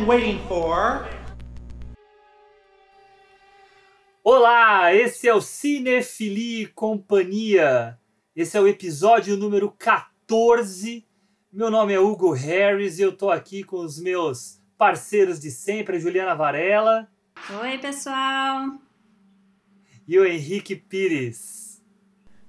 been waiting for. Olá, esse é o Cinefili Companhia. Esse é o episódio número 14. Meu nome é Hugo Harris e eu tô aqui com os meus parceiros de sempre, a Juliana Varela. Oi, pessoal. E o Henrique Pires.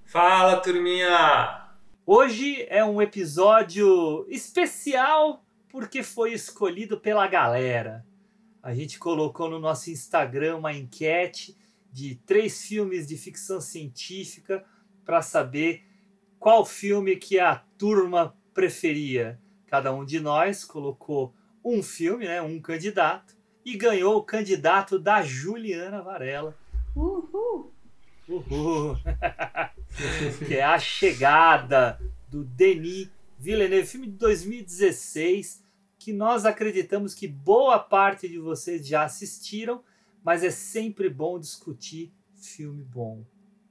Fala, turminha! Hoje é um episódio especial porque foi escolhido pela galera. A gente colocou no nosso Instagram uma enquete de três filmes de ficção científica para saber qual filme que a turma preferia. Cada um de nós colocou um filme, né, um candidato, e ganhou o candidato da Juliana Varela. Uhul! Uhul! que é A Chegada, do Denis Villeneuve, filme de 2016, que nós acreditamos que boa parte de vocês já assistiram, mas é sempre bom discutir filme bom.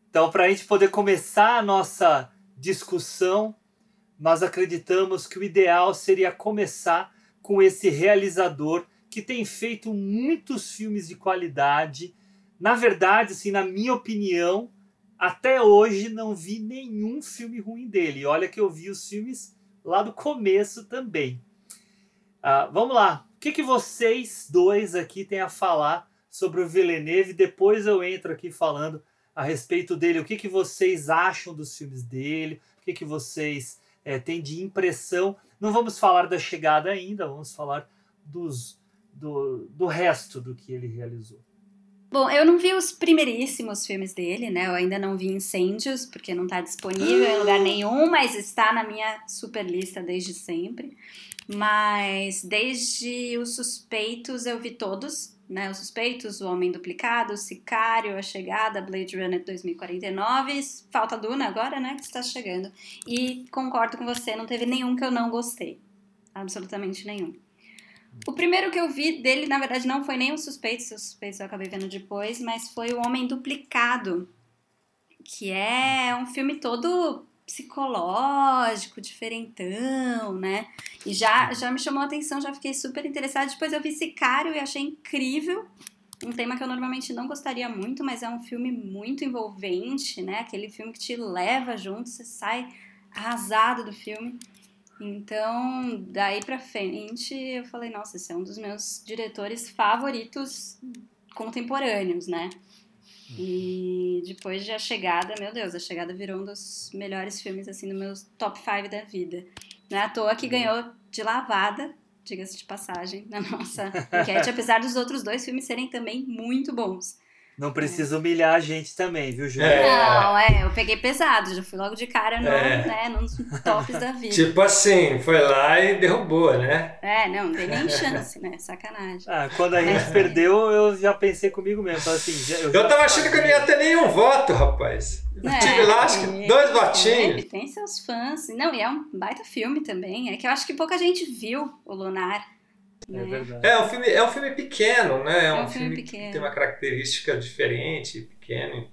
Então, para a gente poder começar a nossa discussão, nós acreditamos que o ideal seria começar com esse realizador que tem feito muitos filmes de qualidade. Na verdade, assim, na minha opinião, até hoje não vi nenhum filme ruim dele. Olha que eu vi os filmes lá do começo também. Uh, vamos lá. O que, que vocês dois aqui têm a falar sobre o Villeneuve. Depois eu entro aqui falando a respeito dele. O que, que vocês acham dos filmes dele? O que, que vocês é, têm de impressão? Não vamos falar da chegada ainda, vamos falar dos, do, do resto do que ele realizou. Bom, eu não vi os primeiríssimos filmes dele, né? Eu ainda não vi Incêndios, porque não está disponível em lugar nenhum, mas está na minha super lista desde sempre. Mas desde Os Suspeitos eu vi todos, né, Os Suspeitos, O Homem Duplicado, Sicário, A Chegada, Blade Runner 2049, falta Duna agora, né, que está chegando. E concordo com você, não teve nenhum que eu não gostei. Absolutamente nenhum. O primeiro que eu vi dele, na verdade, não foi nem Os Suspeitos, Os Suspeitos eu acabei vendo depois, mas foi O Homem Duplicado, que é um filme todo psicológico, diferentão, né? E já, já me chamou a atenção, já fiquei super interessada. Depois eu vi Sicário e achei incrível. Um tema que eu normalmente não gostaria muito, mas é um filme muito envolvente, né? Aquele filme que te leva junto, você sai arrasado do filme. Então, daí pra frente, eu falei, nossa, esse é um dos meus diretores favoritos contemporâneos, né? E depois de A Chegada, meu Deus, A Chegada virou um dos melhores filmes, assim, do meu top 5 da vida. Não é à toa que ganhou de lavada, diga-se de passagem, na nossa enquete, apesar dos outros dois filmes serem também muito bons. Não precisa humilhar a gente também, viu, Júlia? É. Não, é, eu peguei pesado, já fui logo de cara no, é. né, nos tops da vida. Tipo assim, foi lá e derrubou, né? É, não, não tem nem chance, né? Sacanagem. Ah, quando a gente é. perdeu, eu já pensei comigo mesmo. Assim, eu, eu tava achando que eu não ia ter nenhum voto, rapaz. É, Tive lá, acho que dois votinhos. Tem seus fãs. Não, e é um baita filme também. É que eu acho que pouca gente viu o Lunar. É né? verdade. É um filme, é um filme pequeno, né? É, é um, um, filme, filme que tem uma característica diferente, pequeno,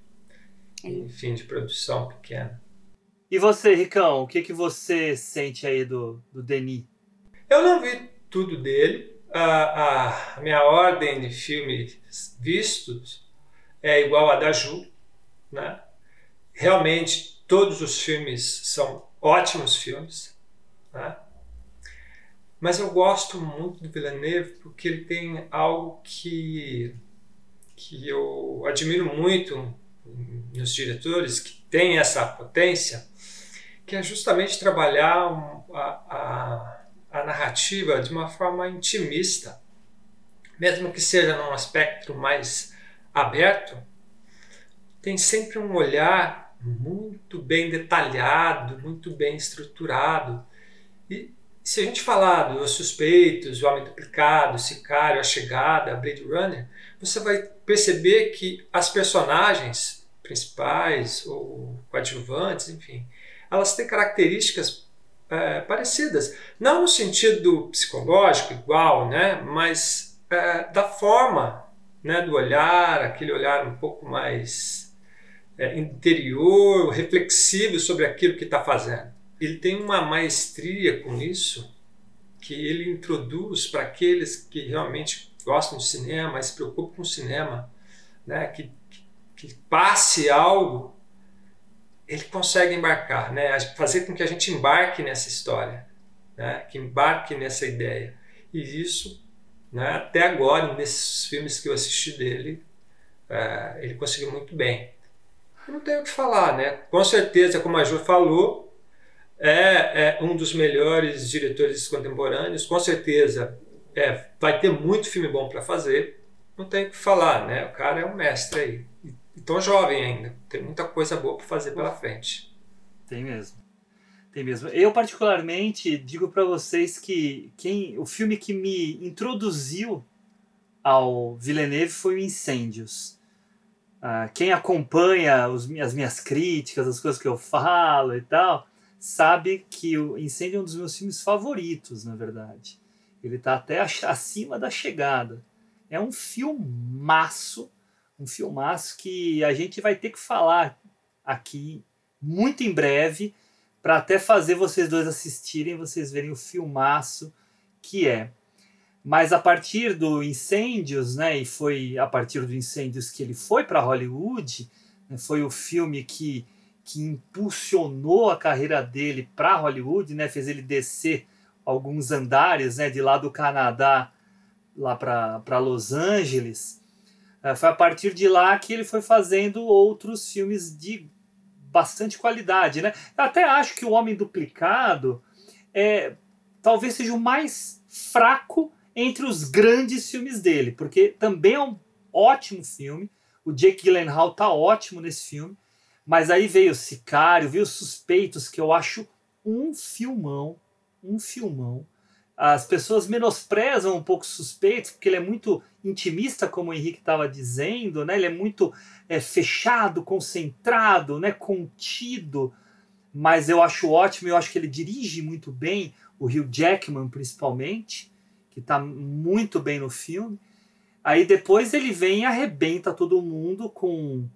é. enfim, de produção pequena. E você, Ricão, o que, que você sente aí do, do Denis? Eu não vi tudo dele. A, a minha ordem de filmes vistos é igual a da Ju, né? Realmente, todos os filmes são ótimos filmes, né? Mas eu gosto muito do Villeneuve porque ele tem algo que, que eu admiro muito nos diretores que tem essa potência, que é justamente trabalhar a, a, a narrativa de uma forma intimista, mesmo que seja num aspecto mais aberto, tem sempre um olhar muito bem detalhado, muito bem estruturado. E se a gente falar dos suspeitos, o homem duplicado, o sicário, a chegada, a Blade Runner, você vai perceber que as personagens principais ou coadjuvantes, enfim, elas têm características é, parecidas. Não no sentido psicológico igual, né? mas é, da forma né, do olhar, aquele olhar um pouco mais é, interior, reflexivo sobre aquilo que está fazendo ele tem uma maestria com isso que ele introduz para aqueles que realmente gostam de cinema, se preocupam com o cinema, né, que, que, passe algo, ele consegue embarcar, né, fazer com que a gente embarque nessa história, né, que embarque nessa ideia. E isso, né, até agora, nesses filmes que eu assisti dele, é, ele conseguiu muito bem. Eu não tenho o que falar, né? Com certeza, como a Ju falou, é, é um dos melhores diretores contemporâneos. Com certeza, é, vai ter muito filme bom para fazer. Não tenho o que falar, né? O cara é um mestre aí. E tão jovem ainda. Tem muita coisa boa para fazer pela frente. Tem mesmo. Tem mesmo. Eu particularmente digo para vocês que quem o filme que me introduziu ao Villeneuve foi o Incêndios. Ah, quem acompanha os, as minhas críticas, as coisas que eu falo e tal, sabe que o Incêndio é um dos meus filmes favoritos, na verdade. Ele está até acima da chegada. É um filmaço, um filmaço que a gente vai ter que falar aqui muito em breve, para até fazer vocês dois assistirem, vocês verem o filmaço que é. Mas a partir do Incêndios, né, e foi a partir do Incêndios que ele foi para Hollywood, né, foi o filme que, que impulsionou a carreira dele para Hollywood, né, fez ele descer alguns andares, né, de lá do Canadá lá para Los Angeles. É, foi a partir de lá que ele foi fazendo outros filmes de bastante qualidade, né? Eu até acho que o Homem Duplicado é talvez seja o mais fraco entre os grandes filmes dele, porque também é um ótimo filme. O Jake Gyllenhaal tá ótimo nesse filme, mas aí veio o Sicário, veio os Suspeitos, que eu acho um filmão, um filmão. As pessoas menosprezam um pouco Suspeitos, porque ele é muito intimista, como o Henrique estava dizendo, né? Ele é muito é, fechado, concentrado, né? Contido. Mas eu acho ótimo, eu acho que ele dirige muito bem, o Hugh Jackman principalmente que está muito bem no filme. Aí depois ele vem e arrebenta todo mundo com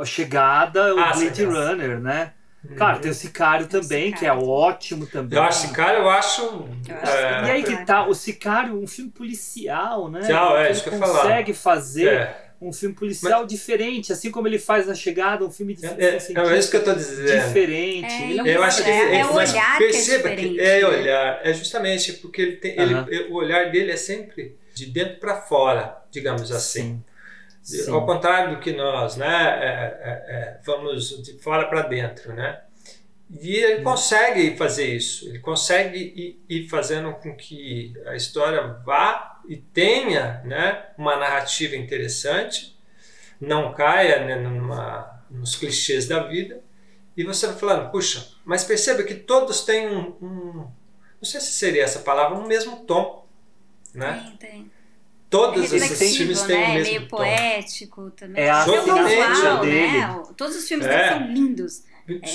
a chegada, o ah, Blade Runner, né? Uhum. Claro, tem o Sicário tem também, o Sicário. que é ótimo também. Eu acho Sicário, eu acho. Eu acho é... E aí que tá, o Sicário, um filme policial, né? Tchau, é, isso que eu consegue fazer. É um filme policial Mas... diferente, assim como ele faz na chegada, um filme de é, é, é isso que eu tô dizendo. Diferente. É, eu acho que é, é o olhar perceba que é, que é olhar, é justamente porque ele tem, ele, o olhar dele é sempre de dentro para fora, digamos assim. Sim. Ao contrário do que nós, né, é, é, é vamos de fora para dentro, né? E ele hum. consegue fazer isso, ele consegue ir, ir fazendo com que a história vá e tenha né, uma narrativa interessante, não caia né, numa, nos clichês da vida, e você vai falando, puxa, mas perceba que todos têm um, um não sei se seria essa palavra, um mesmo tom, né? Tem, tem. Todos é esses filmes têm né? o mesmo meio tom. poético também. É a visual, dele. Né? Todos os filmes é. dele são lindos.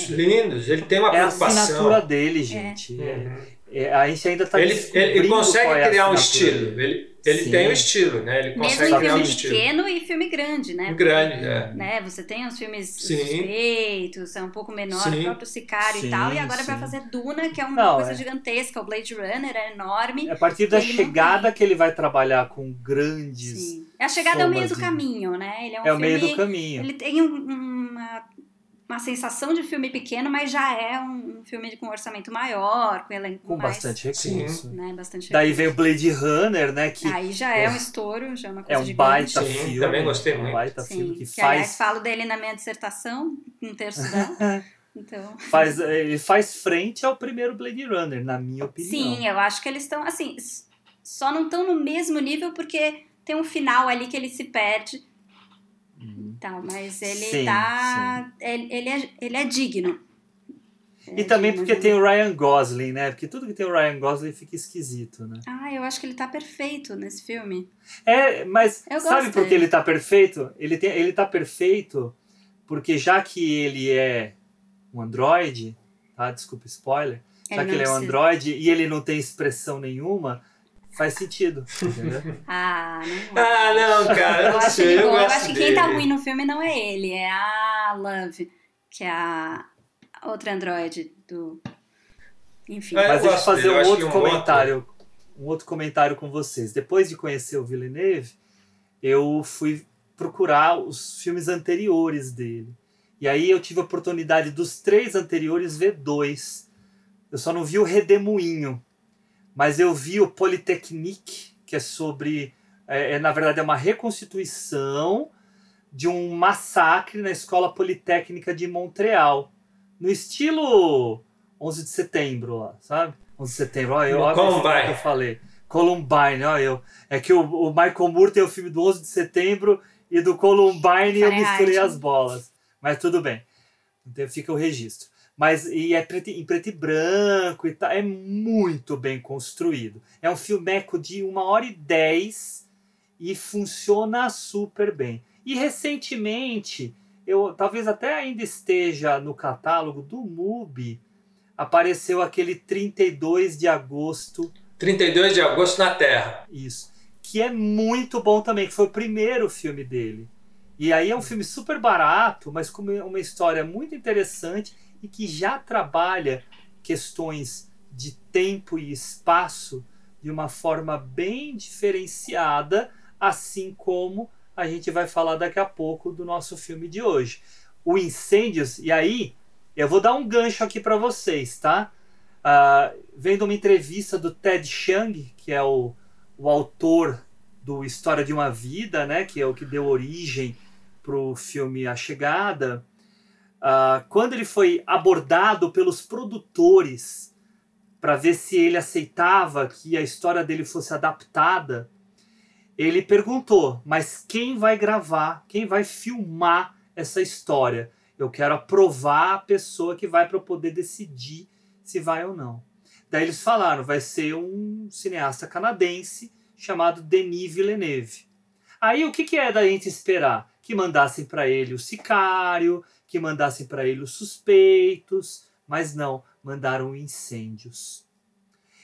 Lindos, ele tem uma é preocupação. É a assinatura dele, gente. É. É, a gente ainda está ele, ele consegue é criar um estilo. Ele, ele tem um estilo, né? Ele consegue Mesmo criar um estilo. pequeno e filme grande, né? Grande, é. Né? Você tem os filmes suspeitos, é um pouco menor, sim. o próprio Sicário sim, e tal, e agora sim. vai fazer Duna, que é uma Não, coisa é. gigantesca, o Blade Runner é enorme. É a partir da chegada que ele vai trabalhar com grandes. Sim. A chegada é o meio do caminho, né? Ele é um é filme, o meio do caminho. Ele tem um, uma uma sensação de filme pequeno, mas já é um, filme com orçamento maior, com elenco com mais, bastante recurso. Né, bastante Daí vem o Blade Runner, né? Que Aí já é, é um estouro, já é uma coisa É um baita Sim, filme. Também gostei muito. Um baita Sim, filme que, que faz. Aliás, falo dele na minha dissertação, um terço da. Então... Faz, ele faz frente ao primeiro Blade Runner, na minha opinião. Sim, eu acho que eles estão, assim, só não estão no mesmo nível porque tem um final ali que ele se perde então, mas ele sim, tá. Sim. Ele, ele, é, ele é digno. E é também porque tem o Ryan Gosling, né? Porque tudo que tem o Ryan Gosling fica esquisito, né? Ah, eu acho que ele tá perfeito nesse filme. É, mas eu sabe por que ele tá perfeito? Ele, tem, ele tá perfeito porque já que ele é um androide, tá? Desculpa spoiler. Já que ele é um androide e ele não tem expressão nenhuma, Faz sentido, entendeu? ah, não. Ah, não, cara. Eu, eu acho, eu, eu acho que quem tá ruim no filme não é ele, é a Love, que é a outra androide do. Enfim. É, Mas deixa eu fazer um outro comentário. um outro comentário com vocês. Depois de conhecer o Villeneuve, eu fui procurar os filmes anteriores dele. E aí eu tive a oportunidade dos três anteriores ver dois. Eu só não vi o Redemoinho, mas eu vi o Polytechnique, que é sobre. É, é, na verdade, é uma reconstituição de um massacre na Escola Politécnica de Montreal. No estilo 11 de setembro, lá, sabe? 11 de setembro, olha eu, olha que eu falei. Columbine, olha eu. É que o, o Michael Moore tem o filme do 11 de setembro e do Columbine eu misturei as bolas. Mas tudo bem. Então fica o registro. Mas e é preto, em preto e branco e tal. É muito bem construído. É um filmeco de uma hora e dez e funciona super bem. E recentemente, eu talvez até ainda esteja no catálogo do MUBI, apareceu aquele 32 de agosto. 32 de agosto na Terra. Isso. Que é muito bom também, que foi o primeiro filme dele. E aí é um filme super barato, mas com uma história muito interessante e que já trabalha questões de tempo e espaço de uma forma bem diferenciada, assim como a gente vai falar daqui a pouco do nosso filme de hoje. O Incêndios, e aí eu vou dar um gancho aqui para vocês, tá? Uh, vendo uma entrevista do Ted Chiang, que é o, o autor do História de uma Vida, né? Que é o que deu origem para o filme A Chegada. Uh, quando ele foi abordado pelos produtores para ver se ele aceitava que a história dele fosse adaptada, ele perguntou: mas quem vai gravar, quem vai filmar essa história? Eu quero aprovar a pessoa que vai para poder decidir se vai ou não. Daí eles falaram, vai ser um cineasta canadense chamado Denis Villeneuve. Aí o que, que é da gente esperar? Que mandassem para ele o Sicário, que mandassem para ele os Suspeitos, mas não, mandaram incêndios.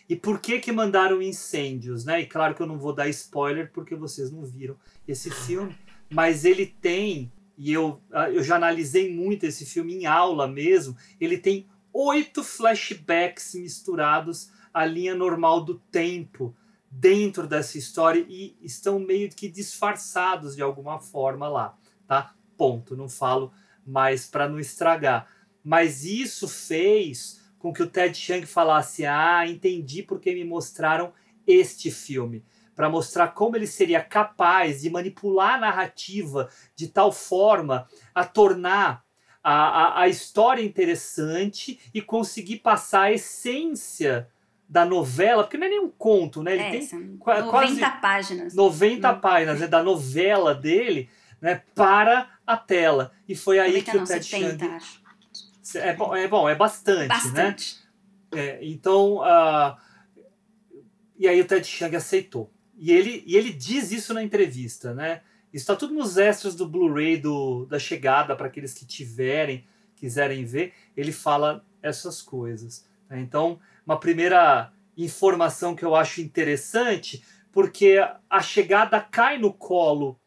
E por que que mandaram incêndios, né? E claro que eu não vou dar spoiler porque vocês não viram esse filme, mas ele tem e eu, eu já analisei muito esse filme em aula mesmo, ele tem oito flashbacks misturados à linha normal do tempo dentro dessa história e estão meio que disfarçados de alguma forma lá, tá? Ponto, não falo mais para não estragar. Mas isso fez com que o Ted Chiang falasse: "Ah, entendi porque me mostraram este filme" para mostrar como ele seria capaz de manipular a narrativa de tal forma a tornar a, a, a história interessante e conseguir passar a essência da novela, porque não é nem um conto, né? Ele é, tem 90 quase páginas. 90 hum. páginas né, da novela dele né, para a tela. E foi aí que o Ted Chiang... É bom, é bom, é bastante, né? bastante. né? É, então, uh, e aí o Ted Chiang aceitou. E ele, e ele diz isso na entrevista, né? Está tudo nos extras do Blu-ray da chegada para aqueles que tiverem, quiserem ver. Ele fala essas coisas. Né? Então, uma primeira informação que eu acho interessante, porque a chegada cai no colo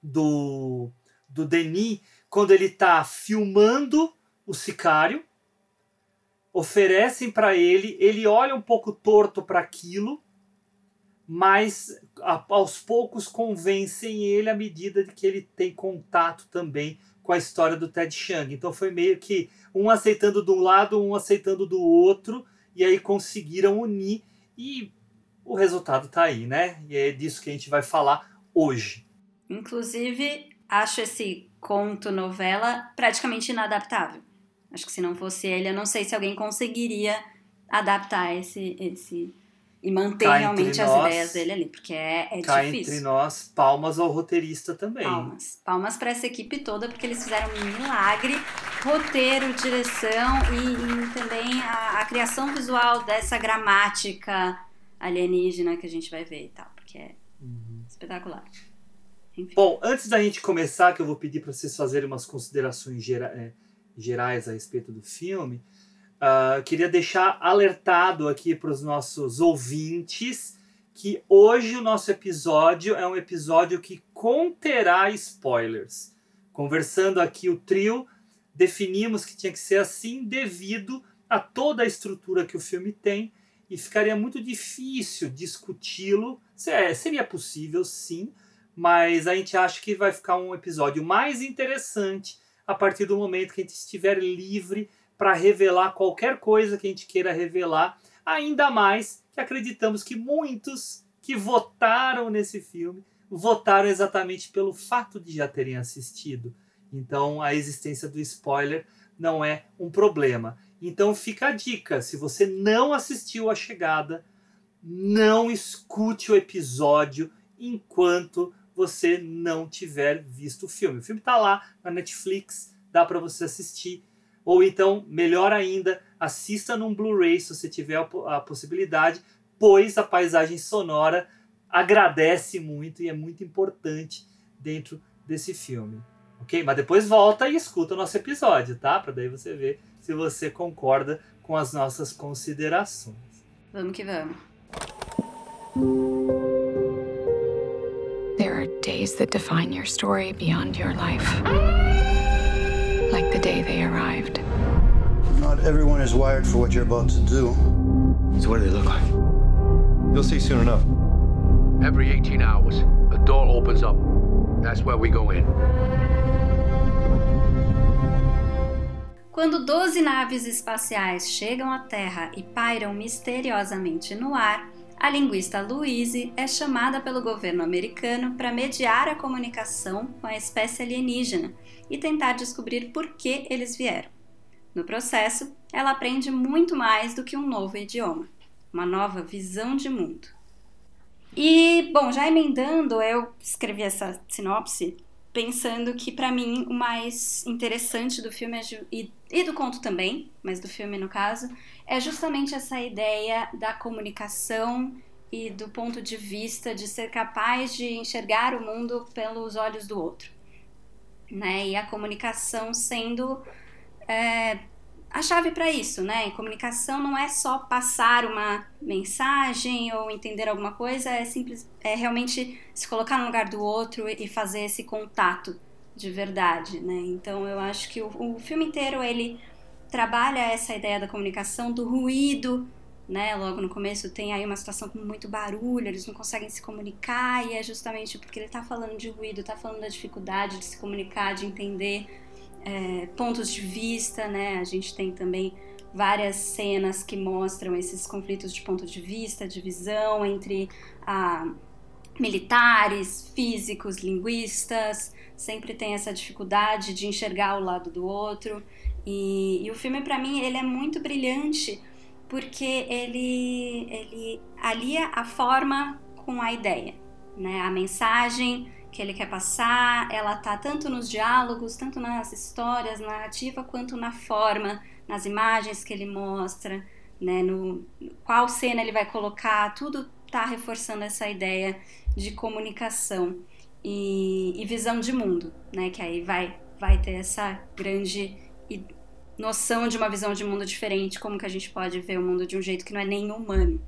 do, do Denis quando ele está filmando o sicário, oferecem para ele, ele olha um pouco torto para aquilo mas a, aos poucos convencem ele à medida de que ele tem contato também com a história do Ted Chiang. Então foi meio que um aceitando de um lado, um aceitando do outro, e aí conseguiram unir e o resultado está aí, né? E é disso que a gente vai falar hoje. Inclusive, acho esse conto novela praticamente inadaptável. Acho que se não fosse ele, eu não sei se alguém conseguiria adaptar esse esse e manter cá realmente as nós, ideias dele ali, porque é, é cá difícil. entre nós, palmas ao roteirista também. Palmas. Palmas para essa equipe toda, porque eles fizeram um milagre. Roteiro, direção e, e também a, a, criação visual dessa gramática alienígena que a gente vai ver e tal, porque é uhum. espetacular. Enfim. Bom, antes da gente começar, que eu vou pedir para vocês fazerem umas considerações gera, é, gerais a respeito do filme, Uh, queria deixar alertado aqui para os nossos ouvintes que hoje o nosso episódio é um episódio que conterá spoilers. Conversando aqui o trio, definimos que tinha que ser assim devido a toda a estrutura que o filme tem e ficaria muito difícil discuti-lo. É, seria possível, sim, mas a gente acha que vai ficar um episódio mais interessante a partir do momento que a gente estiver livre para revelar qualquer coisa que a gente queira revelar, ainda mais que acreditamos que muitos que votaram nesse filme votaram exatamente pelo fato de já terem assistido. Então a existência do spoiler não é um problema. Então fica a dica: se você não assistiu A Chegada, não escute o episódio enquanto você não tiver visto o filme. O filme está lá na Netflix, dá para você assistir. Ou então, melhor ainda, assista num Blu-ray se você tiver a possibilidade, pois a paisagem sonora agradece muito e é muito importante dentro desse filme. Ok? Mas depois volta e escuta o nosso episódio, tá? Para daí você ver se você concorda com as nossas considerações. Vamos que vamos. There are days that define your story beyond your life. Like the day they arrived. Not everyone is wired for what you're about to do. So what do they look like? You'll see soon enough. Every 18 hours, a door opens up. That's where we go in. Quando 12 naves espaciais chegam à Terra e pairam misteriosamente no ar, a linguista Louise é chamada pelo governo americano para mediar a comunicação com a espécie alienígena e tentar descobrir por que eles vieram. No processo, ela aprende muito mais do que um novo idioma, uma nova visão de mundo. E, bom, já emendando, eu escrevi essa sinopse pensando que, para mim, o mais interessante do filme é, e, e do conto também, mas do filme no caso, é justamente essa ideia da comunicação e do ponto de vista de ser capaz de enxergar o mundo pelos olhos do outro. Né? E a comunicação sendo é, a chave para isso, né? comunicação não é só passar uma mensagem ou entender alguma coisa, é simples, é realmente se colocar no lugar do outro e fazer esse contato de verdade, né? Então eu acho que o, o filme inteiro ele trabalha essa ideia da comunicação, do ruído, né? Logo no começo tem aí uma situação com muito barulho, eles não conseguem se comunicar, e é justamente porque ele está falando de ruído, está falando da dificuldade de se comunicar, de entender é, pontos de vista, né? A gente tem também várias cenas que mostram esses conflitos de ponto de vista, de visão entre ah, militares, físicos, linguistas, sempre tem essa dificuldade de enxergar o lado do outro. E, e o filme, para mim, ele é muito brilhante porque ele, ele alia a forma com a ideia, né? A mensagem que ele quer passar, ela tá tanto nos diálogos, tanto nas histórias, narrativa, quanto na forma, nas imagens que ele mostra, né? No qual cena ele vai colocar, tudo tá reforçando essa ideia de comunicação e, e visão de mundo, né? Que aí vai vai ter essa grande e noção de uma visão de mundo diferente, como que a gente pode ver o mundo de um jeito que não é nem humano,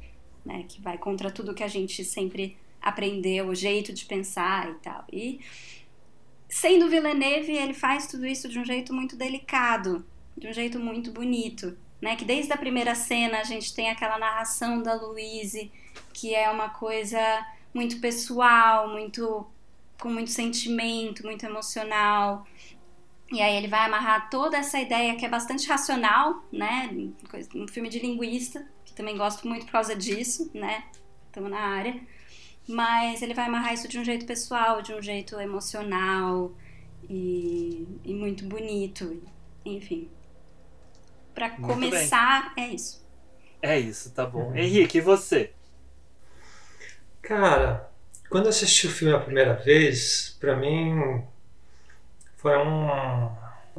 né? Que vai contra tudo que a gente sempre aprendeu, o jeito de pensar e tal. E sendo Villeneuve, ele faz tudo isso de um jeito muito delicado, de um jeito muito bonito, né? Que desde a primeira cena a gente tem aquela narração da Louise, que é uma coisa muito pessoal, muito com muito sentimento, muito emocional. E aí ele vai amarrar toda essa ideia que é bastante racional, né? Um filme de linguista, que também gosto muito por causa disso, né? Estamos na área. Mas ele vai amarrar isso de um jeito pessoal, de um jeito emocional e, e muito bonito. Enfim. Para começar, bem. é isso. É isso, tá bom. Henrique, e você? Cara, quando eu assisti o filme a primeira vez, para mim foi um,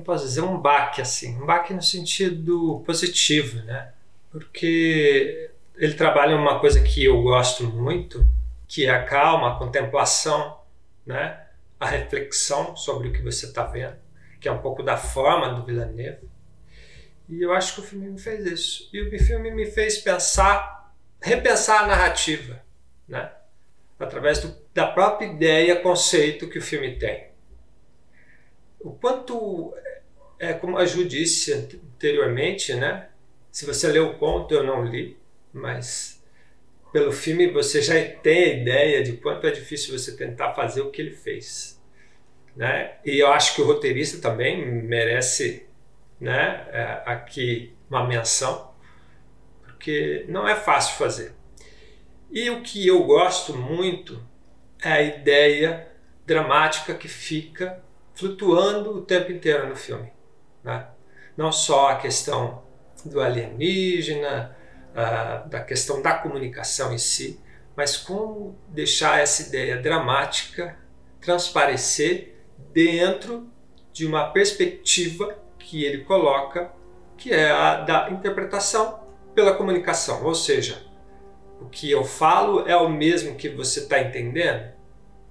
posso dizer, um baque assim, um baque no sentido positivo, né? Porque ele trabalha uma coisa que eu gosto muito, que é a calma, a contemplação, né? A reflexão sobre o que você está vendo, que é um pouco da forma do Villeneuve. E eu acho que o filme me fez isso. E o filme me fez pensar, repensar a narrativa, né? Através do, da própria ideia, conceito que o filme tem o quanto, é como a Ju disse anteriormente, né? Se você leu o conto, eu não li, mas pelo filme você já tem a ideia de quanto é difícil você tentar fazer o que ele fez. Né? E eu acho que o roteirista também merece né, é, aqui uma menção, porque não é fácil fazer. E o que eu gosto muito é a ideia dramática que fica flutuando o tempo inteiro no filme. Né? Não só a questão do alienígena, da questão da comunicação em si, mas como deixar essa ideia dramática transparecer dentro de uma perspectiva que ele coloca, que é a da interpretação pela comunicação, ou seja, o que eu falo é o mesmo que você está entendendo?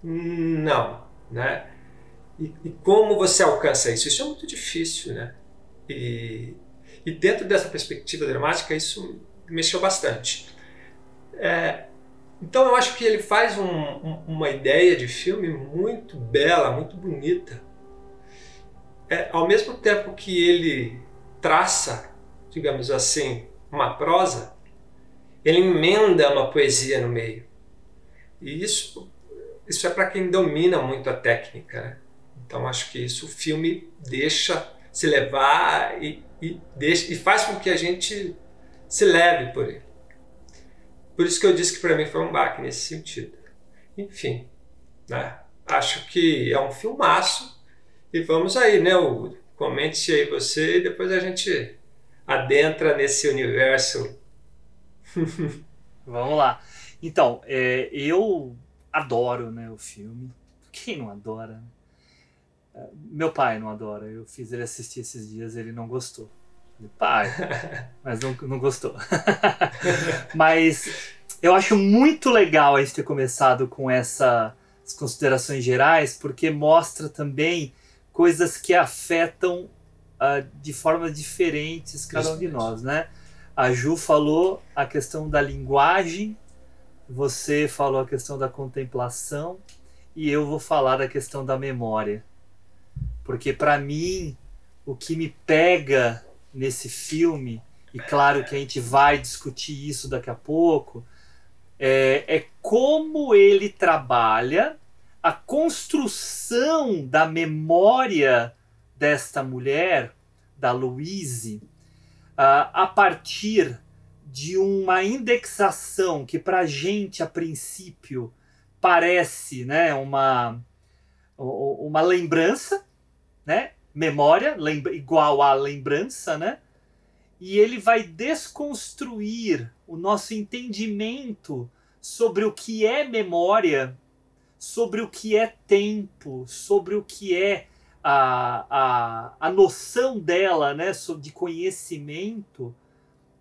Não, né? E, e, como você alcança isso? Isso é muito difícil, né? E, e dentro dessa perspectiva dramática, isso mexeu bastante. É, então eu acho que ele faz um, um, uma ideia de filme muito bela, muito bonita. É, ao mesmo tempo que ele traça, digamos assim, uma prosa, ele emenda uma poesia no meio. E isso, isso é para quem domina muito a técnica. Né? Então acho que isso o filme deixa se levar e, e, deixa, e faz com que a gente se leve por ele. Por isso que eu disse que para mim foi um baque nesse sentido. Enfim, né? acho que é um filmaço. E vamos aí, né, Hugo? Comente aí você e depois a gente adentra nesse universo. vamos lá. Então, é, eu adoro né, o filme. Quem não adora? Meu pai não adora. Eu fiz ele assistir esses dias, ele não gostou. Pai, mas não, não gostou. mas eu acho muito legal a gente ter começado com essas considerações gerais, porque mostra também coisas que afetam uh, de formas diferentes cada um de nós, né? A Ju falou a questão da linguagem, você falou a questão da contemplação e eu vou falar da questão da memória. Porque para mim, o que me pega nesse filme, e claro que a gente vai discutir isso daqui a pouco, é, é como ele trabalha a construção da memória desta mulher, da Louise, a partir de uma indexação que para a gente a princípio parece né, uma, uma lembrança, né? memória igual a lembrança, né? E ele vai desconstruir o nosso entendimento sobre o que é memória, sobre o que é tempo, sobre o que é a, a, a noção dela, né, de conhecimento,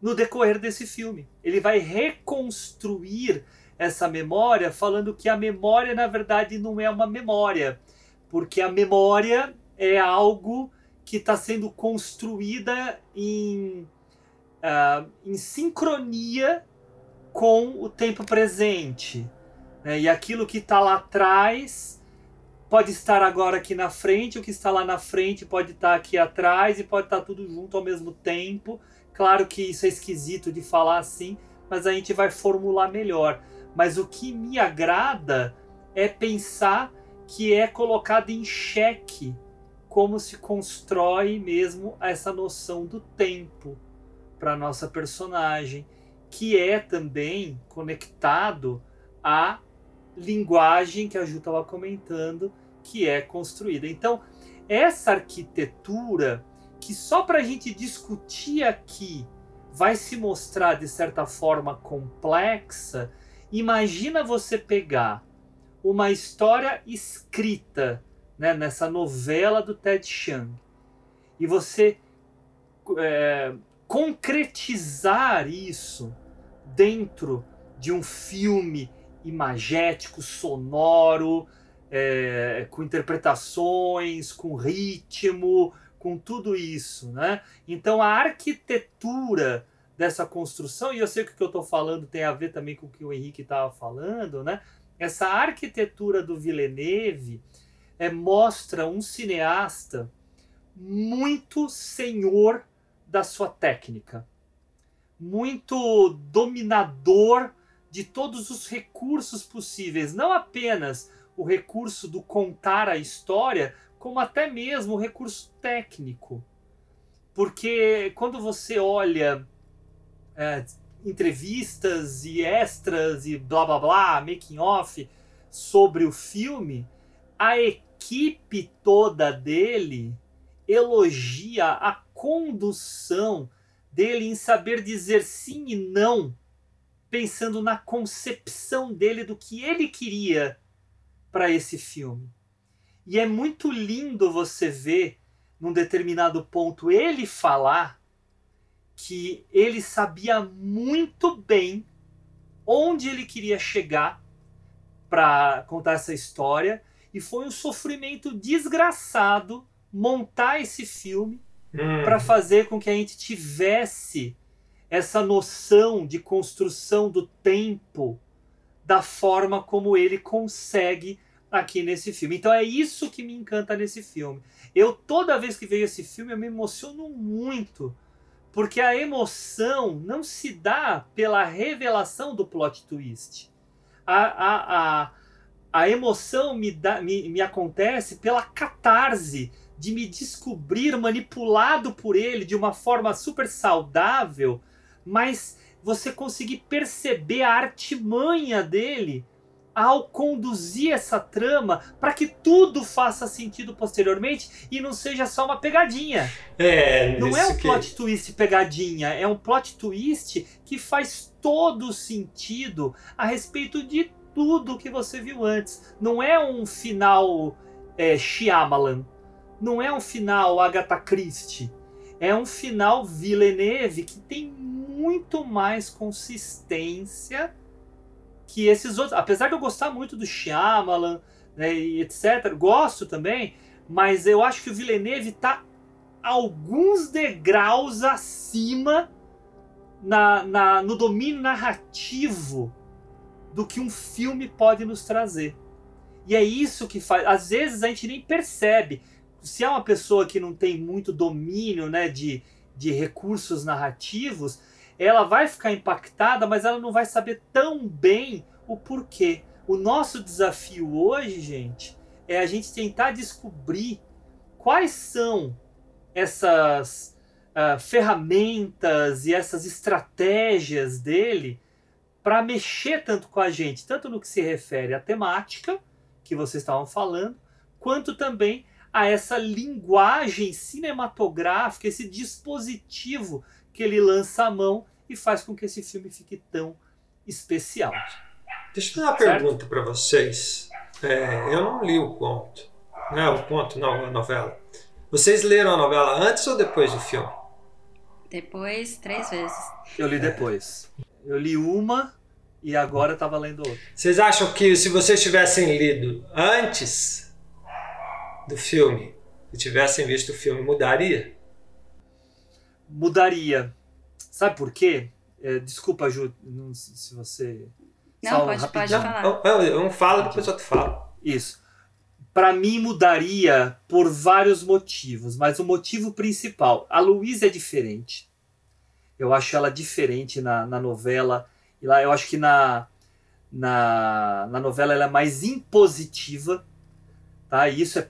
no decorrer desse filme. Ele vai reconstruir essa memória, falando que a memória, na verdade, não é uma memória, porque a memória é algo que está sendo construída em, uh, em sincronia com o tempo presente. Né? E aquilo que está lá atrás pode estar agora aqui na frente, o que está lá na frente pode estar tá aqui atrás e pode estar tá tudo junto ao mesmo tempo. Claro que isso é esquisito de falar assim, mas a gente vai formular melhor. Mas o que me agrada é pensar que é colocado em xeque como se constrói mesmo essa noção do tempo para nossa personagem, que é também conectado à linguagem que a Ju estava comentando, que é construída. Então, essa arquitetura que só para a gente discutir aqui vai se mostrar de certa forma complexa, imagina você pegar uma história escrita né, nessa novela do Ted Chiang, e você é, concretizar isso dentro de um filme imagético, sonoro, é, com interpretações, com ritmo, com tudo isso, né? Então a arquitetura dessa construção, e eu sei que o que eu estou falando tem a ver também com o que o Henrique estava falando, né? Essa arquitetura do Villeneuve, é, mostra um cineasta muito senhor da sua técnica. muito dominador de todos os recursos possíveis, não apenas o recurso do contar a história, como até mesmo o recurso técnico. Porque quando você olha é, entrevistas e extras e blá blá blá, making off sobre o filme, a equipe toda dele elogia a condução dele em saber dizer sim e não, pensando na concepção dele do que ele queria para esse filme. E é muito lindo você ver, num determinado ponto, ele falar que ele sabia muito bem onde ele queria chegar para contar essa história e foi um sofrimento desgraçado montar esse filme Hum. para fazer com que a gente tivesse essa noção de construção do tempo da forma como ele consegue aqui nesse filme. Então é isso que me encanta nesse filme. Eu toda vez que vejo esse filme eu me emociono muito, porque a emoção não se dá pela revelação do plot twist. A, a, a, a emoção me, dá, me, me acontece pela catarse de me descobrir manipulado por ele de uma forma super saudável, mas você conseguir perceber a artimanha dele ao conduzir essa trama para que tudo faça sentido posteriormente e não seja só uma pegadinha. É, Não é um que- plot twist pegadinha, é um plot twist que faz todo sentido a respeito de tudo que você viu antes. Não é um final é, Shyamalan, não é um final Agatha Christie, é um final Villeneuve que tem muito mais consistência que esses outros. Apesar de eu gostar muito do Shyamalan, né, e etc, gosto também, mas eu acho que o Villeneuve tá alguns degraus acima na, na, no domínio narrativo do que um filme pode nos trazer. E é isso que faz. Às vezes a gente nem percebe. Se é uma pessoa que não tem muito domínio né, de, de recursos narrativos, ela vai ficar impactada, mas ela não vai saber tão bem o porquê. O nosso desafio hoje, gente, é a gente tentar descobrir quais são essas ah, ferramentas e essas estratégias dele para mexer tanto com a gente, tanto no que se refere à temática que vocês estavam falando, quanto também a essa linguagem cinematográfica, esse dispositivo que ele lança à mão e faz com que esse filme fique tão especial. Deixa eu fazer uma Certo. pergunta para vocês. É, eu não li o conto. Não, o conto não, a novela. Vocês leram a novela antes ou depois do filme? Depois, três vezes. Eu li depois. Eu li uma e agora eu tava lendo outra. Vocês acham que se vocês tivessem lido antes do filme e tivessem visto o filme, mudaria? Mudaria. Sabe por quê? É, desculpa, Ju, não sei se você. Não, Só pode, pode falar. Não, eu um falo, depois outro fala. Isso. Para mim mudaria por vários motivos, mas o motivo principal, a Luísa é diferente. Eu acho ela diferente na, na novela. E lá eu acho que na, na, na novela ela é mais impositiva. Tá? E isso é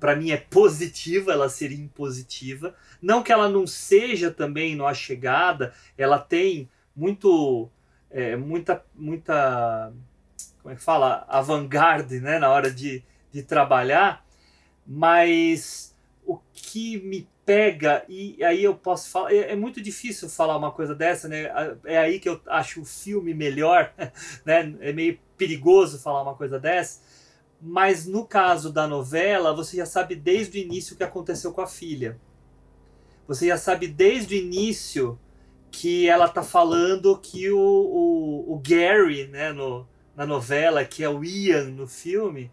para mim é positivo, ela seria impositiva. Não que ela não seja também no A Chegada, ela tem muito é, muita muita como é que fala avant-garde né, na hora de, de trabalhar, mas o que me pega, e aí eu posso falar, é, é muito difícil falar uma coisa dessa, né? É aí que eu acho o filme melhor, né? É meio perigoso falar uma coisa dessa, mas no caso da novela, você já sabe desde o início o que aconteceu com a filha. Você já sabe desde o início que ela tá falando que o, o, o Gary, né, no, na novela, que é o Ian no filme,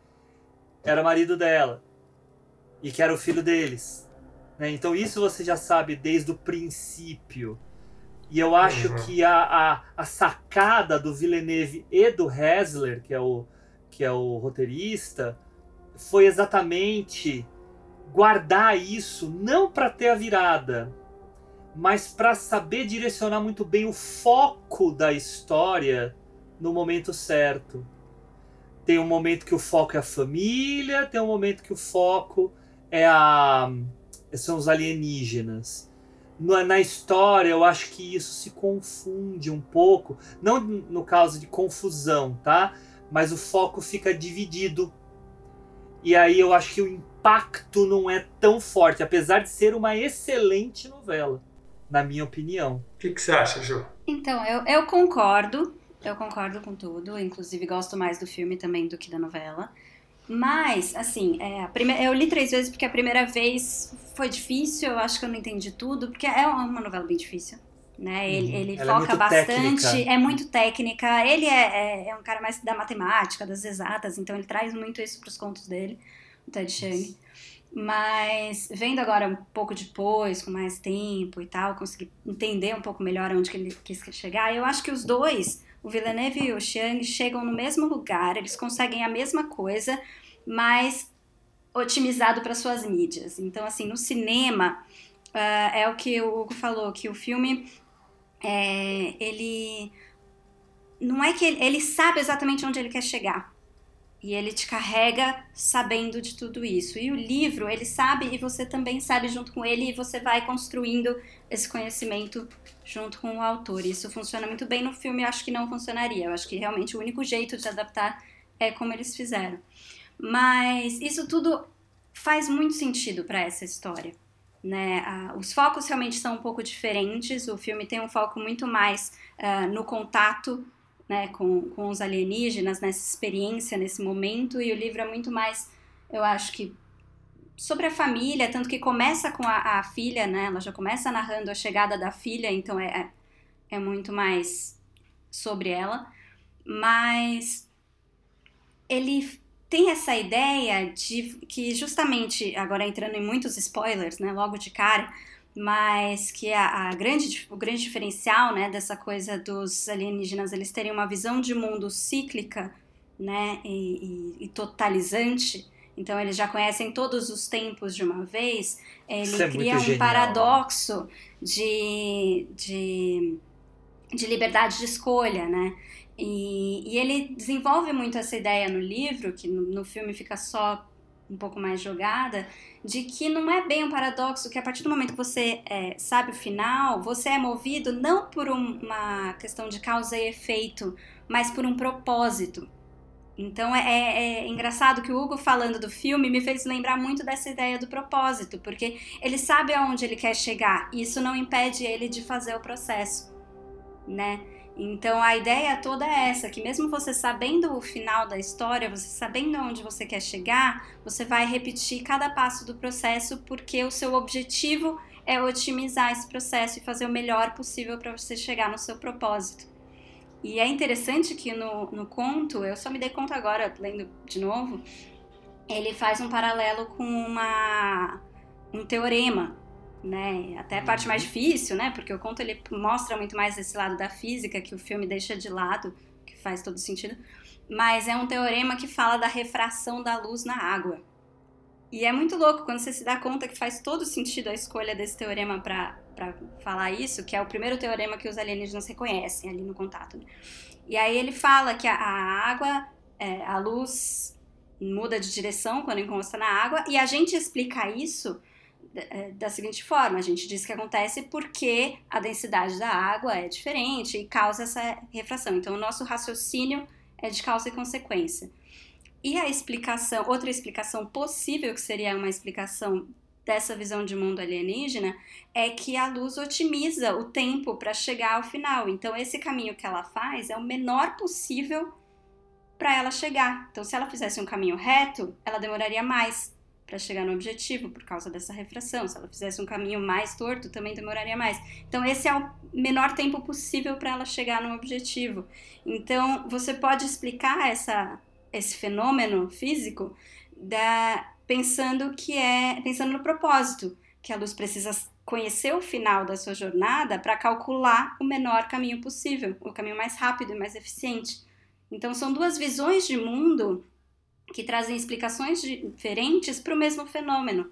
era marido dela. E que era o filho deles. né? Então isso você já sabe desde o princípio. E eu acho Uhum. que a, a, a sacada do Villeneuve e do Hessler, que é o, que é o roteirista, foi exatamente guardar isso não para ter a virada, mas para saber direcionar muito bem o foco da história no momento certo. Tem um momento que o foco é a família, tem um momento que o foco é a são os alienígenas. Na história, eu acho que isso se confunde um pouco, não no caso de confusão, tá? Mas o foco fica dividido. E aí eu acho que o impacto não é tão forte, apesar de ser uma excelente novela, na minha opinião. O que, que você acha, Ju? Então, eu, eu concordo. Eu concordo com tudo. Inclusive, gosto mais do filme também do que da novela. Mas, assim, é, primeira, eu li três vezes porque a primeira vez foi difícil, eu acho que eu não entendi tudo, porque é uma novela bem difícil. Né? Ele, Uhum. ele é foca muito bastante, técnica. é muito técnica. Ele é, é, é um cara mais da matemática, das exatas, então ele traz muito isso para os contos dele, o Ted Chiang. Mas vendo agora um pouco depois, com mais tempo e tal, consegui entender um pouco melhor onde que ele quis chegar. Eu acho que os dois, o Villeneuve e o Chiang, chegam no mesmo lugar, eles conseguem a mesma coisa, mas otimizado para suas mídias. Então, assim, no cinema, ah, é o que o Hugo falou, que o filme, é, ele... Não é que ele, ele sabe exatamente onde ele quer chegar. E ele te carrega sabendo de tudo isso. E o livro, ele sabe e você também sabe junto com ele, e você vai construindo esse conhecimento junto com o autor. Isso funciona muito bem no filme, acho que não funcionaria. Eu acho que realmente o único jeito de adaptar é como eles fizeram. Mas isso tudo faz muito sentido para essa história. Né? Os focos realmente são um pouco diferentes. O filme tem um foco muito mais ah, no contato né, com, com os alienígenas, nessa experiência, nesse momento, e o livro é muito mais, eu acho que, sobre a família, tanto que começa com a, a filha, né, ela já começa narrando a chegada da filha, então é, é, é muito mais sobre ela, mas ele tem essa ideia de que justamente, agora entrando em muitos spoilers, né, logo de cara, mas que a, a grande, o grande diferencial né, dessa coisa dos alienígenas eles terem uma visão de mundo cíclica né, e, e, e totalizante, então eles já conhecem todos os tempos de uma vez, ele Isso é cria muito um genial. paradoxo de, de, de liberdade de escolha, né? E, e ele desenvolve muito essa ideia no livro, que no, no filme fica só um pouco mais jogada, de que não é bem um paradoxo, que a partir do momento que você é, sabe o final, você é movido não por um- uma questão de causa e efeito, mas por um propósito. Então é, é- é engraçado que o Hugo falando do filme me fez lembrar muito dessa ideia do propósito, porque ele sabe aonde ele quer chegar, e isso não impede ele de fazer o processo, né? Então a ideia toda é essa, que mesmo você sabendo o final da história, você sabendo onde você quer chegar, você vai repetir cada passo do processo porque o seu objetivo é otimizar esse processo e fazer o melhor possível para você chegar no seu propósito. E é interessante que no, no conto, eu só me dei conta agora, lendo de novo, ele faz um paralelo com uma, um teorema, né? Até a parte mais difícil, né? Porque o conto ele mostra muito mais esse lado da física que o filme deixa de lado, que faz todo sentido. Mas é um teorema que fala da refração da luz na água. E é muito louco quando você se dá conta que faz todo sentido a escolha desse teorema para falar isso, que é o primeiro teorema que os alienígenas reconhecem ali no contato. né? E aí ele fala que a, a água, é, a luz muda de direção quando encosta na água, e a gente explica isso da- da seguinte forma: a gente diz que acontece porque a densidade da água é diferente e causa essa refração. Então, o nosso raciocínio é de causa e consequência. E a explicação, outra explicação possível, que seria uma explicação dessa visão de mundo alienígena, é que a luz otimiza o tempo para chegar ao final. Então, esse caminho que ela faz é o menor possível para ela chegar. Então, se ela fizesse um caminho reto, ela demoraria mais para chegar no objetivo por causa dessa refração. Se ela fizesse um caminho mais torto, também demoraria mais. Então, esse é o menor tempo possível para ela chegar no objetivo. Então, você pode explicar essa, esse fenômeno físico da, pensando que é pensando no propósito, que a luz precisa conhecer o final da sua jornada para calcular o menor caminho possível, o caminho mais rápido e mais eficiente. Então, são duas visões de mundo que trazem explicações diferentes para o mesmo fenômeno.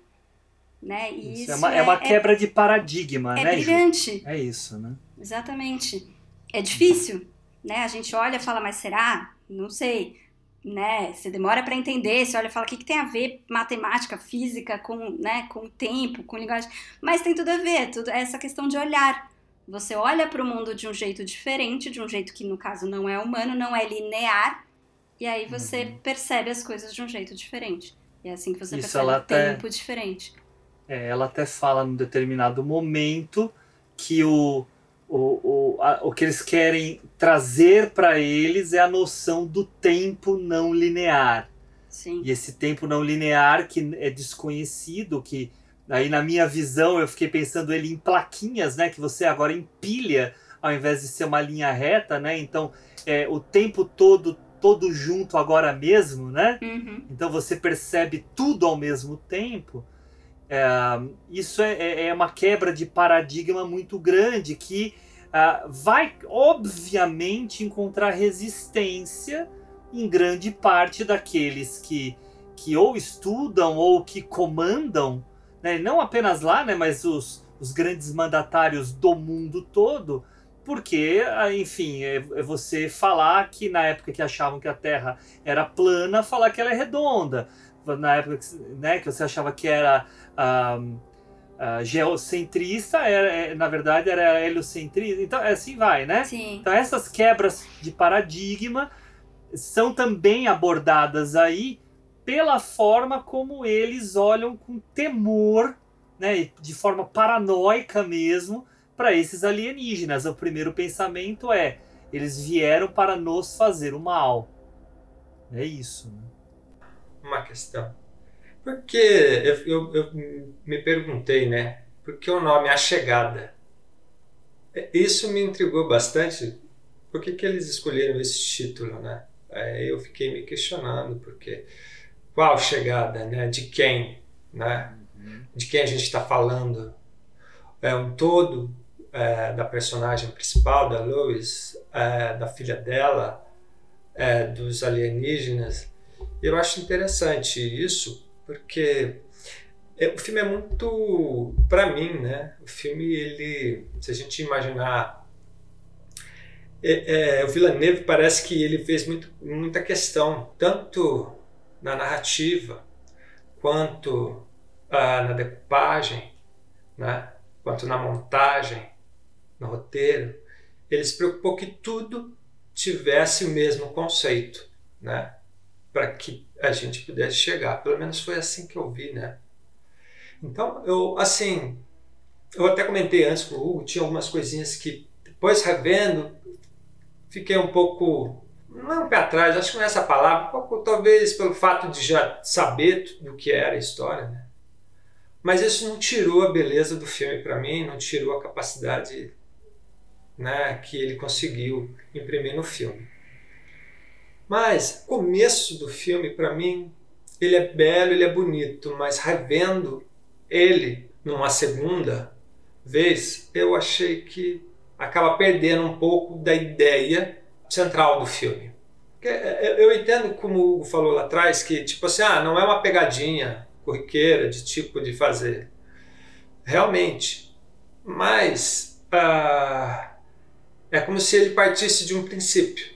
né? E Isso, isso, é, uma, é uma quebra de paradigma, é né, Ju? brilhante. É isso, né? Exatamente. É difícil, né? A gente olha e fala, mas será? Não sei. Né? Você demora para entender, você olha e fala, o que, que tem a ver matemática, física com, né, com tempo, com linguagem? Mas tem tudo a ver, tudo é essa questão de olhar. Você olha para o mundo de um jeito diferente, de um jeito que no caso não é humano, não é linear, e aí você Uhum. percebe as coisas de um jeito diferente. E é assim que você Isso, percebe o até- tempo diferente. É, ela até fala num determinado momento que o, o, o, a- o que eles querem trazer para eles é a noção do tempo não linear. Sim. E esse tempo não linear que é desconhecido, que aí na minha visão eu fiquei pensando ele em plaquinhas, né, que você agora empilha ao invés de ser uma linha reta, né? Então, é, o tempo todo todo junto agora mesmo, né? Uhum. Então você percebe tudo ao mesmo tempo. É, isso é, é- é uma quebra de paradigma muito grande que ah, vai, obviamente, encontrar resistência em grande parte daqueles que, que ou estudam ou que comandam, né? não apenas lá, né? mas os, os grandes mandatários do mundo todo, porque, ah, enfim, é, é você falar que na época que achavam que a Terra era plana, falar que ela é redonda. Na época que, né, que você achava que era ah, ah, geocentrista, era, é, na verdade era heliocentrista. Então, assim vai, né? Sim. Então, essas quebras de paradigma são também abordadas aí pela forma como eles olham com temor, né, de forma paranoica mesmo, para esses alienígenas. O primeiro pensamento é: eles vieram para nos fazer o mal. É isso. Né? uma questão. Porque eu, eu, eu me perguntei, né? Por que o nome A Chegada? É, Isso me intrigou bastante. Por que, que eles escolheram esse título, né? Aí eu fiquei me questionando, porque qual chegada, né? De quem, né? De quem a gente está falando? É um todo é, da personagem principal, da Lois, é, da filha dela, é, dos alienígenas. Eu acho interessante isso, porque é, o filme é muito, para mim, né? O filme, ele, se a gente imaginar, é, é, o Villeneuve parece que ele fez muito, muita questão, tanto na narrativa quanto ah, na decupagem, né? Quanto na montagem, no roteiro. Ele se preocupou que tudo tivesse o mesmo conceito, né? para que a gente pudesse chegar. Pelo menos foi assim que eu vi, né? Então, eu, assim, eu até comentei antes com o Hugo, tinha algumas coisinhas que, depois revendo, fiquei um pouco, não pé atrás, acho que não é essa palavra, pouco, talvez pelo fato de já saber do que era a história, né? Mas isso não tirou a beleza do filme para mim, não tirou a capacidade né, que ele conseguiu imprimir no filme. Mas o começo do filme, para mim, ele é belo, ele é bonito, mas revendo ele numa segunda vez, eu achei que acaba perdendo um pouco da ideia central do filme. Eu entendo, como o Hugo falou lá atrás, que tipo assim, ah, não é uma pegadinha corriqueira de tipo de fazer. Realmente. Mas ah, é como se ele partisse de um princípio.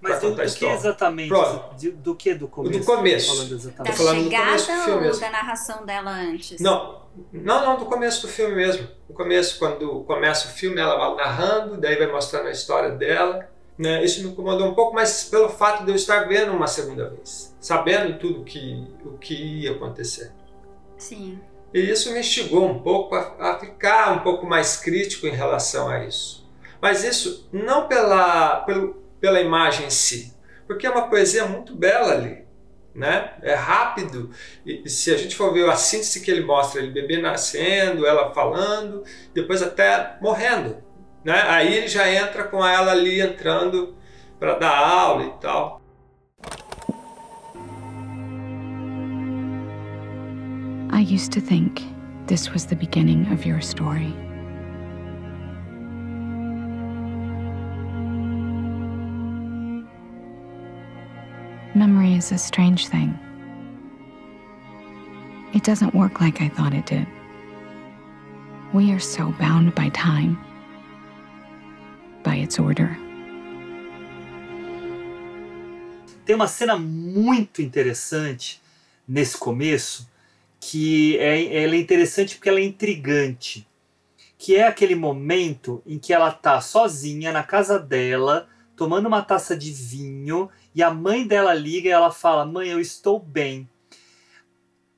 Mas do, do que exatamente? Pronto. De- do que do começo? Do começo. Falando Da exatamente. Tô falando do começo do chegada filme ou mesmo. da narração dela antes? Não, não, não, do começo do filme mesmo. No começo, quando começa o filme, ela vai narrando, daí vai mostrando a história dela. Né? Isso me incomodou um pouco, mas pelo fato de eu estar vendo uma segunda vez, sabendo tudo que, o que ia acontecer. Sim. E isso me instigou um pouco a, a ficar um pouco mais crítico em relação a isso. Mas isso não pela, pelo, pela imagem em si, porque é uma poesia muito bela ali. Né? É rápido. E, se a gente for ver a síntese que ele mostra, ele bebê nascendo, ela falando, depois até morrendo. Né? Aí ele já entra com ela ali entrando para dar aula e tal. I used to think this was the beginning of your story. Memory is a strange thing. It doesn't work like I thought it did. We are so bound by time, by its order. Tem uma cena muito interessante nesse começo que é, ela é interessante porque ela é intrigante. Que é aquele momento em que ela tá sozinha na casa dela, tomando uma taça de vinho, e a mãe dela liga e ela fala: Mãe, eu estou bem.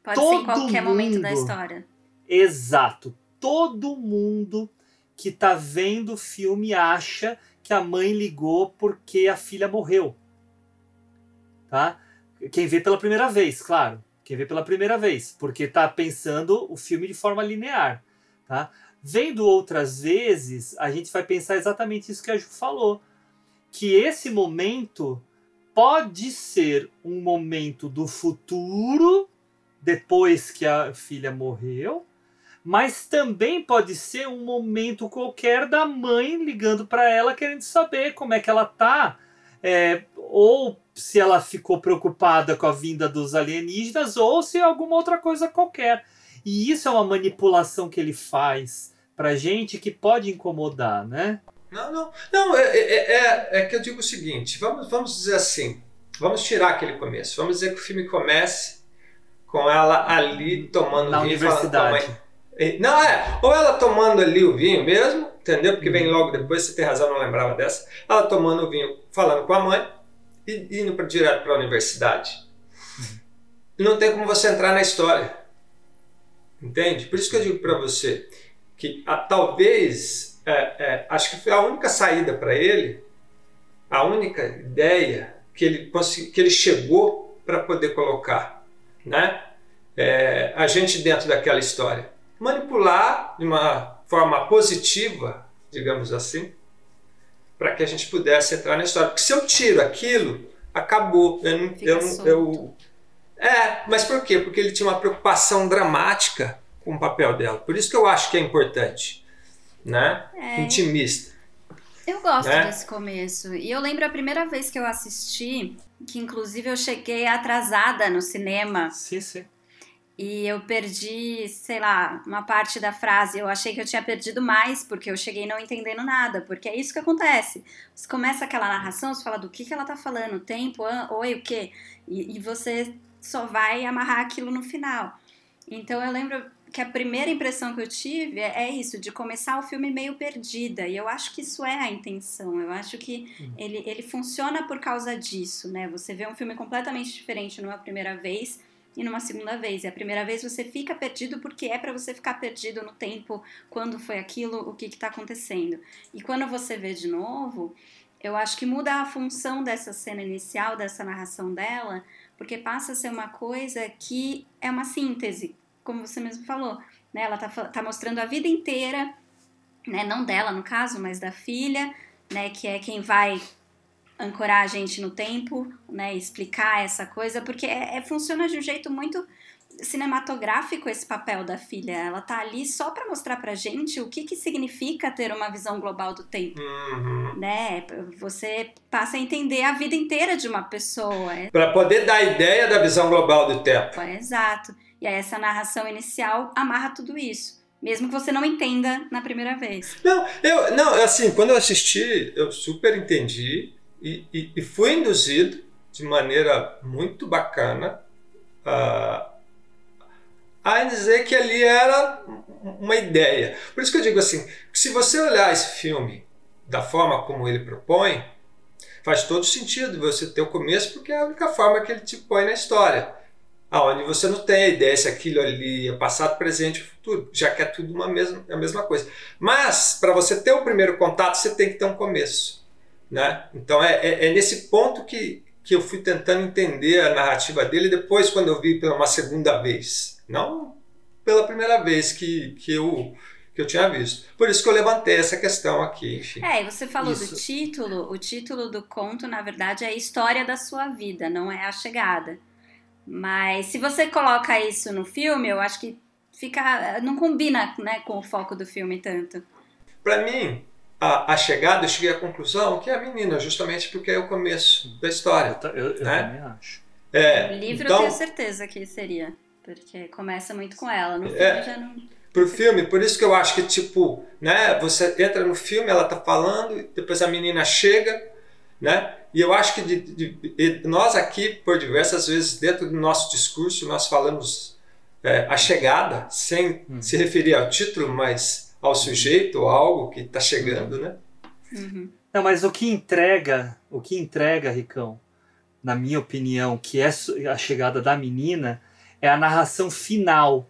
Pode ser em Todo qualquer momento da mundo. história. Exato. Todo mundo que tá vendo o filme acha que a mãe ligou porque a filha morreu. Tá? Quem vê pela primeira vez, claro. Quem vê pela primeira vez, porque tá pensando o filme de forma linear, tá? Vendo outras vezes, a gente vai pensar exatamente isso que a Ju falou, que esse momento pode ser um momento do futuro depois que a filha morreu, mas também pode ser um momento qualquer da mãe ligando para ela querendo saber como é que ela tá, é, ou se ela ficou preocupada com a vinda dos alienígenas, ou se é alguma outra coisa qualquer. E isso é uma manipulação que ele faz pra gente que pode incomodar, né? Não, não. Não, é, é, é, é que eu digo o seguinte: vamos, vamos dizer assim, vamos tirar aquele começo. Vamos dizer que o filme comece com ela ali tomando Na vinho falando com a universidade. mãe. Não, é, ou ela tomando ali o vinho mesmo, entendeu? Porque vem logo depois, você tem razão, não lembrava dessa. Ela tomando o vinho, falando com a mãe e indo pra, direto para a universidade. Não tem como você entrar na história. Entende? Por isso que eu digo para você que ah, talvez, é, é, acho que foi a única saída para ele, a única ideia que ele, que ele chegou para poder colocar, né? É, a gente dentro daquela história. Manipular de uma forma positiva, digamos assim, para que a gente pudesse entrar na história. Porque se eu tiro aquilo, acabou. Eu, não- eu, não- eu, é, mas por quê? Porque ele tinha uma preocupação dramática com o papel dela. Por isso que eu acho que é importante, né? É, Intimista. Eu gosto né? desse começo. E eu lembro a primeira vez que eu assisti, que inclusive eu cheguei atrasada no cinema Sim, sim. e eu perdi, sei lá, uma parte da frase. Eu achei que eu tinha perdido mais, porque eu cheguei não entendendo nada, porque é isso que acontece. Você começa aquela narração, você fala do que, que ela tá falando, tempo, ah, oi, o quê? E, e você só vai amarrar aquilo no final. Então eu lembro que a primeira impressão que eu tive é, é isso, de começar o filme meio perdida. E eu acho que isso é a intenção. Eu acho que ele, ele funciona por causa disso, né? Você vê um filme completamente diferente numa primeira vez e numa segunda vez. E a primeira vez você fica perdido porque é para você ficar perdido no tempo, quando foi aquilo, o que está acontecendo. E quando você vê de novo, eu acho que muda a função dessa cena inicial, dessa narração dela, porque passa a ser uma coisa que é uma síntese, como você mesmo falou. Né? Ela tá, tá mostrando a vida inteira, né? não dela no caso, mas da filha, né? que é quem vai ancorar a gente no tempo, né, explicar essa coisa, porque é, é- funciona de um jeito muito cinematográfico esse papel da filha. Ela tá ali só para mostrar pra gente o que que significa ter uma visão global do tempo, Uhum. né? Você passa a entender a vida inteira de uma pessoa. Para poder dar a ideia da visão global do tempo. é exato. E aí essa narração inicial amarra tudo isso, mesmo que você não entenda na primeira vez. Não, eu, não, assim, quando eu assisti, eu super entendi e, e- e fui induzido de maneira muito bacana a, a dizer que ali era uma ideia. Por isso que eu digo assim, se você olhar esse filme da forma como ele propõe, faz todo sentido você ter o começo, porque é a única forma que ele te põe na história. Aonde você não tem a ideia se aquilo ali é passado, presente e futuro, já que é tudo uma mesma, a mesma coisa. Mas, para você ter o primeiro contato, você tem que ter um começo. Né? Então, é, é, é nesse ponto que, que eu fui tentando entender a narrativa dele depois, quando eu vi pela uma segunda vez. Não pela primeira vez que, que, eu, que eu tinha visto. Por isso que eu levantei essa questão aqui, enfim. É, e você falou Isso. do título. O título do conto, na verdade, é a história da sua vida, não é a chegada. Mas se você coloca isso no filme, eu acho que fica. não combina né, com o foco do filme tanto. Para mim, a, a chegada, eu cheguei à conclusão que é a menina, justamente porque é o começo da Eu, história. ta- eu- eu Né? também acho. É, o livro então, eu tenho certeza que seria. Porque começa muito com ela, no É. filme já não. pro filme, por isso que eu acho que, tipo, né, você entra no filme, ela tá falando, e depois a menina chega, né, e eu acho que de, de- e nós aqui, por diversas vezes, dentro do nosso discurso, nós falamos é, a chegada, sem se referir ao título, mas ao sujeito, ou algo que está chegando, né? Uhum. Não, mas o que entrega, o que entrega, Ricão, na minha opinião, que é a chegada da menina, é a narração final.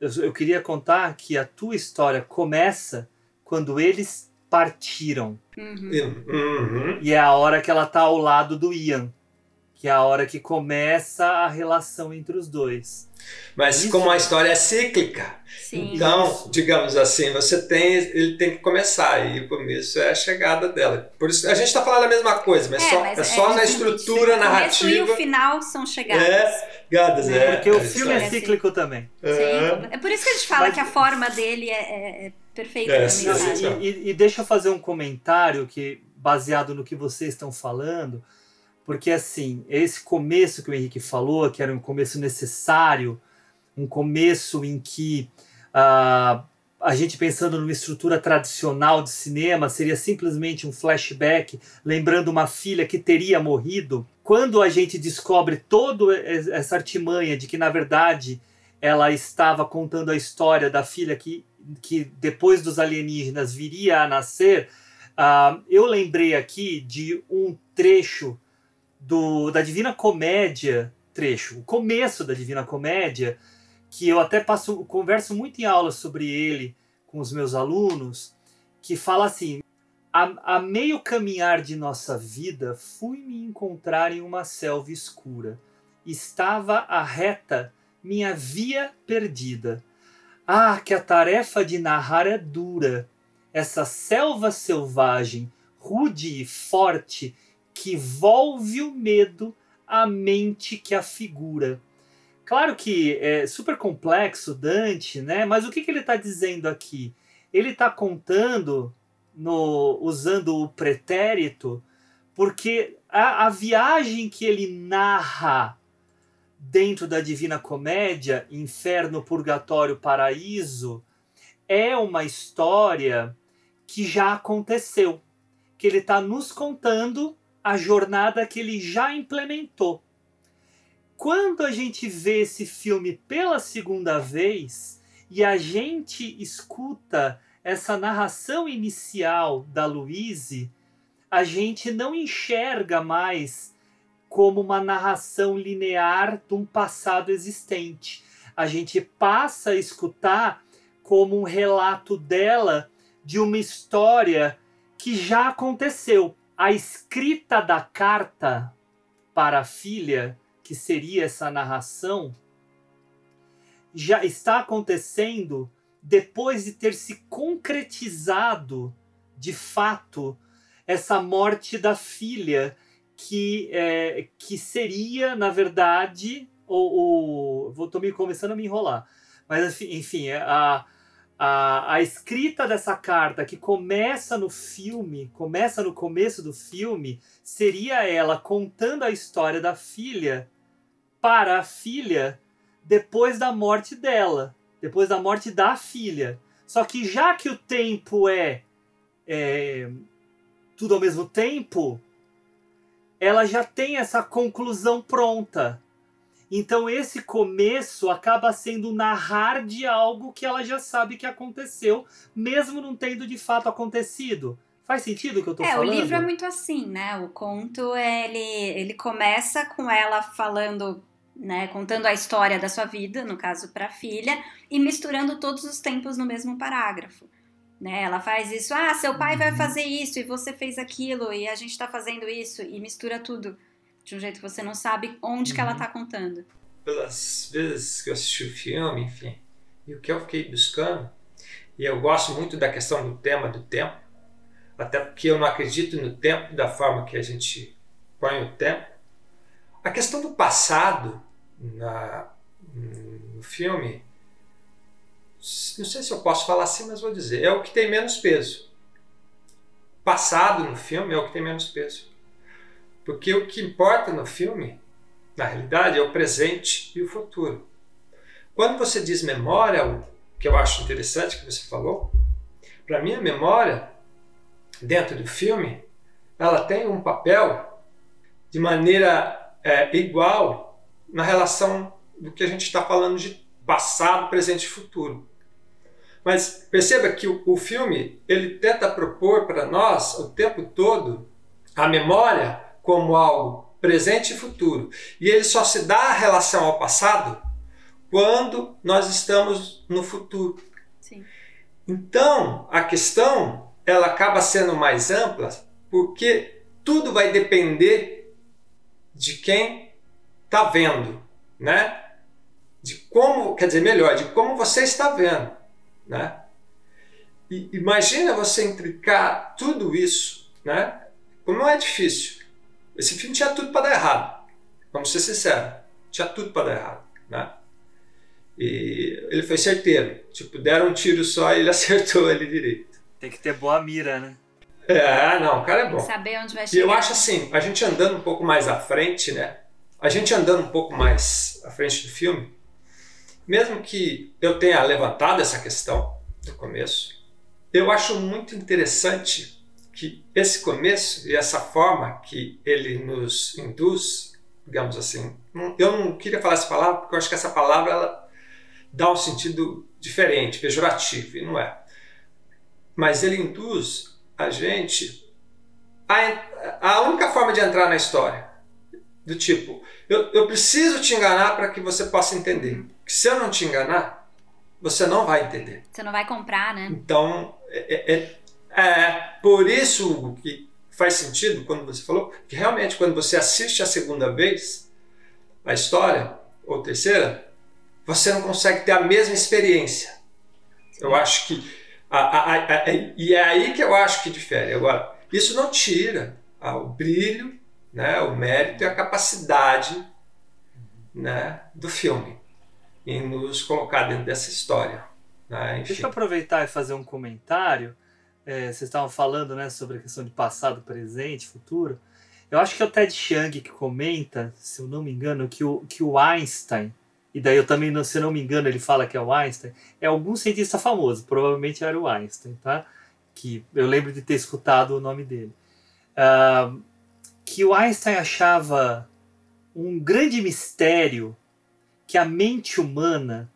Eu, eu queria contar que a tua história começa quando eles partiram. Uhum. E- uhum. E é a hora que ela tá ao lado do Ian. Que é a hora que começa a relação entre os dois. Mas Isso. como a história é cíclica, Sim. Então, Isso. digamos assim, você tem, ele tem que começar e o começo é a chegada dela. Por isso a gente está falando a mesma coisa, mas, só, mas é só na justamente, estrutura O começo e narrativa. o final são chegadas. É, gadas, é. Porque o é filme isso é cíclico também. Sim, É. é por isso que a gente fala Mas- que a forma dele é, é- é É. E, e- deixa eu fazer um comentário que baseado no que vocês estão falando, porque assim, esse começo que o Henrique falou, que era um começo necessário, um começo em que ah, a gente pensando numa estrutura tradicional de cinema seria simplesmente um flashback, lembrando uma filha que teria morrido. Quando a gente descobre toda essa artimanha de que na verdade ela estava contando a história da filha que, que depois dos alienígenas viria a nascer, ah, eu lembrei aqui de um trecho do, da Divina Comédia, trecho, o começo da Divina Comédia, que eu até passo, converso muito em aula sobre ele com os meus alunos, que fala assim: a, a meio caminhar de nossa vida, fui me encontrar em uma selva escura. Estava a reta minha via perdida. Ah, que a tarefa de narrar é dura. Essa selva selvagem, rude e forte, que volve o medo à mente que a figura. Claro que é super complexo Dante, né? Mas o que, que ele está dizendo aqui? Ele está contando, no, usando o pretérito, porque a, a viagem que ele narra dentro da Divina Comédia, Inferno, Purgatório, Paraíso, é uma história que já aconteceu, que ele está nos contando a jornada que ele já implementou. Quando a gente vê esse filme pela segunda vez e a gente escuta essa narração inicial da Louise, a gente não enxerga mais como uma narração linear de um passado existente. A gente passa a escutar como um relato dela de uma história que já aconteceu. A escrita da carta para a filha, que seria essa narração, já está acontecendo depois de ter se concretizado de fato essa morte da filha que, é, que seria, na verdade, o, o, vou tô me começando a me enrolar, mas enfim, é a, a, a escrita dessa carta que começa no filme, começa no começo do filme, seria ela contando a história da filha para a filha depois da morte dela, depois da morte da filha. Só que já que o tempo é, é tudo ao mesmo tempo, ela já tem essa conclusão pronta. Então esse começo acaba sendo narrar de algo que ela já sabe que aconteceu, mesmo não tendo de fato acontecido. Faz sentido o que eu tô é, falando? o livro é muito assim, né? O conto, ele, ele começa com ela falando, né, contando a história da sua vida, no caso para a filha, e misturando todos os tempos no mesmo parágrafo. Né? Ela faz isso, ah, seu pai vai fazer isso e você fez aquilo e a gente tá fazendo isso e mistura tudo de um jeito que você não sabe onde que ela tá contando. Pelas vezes que eu assisti o filme, enfim, e o que eu fiquei buscando, e eu gosto muito da questão do tema do tempo, até porque eu não acredito no tempo da forma que a gente põe o tempo. A questão do passado na, no filme, não sei se eu posso falar assim, mas vou dizer, é o que tem menos peso. Passado no filme é o que tem menos peso. Porque o que importa no filme, na realidade, é o presente e o futuro. Quando você diz memória, o que eu acho interessante que você falou, para mim a memória dentro do filme, ela tem um papel de maneira é, igual na relação do que a gente está falando de passado, presente e futuro. Mas perceba que o, o filme ele tenta propor para nós o tempo todo a memória como algo presente e futuro. E ele só se dá a relação ao passado quando nós estamos no futuro. Sim. Então, a questão ela acaba sendo mais ampla porque tudo vai depender de quem está vendo, né? De como, quer dizer, melhor, de como você está vendo, né? E imagina você implicar tudo isso, né? Como não é difícil. Esse filme tinha tudo para dar errado. Vamos ser sinceros, tinha tudo para dar errado, né? E ele foi certeiro. Tipo, deram um tiro só e ele acertou ele direito. Tem que ter boa mira, né? É, não, o cara é bom. Saber onde vai E chegar. eu acho assim, a gente andando um pouco mais à frente, né? A gente andando um pouco mais à frente do filme, mesmo que eu tenha levantado essa questão no começo, eu acho muito interessante que esse começo e essa forma que ele nos induz, digamos assim, eu não queria falar essa palavra porque eu acho que essa palavra ela dá um sentido diferente, pejorativo, e não é. Mas ele induz a gente a, a única forma de entrar na história. Do tipo, eu, eu preciso te enganar para que você possa entender. Que se eu não te enganar, você não vai entender. Você não vai comprar, né? Então, é, é- é por isso Hugo, que faz sentido quando você falou que realmente quando você assiste a segunda vez a história, ou terceira, você não consegue ter a mesma experiência. Eu acho que. a- a- a- e é aí que eu acho que difere. Agora, isso não tira ah, o brilho, né, o mérito e a capacidade né, do filme em nos colocar dentro dessa história. Né. Deixa eu aproveitar e fazer um comentário. É, vocês estavam falando né, sobre a questão de passado, presente, futuro. Eu acho que é o Ted Chiang que comenta, se eu não me engano, que o, que o Einstein, e daí eu também, se eu não me engano, ele fala que é o Einstein, é algum cientista famoso, provavelmente era o Einstein, tá? Que eu lembro de ter escutado o nome dele. Ah, que o Einstein achava um grande mistério que a mente humana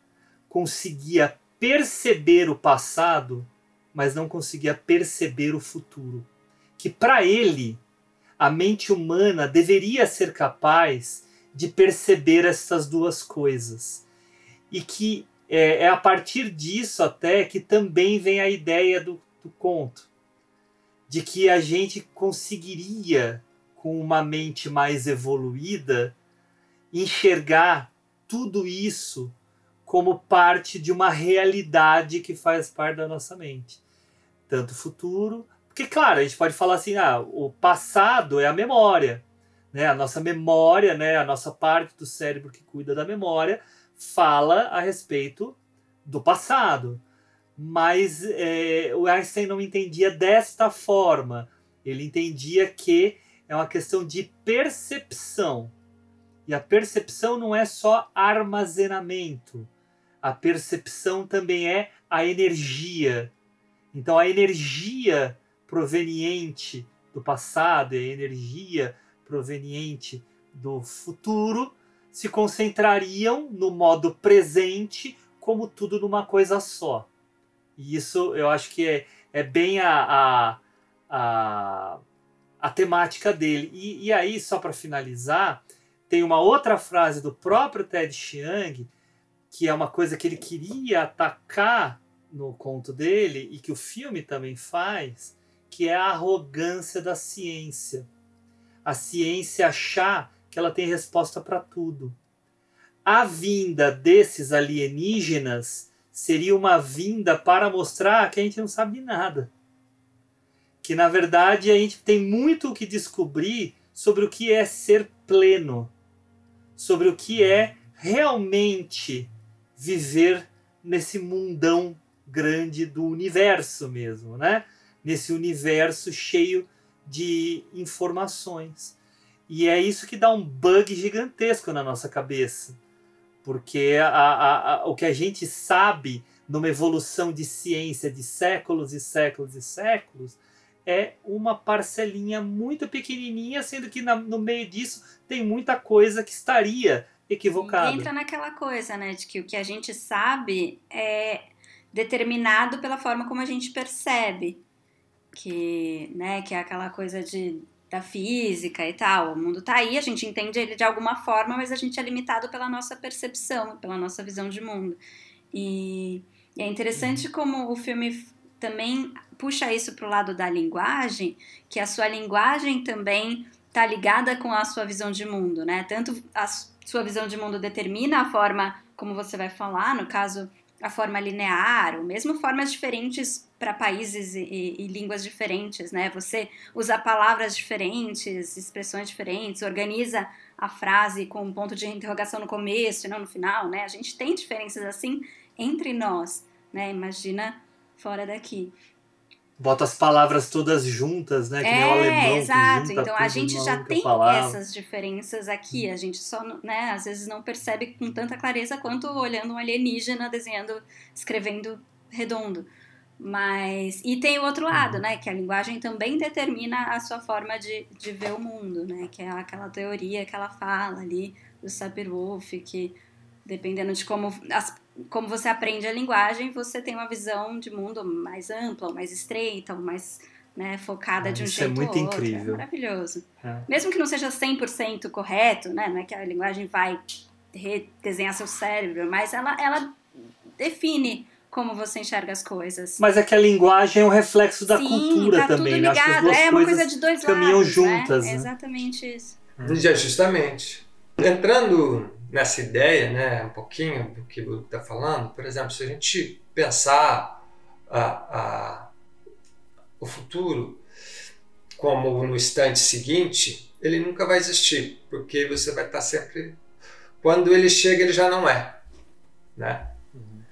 conseguia perceber o passado, mas não conseguia perceber o futuro. Que para ele, a mente humana deveria ser capaz de perceber essas duas coisas. E que é, é a partir disso até que também vem a ideia do, do conto. De que a gente conseguiria, com uma mente mais evoluída, enxergar tudo isso como parte de uma realidade que faz parte da nossa mente. Tanto o futuro. Porque, claro, a gente pode falar assim: ah, o passado é a memória. Né? A nossa memória, né? a nossa parte do cérebro que cuida da memória, fala a respeito do passado. Mas é, o Einstein não entendia desta forma. Ele entendia que é uma questão de percepção. E a percepção não é só armazenamento. A percepção também é a energia. Então, a energia proveniente do passado e a energia proveniente do futuro se concentrariam no modo presente como tudo numa coisa só. E isso eu acho que é, é bem a, a, a, a temática dele. E, e aí, só para finalizar, tem uma outra frase do próprio Ted Chiang, que é uma coisa que ele queria atacar no conto dele e que o filme também faz, que é a arrogância da ciência. A ciência achar que ela tem resposta para tudo. A vinda desses alienígenas seria uma vinda para mostrar que a gente não sabe de nada. Que na verdade a gente tem muito o que descobrir sobre o que é ser pleno, sobre o que é realmente viver nesse mundão grande do universo mesmo, né? Nesse universo cheio de informações. E é isso que dá um bug gigantesco na nossa cabeça. Porque a, a, a, o que a gente sabe numa evolução de ciência de séculos e séculos e séculos é uma parcelinha muito pequenininha, sendo que na, no meio disso tem muita coisa que estaria equivocada. E entra naquela coisa, né, de que o que a gente sabe é determinado pela forma como a gente percebe, que, né, que é aquela coisa de da física e tal. O mundo tá aí, a gente entende ele de alguma forma, mas a gente é limitado pela nossa percepção, pela nossa visão de mundo. E, e é interessante como o filme também puxa isso para o lado da linguagem, que a sua linguagem também está ligada com a sua visão de mundo, né? Tanto a sua visão de mundo determina a forma como você vai falar, no caso, a forma linear, ou mesmo formas diferentes para países e, e, línguas diferentes, né? Você usa palavras diferentes, expressões diferentes, organiza a frase com um ponto de interrogação no começo e não no final, né? A gente tem diferenças assim entre nós, né? Imagina fora daqui bota as palavras todas juntas, né? Que é, nem o alemão. Exato. então a gente já tem essas diferenças aqui. A gente só, né, às vezes não percebe com tanta clareza quanto olhando um alienígena desenhando, escrevendo redondo. Mas. E tem o outro lado, uhum. né? Que a linguagem também determina a sua forma de, de ver o mundo, né? Que é aquela teoria que ela fala ali do Sapir-Whorf, que dependendo de como as como você aprende a linguagem, você tem uma visão de mundo mais ampla, mais estreita, mais né, focada ah, de um isso jeito é muito ou outro. É incrível. É maravilhoso. É. Mesmo que não seja 100% correto, né, não é que a linguagem vai redesenhar seu cérebro, mas ela, ela define como você enxerga as coisas. Mas é que a linguagem é um reflexo da Sim, cultura tá também, tudo né? ligado. é uma coisa de dois caminham lados, juntas. Né? Né? Exatamente isso. É, justamente. Entrando nessa ideia, né, um pouquinho do que o está falando, por exemplo, se a gente pensar a, a, o futuro como no instante seguinte, ele nunca vai existir, porque você vai estar sempre. Quando ele chega, ele já não é. Né? Uhum.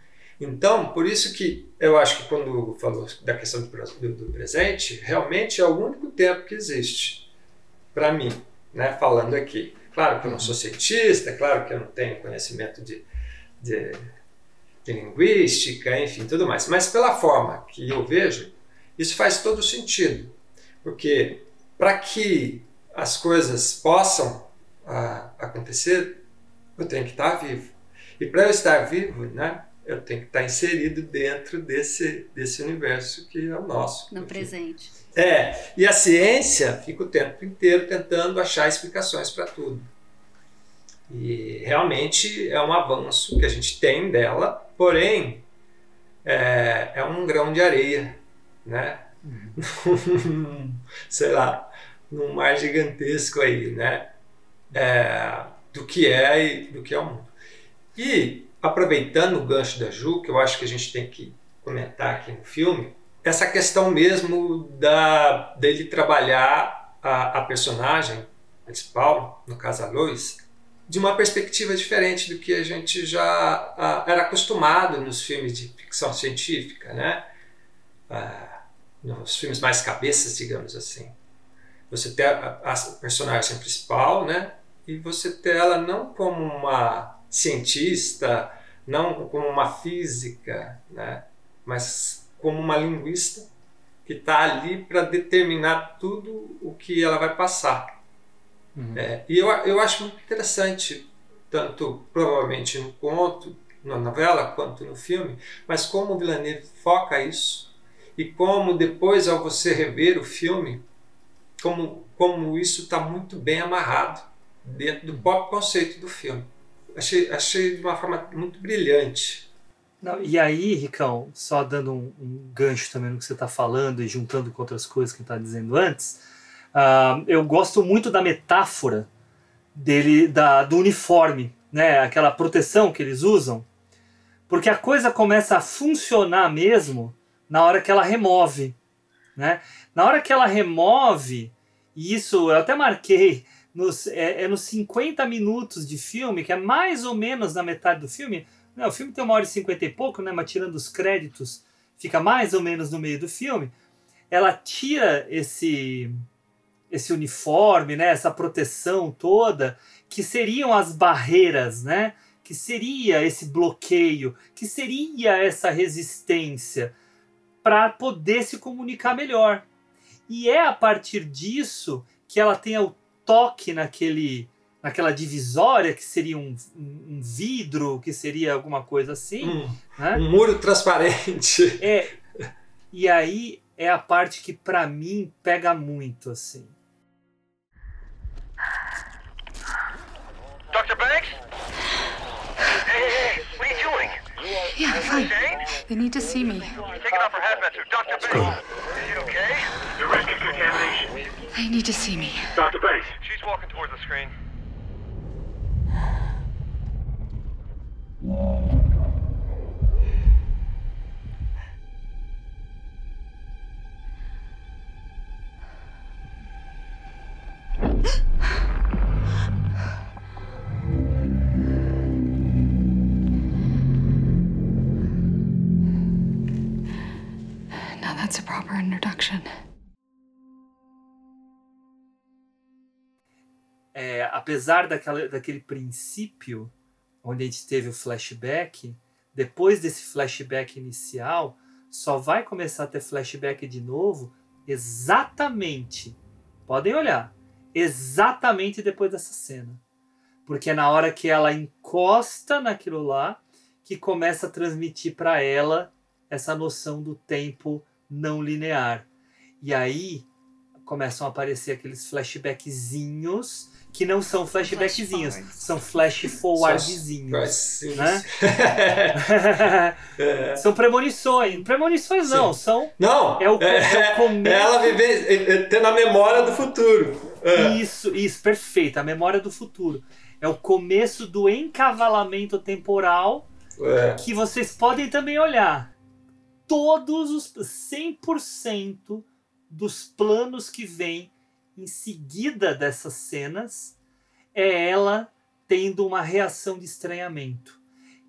Então, por isso que eu acho que quando o Hugo falou da questão do, do, do presente, realmente é o único tempo que existe para mim, né, falando aqui. Claro que eu não sou cientista, claro que eu não tenho conhecimento de, de, de linguística, enfim, tudo mais. Mas pela forma que eu vejo, isso faz todo sentido. Porque para que as coisas possam ah, acontecer, eu tenho que estar vivo. E para eu estar vivo, né, eu tenho que estar inserido dentro desse, desse universo que é o nosso. No presente. É, e a ciência fica o tempo inteiro tentando achar explicações para tudo. E realmente é um avanço que a gente tem dela, porém é, é um grão de areia, né? Uhum. Sei lá, num mar gigantesco aí, né? É, do que é e do que é o mundo. E aproveitando o gancho da Ju, que eu acho que a gente tem que comentar aqui no filme, essa questão mesmo da dele trabalhar a, a personagem principal, no caso a Lois, de uma perspectiva diferente do que a gente já a, era acostumado nos filmes de ficção científica, né? Nos filmes mais cabeças, digamos assim. Você tem a, a personagem principal, né? E você tem ela não como uma cientista, não como uma física, né? Mas como uma linguista que está ali para determinar tudo o que ela vai passar. Uhum. É, e eu, eu acho muito interessante, tanto provavelmente no conto, na novela, quanto no filme, mas como o Villeneuve foca isso e como depois, ao você rever o filme, como, como isso está muito bem amarrado dentro do próprio conceito do filme. Achei, achei de uma forma muito brilhante. Não, e aí, Ricão, só dando um, um, gancho também no que você está falando e juntando com outras coisas que está dizendo antes, uh, eu gosto muito da metáfora dele, da, do uniforme, né? aquela proteção que eles usam, porque a coisa começa a funcionar mesmo na hora que ela remove. Né? Na hora que ela remove, e isso eu até marquei, nos, é, é nos 50 minutos de filme, que é mais ou menos na metade do filme, não, o filme tem uma hora e cinquenta e pouco, né? Mas tirando os créditos, fica mais ou menos no meio do filme. Ela tira esse esse uniforme, né? Essa proteção toda, que seriam as barreiras, né? que seria esse bloqueio, que seria essa resistência para poder se comunicar melhor. E é a partir disso que ela tem o toque naquele naquela divisória que seria um, um, vidro, que seria alguma coisa assim. Um, né? um muro transparente. É, e aí é a parte que para mim pega muito assim. Dr. Banks? Hey, hey, hey, what are you doing? Yeah, fine. They need to see me. Taking off her hazmat suit. Dr. Banks, is he okay? The risk of contamination. They need to see me. Dr. Banks. She's walking towards the screen. Now that's a proper introduction. É, apesar daquela, daquele princípio onde a gente teve o flashback, depois desse flashback inicial, só vai começar a ter flashback de novo exatamente. Podem olhar. Exatamente depois dessa cena. Porque é na hora que ela encosta naquilo lá que começa a transmitir para ela essa noção do tempo não linear. E aí começam a aparecer aqueles flashbackzinhos que não são flashbackzinhos, Flash são flash forwardzinhos. Né? É. são premonições. Premonições não, são Não, É o- é o começo. ela vive é, é, tendo a memória do futuro. É. Isso, isso, perfeito. A memória do futuro. É o começo do encavalamento temporal É. que vocês podem também olhar. Todos os 100% dos planos que vêm em seguida dessas cenas é ela tendo uma reação de estranhamento.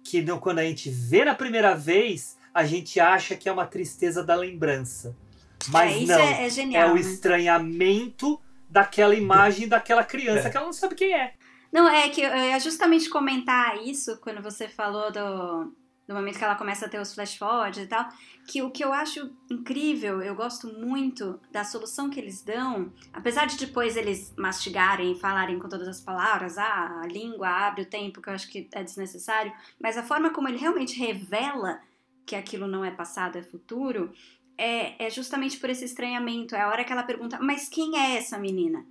Que não, quando a gente vê na primeira vez, a gente acha que é uma tristeza da lembrança. Mas é, não. é, é É genial. o né? estranhamento daquela imagem daquela criança É. que ela não sabe quem é. Não, é que eu ia justamente comentar isso quando você falou do, do momento que ela começa a ter os flash forwards e tal, que o que eu acho incrível, eu gosto muito da solução que eles dão, apesar de depois eles mastigarem e falarem com todas as palavras, ah, a língua abre o tempo, que eu acho que é desnecessário, mas a forma como ele realmente revela que aquilo não é passado, é futuro, é, é justamente por esse estranhamento. É a hora que ela pergunta, mas quem é essa menina?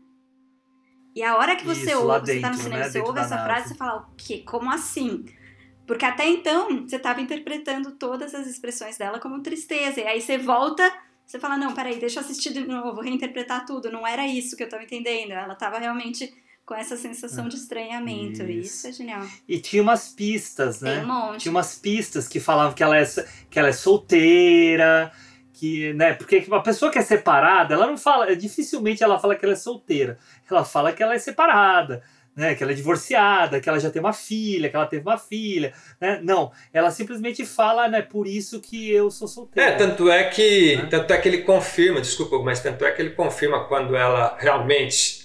E a hora que você Isso, ouve, você tá no dentro, cinema, né? você Dentro ouve essa nave. frase, você fala, o quê? Como assim? Porque até então, você estava interpretando todas as expressões dela como tristeza. E aí você volta, você fala, não, peraí, deixa eu assistir de novo, reinterpretar tudo. Não era isso que eu estava entendendo. Ela estava realmente com essa sensação de estranhamento. Isso. isso é genial. E tinha umas pistas, né? Tem um monte. Tinha umas pistas que falavam que ela é, que ela é solteira, que, né? Porque uma pessoa que é separada, ela não fala, dificilmente ela fala que ela é solteira. Ela fala que ela é separada, né? Que ela é divorciada, que ela já tem uma filha, que ela teve uma filha, né? Não, ela simplesmente fala, né? Por isso que eu sou solteira. É, tanto é que Né? tanto é que ele confirma, desculpa, mas tanto é que ele confirma quando ela realmente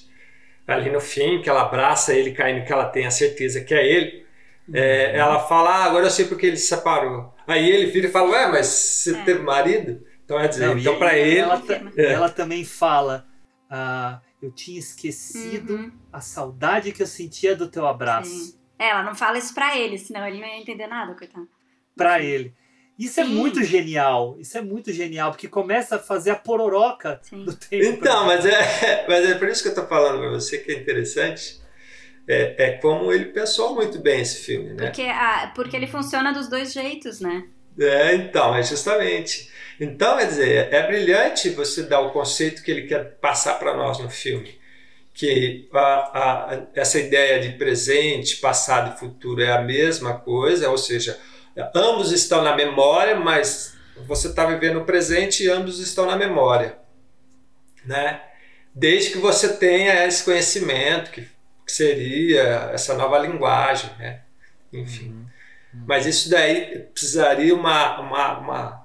ali no fim que ela abraça ele caindo que ela tem a certeza que é ele. é, Uhum. ela fala, ah, agora eu sei porque ele se separou. Aí ele vira e fala, ué, mas você É. teve marido? Então é dizer, Não, e- então para e ele, ela, É. ela também fala, ah, eu tinha esquecido Uhum. a saudade que eu sentia do teu abraço. Sim. É, ela não fala isso pra ele, senão ele não ia entender nada, coitado. para ele. Isso é Sim. muito genial. Isso é muito genial, porque começa a fazer a pororoca Sim. do tempo. Então, mas é, mas é por isso que eu tô falando para você que é interessante. É, é como ele pensou muito bem esse filme, né? Porque, a, porque ele funciona dos dois jeitos, né? É, então, é justamente. Então, quer dizer, é brilhante você dar o conceito que ele quer passar para nós no filme. Que a, a, essa ideia de presente, passado e futuro é a mesma coisa, ou seja, ambos estão na memória, mas você está vivendo o presente e ambos estão na memória. Né? Desde que você tenha esse conhecimento, que, que seria essa nova linguagem. Né? Enfim. Uhum. Mas isso daí precisaria uma, uma, uma,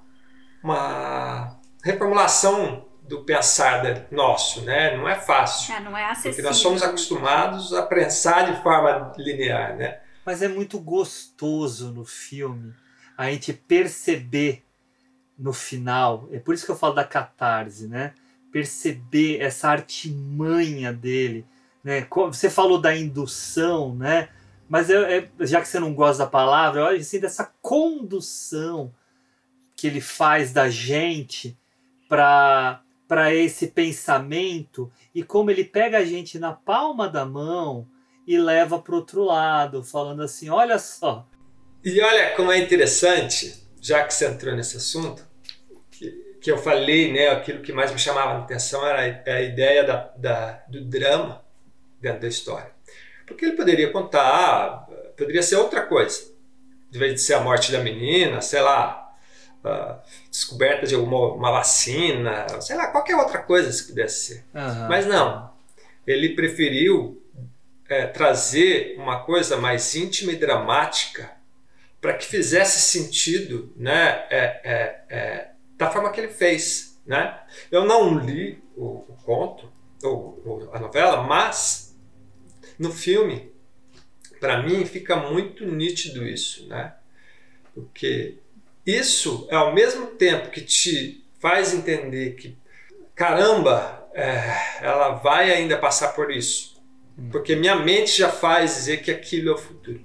uma reformulação do pensar nosso, né? Não é fácil. É, não é acessível. Porque nós somos acostumados a pensar de forma linear, né? Mas é muito gostoso no filme a gente perceber no final, é por isso que eu falo da catarse, né? Perceber essa artimanha dele, né? Você falou da indução, né? Mas é, é, já que você não gosta da palavra, olha assim dessa condução que ele faz da gente para para esse pensamento e como ele pega a gente na palma da mão e leva para outro lado, falando assim, olha só. E olha como é interessante, já que você entrou nesse assunto, que, que eu falei, né, aquilo que mais me chamava a atenção era a, a ideia da, da, do drama dentro da história. Porque ele poderia contar, poderia ser outra coisa. De vez de ser a morte da menina, sei lá, uh, descoberta de alguma uma vacina, sei lá, qualquer outra coisa se pudesse ser. Uhum. Mas não, ele preferiu é, trazer uma coisa mais íntima e dramática para que fizesse sentido né, é, é, é, da forma que ele fez. Né? Eu não li o, o conto, ou, a novela, mas no filme, para mim, fica muito nítido isso. Né? Porque isso é ao mesmo tempo que te faz entender que, caramba, é, ela vai ainda passar por isso. Hum. Porque minha mente já faz dizer que aquilo é o futuro.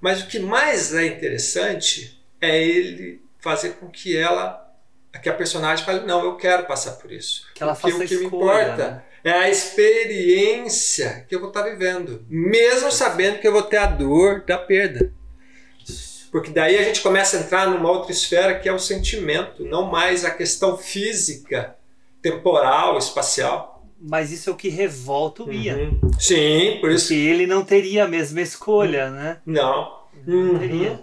Mas o que mais é interessante é ele fazer com que ela, que a personagem fale, não, eu quero passar por isso. Que ela Porque faça o que escolha, me importa né? é a experiência que eu vou estar vivendo, mesmo sabendo que eu vou ter a dor da perda. Porque daí a gente começa a entrar numa outra esfera que é o sentimento, não mais a questão física, temporal, espacial. Mas isso é o que revolta o Ian. Uhum. Sim, por isso. Porque ele não teria a mesma escolha, né? Não. Não Uhum. teria.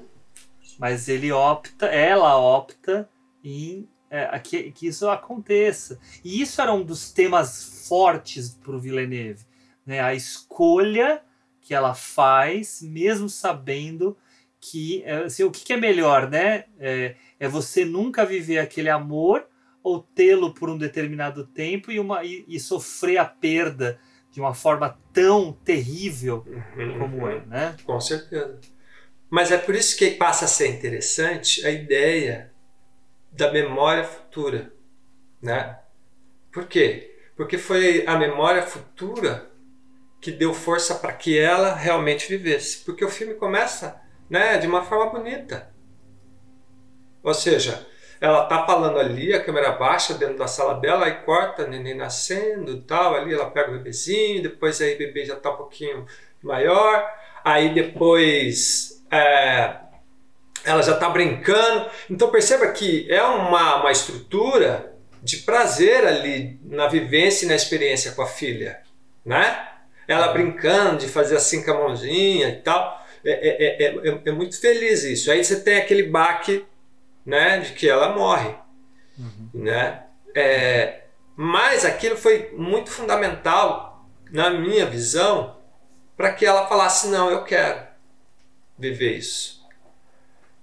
Mas ele opta, ela opta em é, que, que isso aconteça. E isso era um dos temas fortes para o Villeneuve. Né? A escolha que ela faz, mesmo sabendo que é, assim, o que, é melhor, né? É, é você nunca viver aquele amor ou tê-lo por um determinado tempo e, uma, e, e sofrer a perda de uma forma tão terrível como é, né? Com certeza. Mas é por isso que passa a ser interessante a ideia da memória futura, né? Por quê? Porque foi a memória futura que deu força para que ela realmente vivesse. Porque o filme começa, né, de uma forma bonita. Ou seja, ela tá falando ali, a câmera baixa dentro da sala dela, aí corta, neném nascendo e tal, ali ela pega o bebezinho, depois aí o bebê já tá um pouquinho maior, aí depois é, ela já tá brincando. Então perceba que é uma, uma estrutura de prazer ali na vivência e na experiência com a filha, né? Ela brincando de fazer assim com a mãozinha e tal. É, é, é, é, é muito feliz isso. Aí você tem aquele baque né, de que ela morre, né? É, mas aquilo foi muito fundamental na minha visão para que ela falasse não, eu quero viver isso,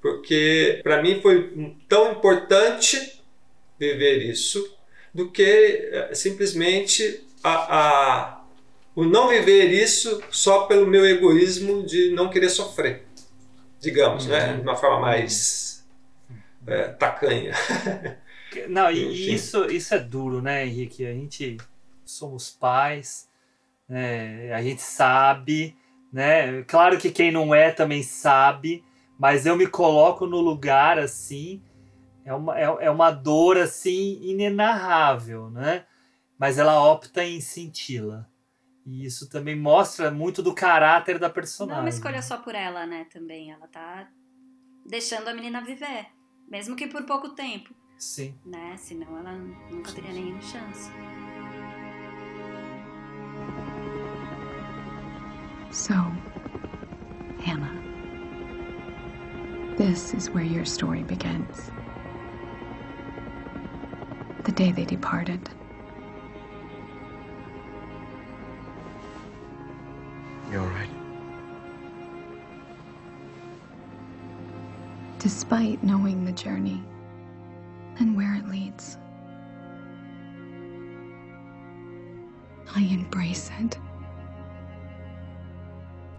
porque para mim foi tão importante viver isso do que eh, simplesmente a, a o não viver isso só pelo meu egoísmo de não querer sofrer, digamos, né, de uma forma mais é, tacanha. Não, e, e isso, isso é duro, né, Henrique? A gente somos pais, né? a gente sabe, né? Claro que quem não é também sabe, mas eu me coloco no lugar assim, é uma, é, é uma dor assim inenarrável, né? Mas ela opta em senti-la. E isso também mostra muito do caráter da Não é personagem. uma escolha só por ela, né, também. Ela tá deixando a menina viver. Mesmo que por pouco tempo, Sim. né? Senão ela nunca teria nenhuma chance. So, Hannah, this is where your story begins. The day they departed. You all right? Despite knowing the journey and where it leads, I embrace it.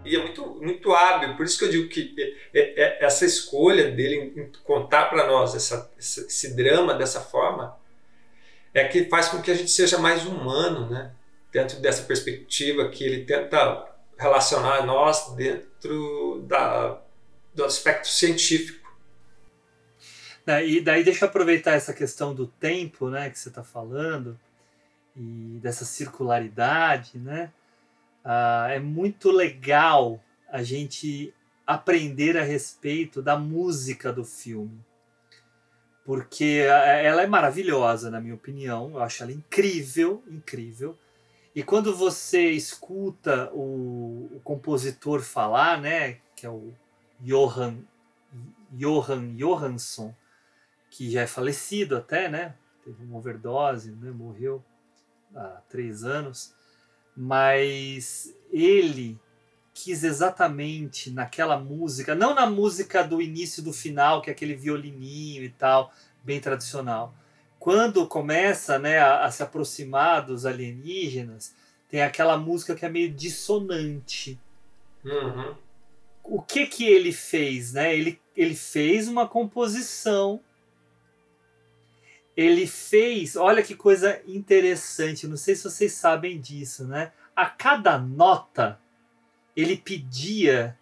e é muito, muito hábil. Por isso que eu digo que é, é, essa escolha dele em contar para nós essa, esse drama dessa forma é que faz com que a gente seja mais humano, né? Dentro dessa perspectiva que ele tenta relacionar nós dentro da, do aspecto científico. E daí deixa eu aproveitar essa questão do tempo, né, que você está falando e dessa circularidade, né? Ah, é muito legal a gente aprender a respeito da música do filme. Porque ela é maravilhosa, na minha opinião. Eu acho ela incrível, incrível. E quando você escuta o, o compositor falar, né, que é o Johan, Johan Johansson, que já é falecido até, né? Teve uma overdose, né? morreu há três anos mas ele quis exatamente naquela música, não na música do início do final, que é aquele violininho e tal, bem tradicional. Quando começa né, a, a se aproximar dos alienígenas, tem aquela música que é meio dissonante. Uhum. O que que ele fez? Né? Ele, ele fez uma composição ele fez, olha que coisa interessante, não sei se vocês sabem disso, né? A cada nota ele pedia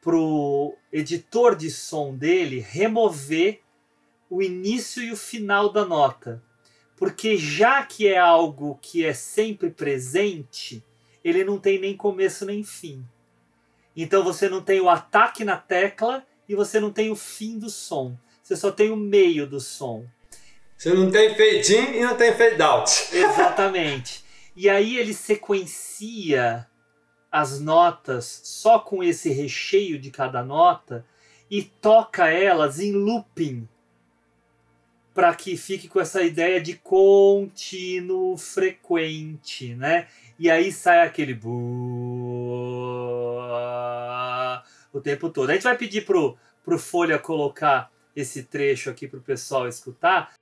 pro editor de som dele remover o início e o final da nota. Porque já que é algo que é sempre presente, ele não tem nem começo nem fim. Então você não tem o ataque na tecla e você não tem o fim do som. Você só tem o meio do som. Você não tem fade in e não tem fade out. Exatamente. E aí ele sequencia as notas só com esse recheio de cada nota e toca elas em looping para que fique com essa ideia de contínuo frequente, né? E aí sai aquele o tempo todo. A gente vai pedir pro pro Folha colocar esse trecho aqui pro pessoal escutar.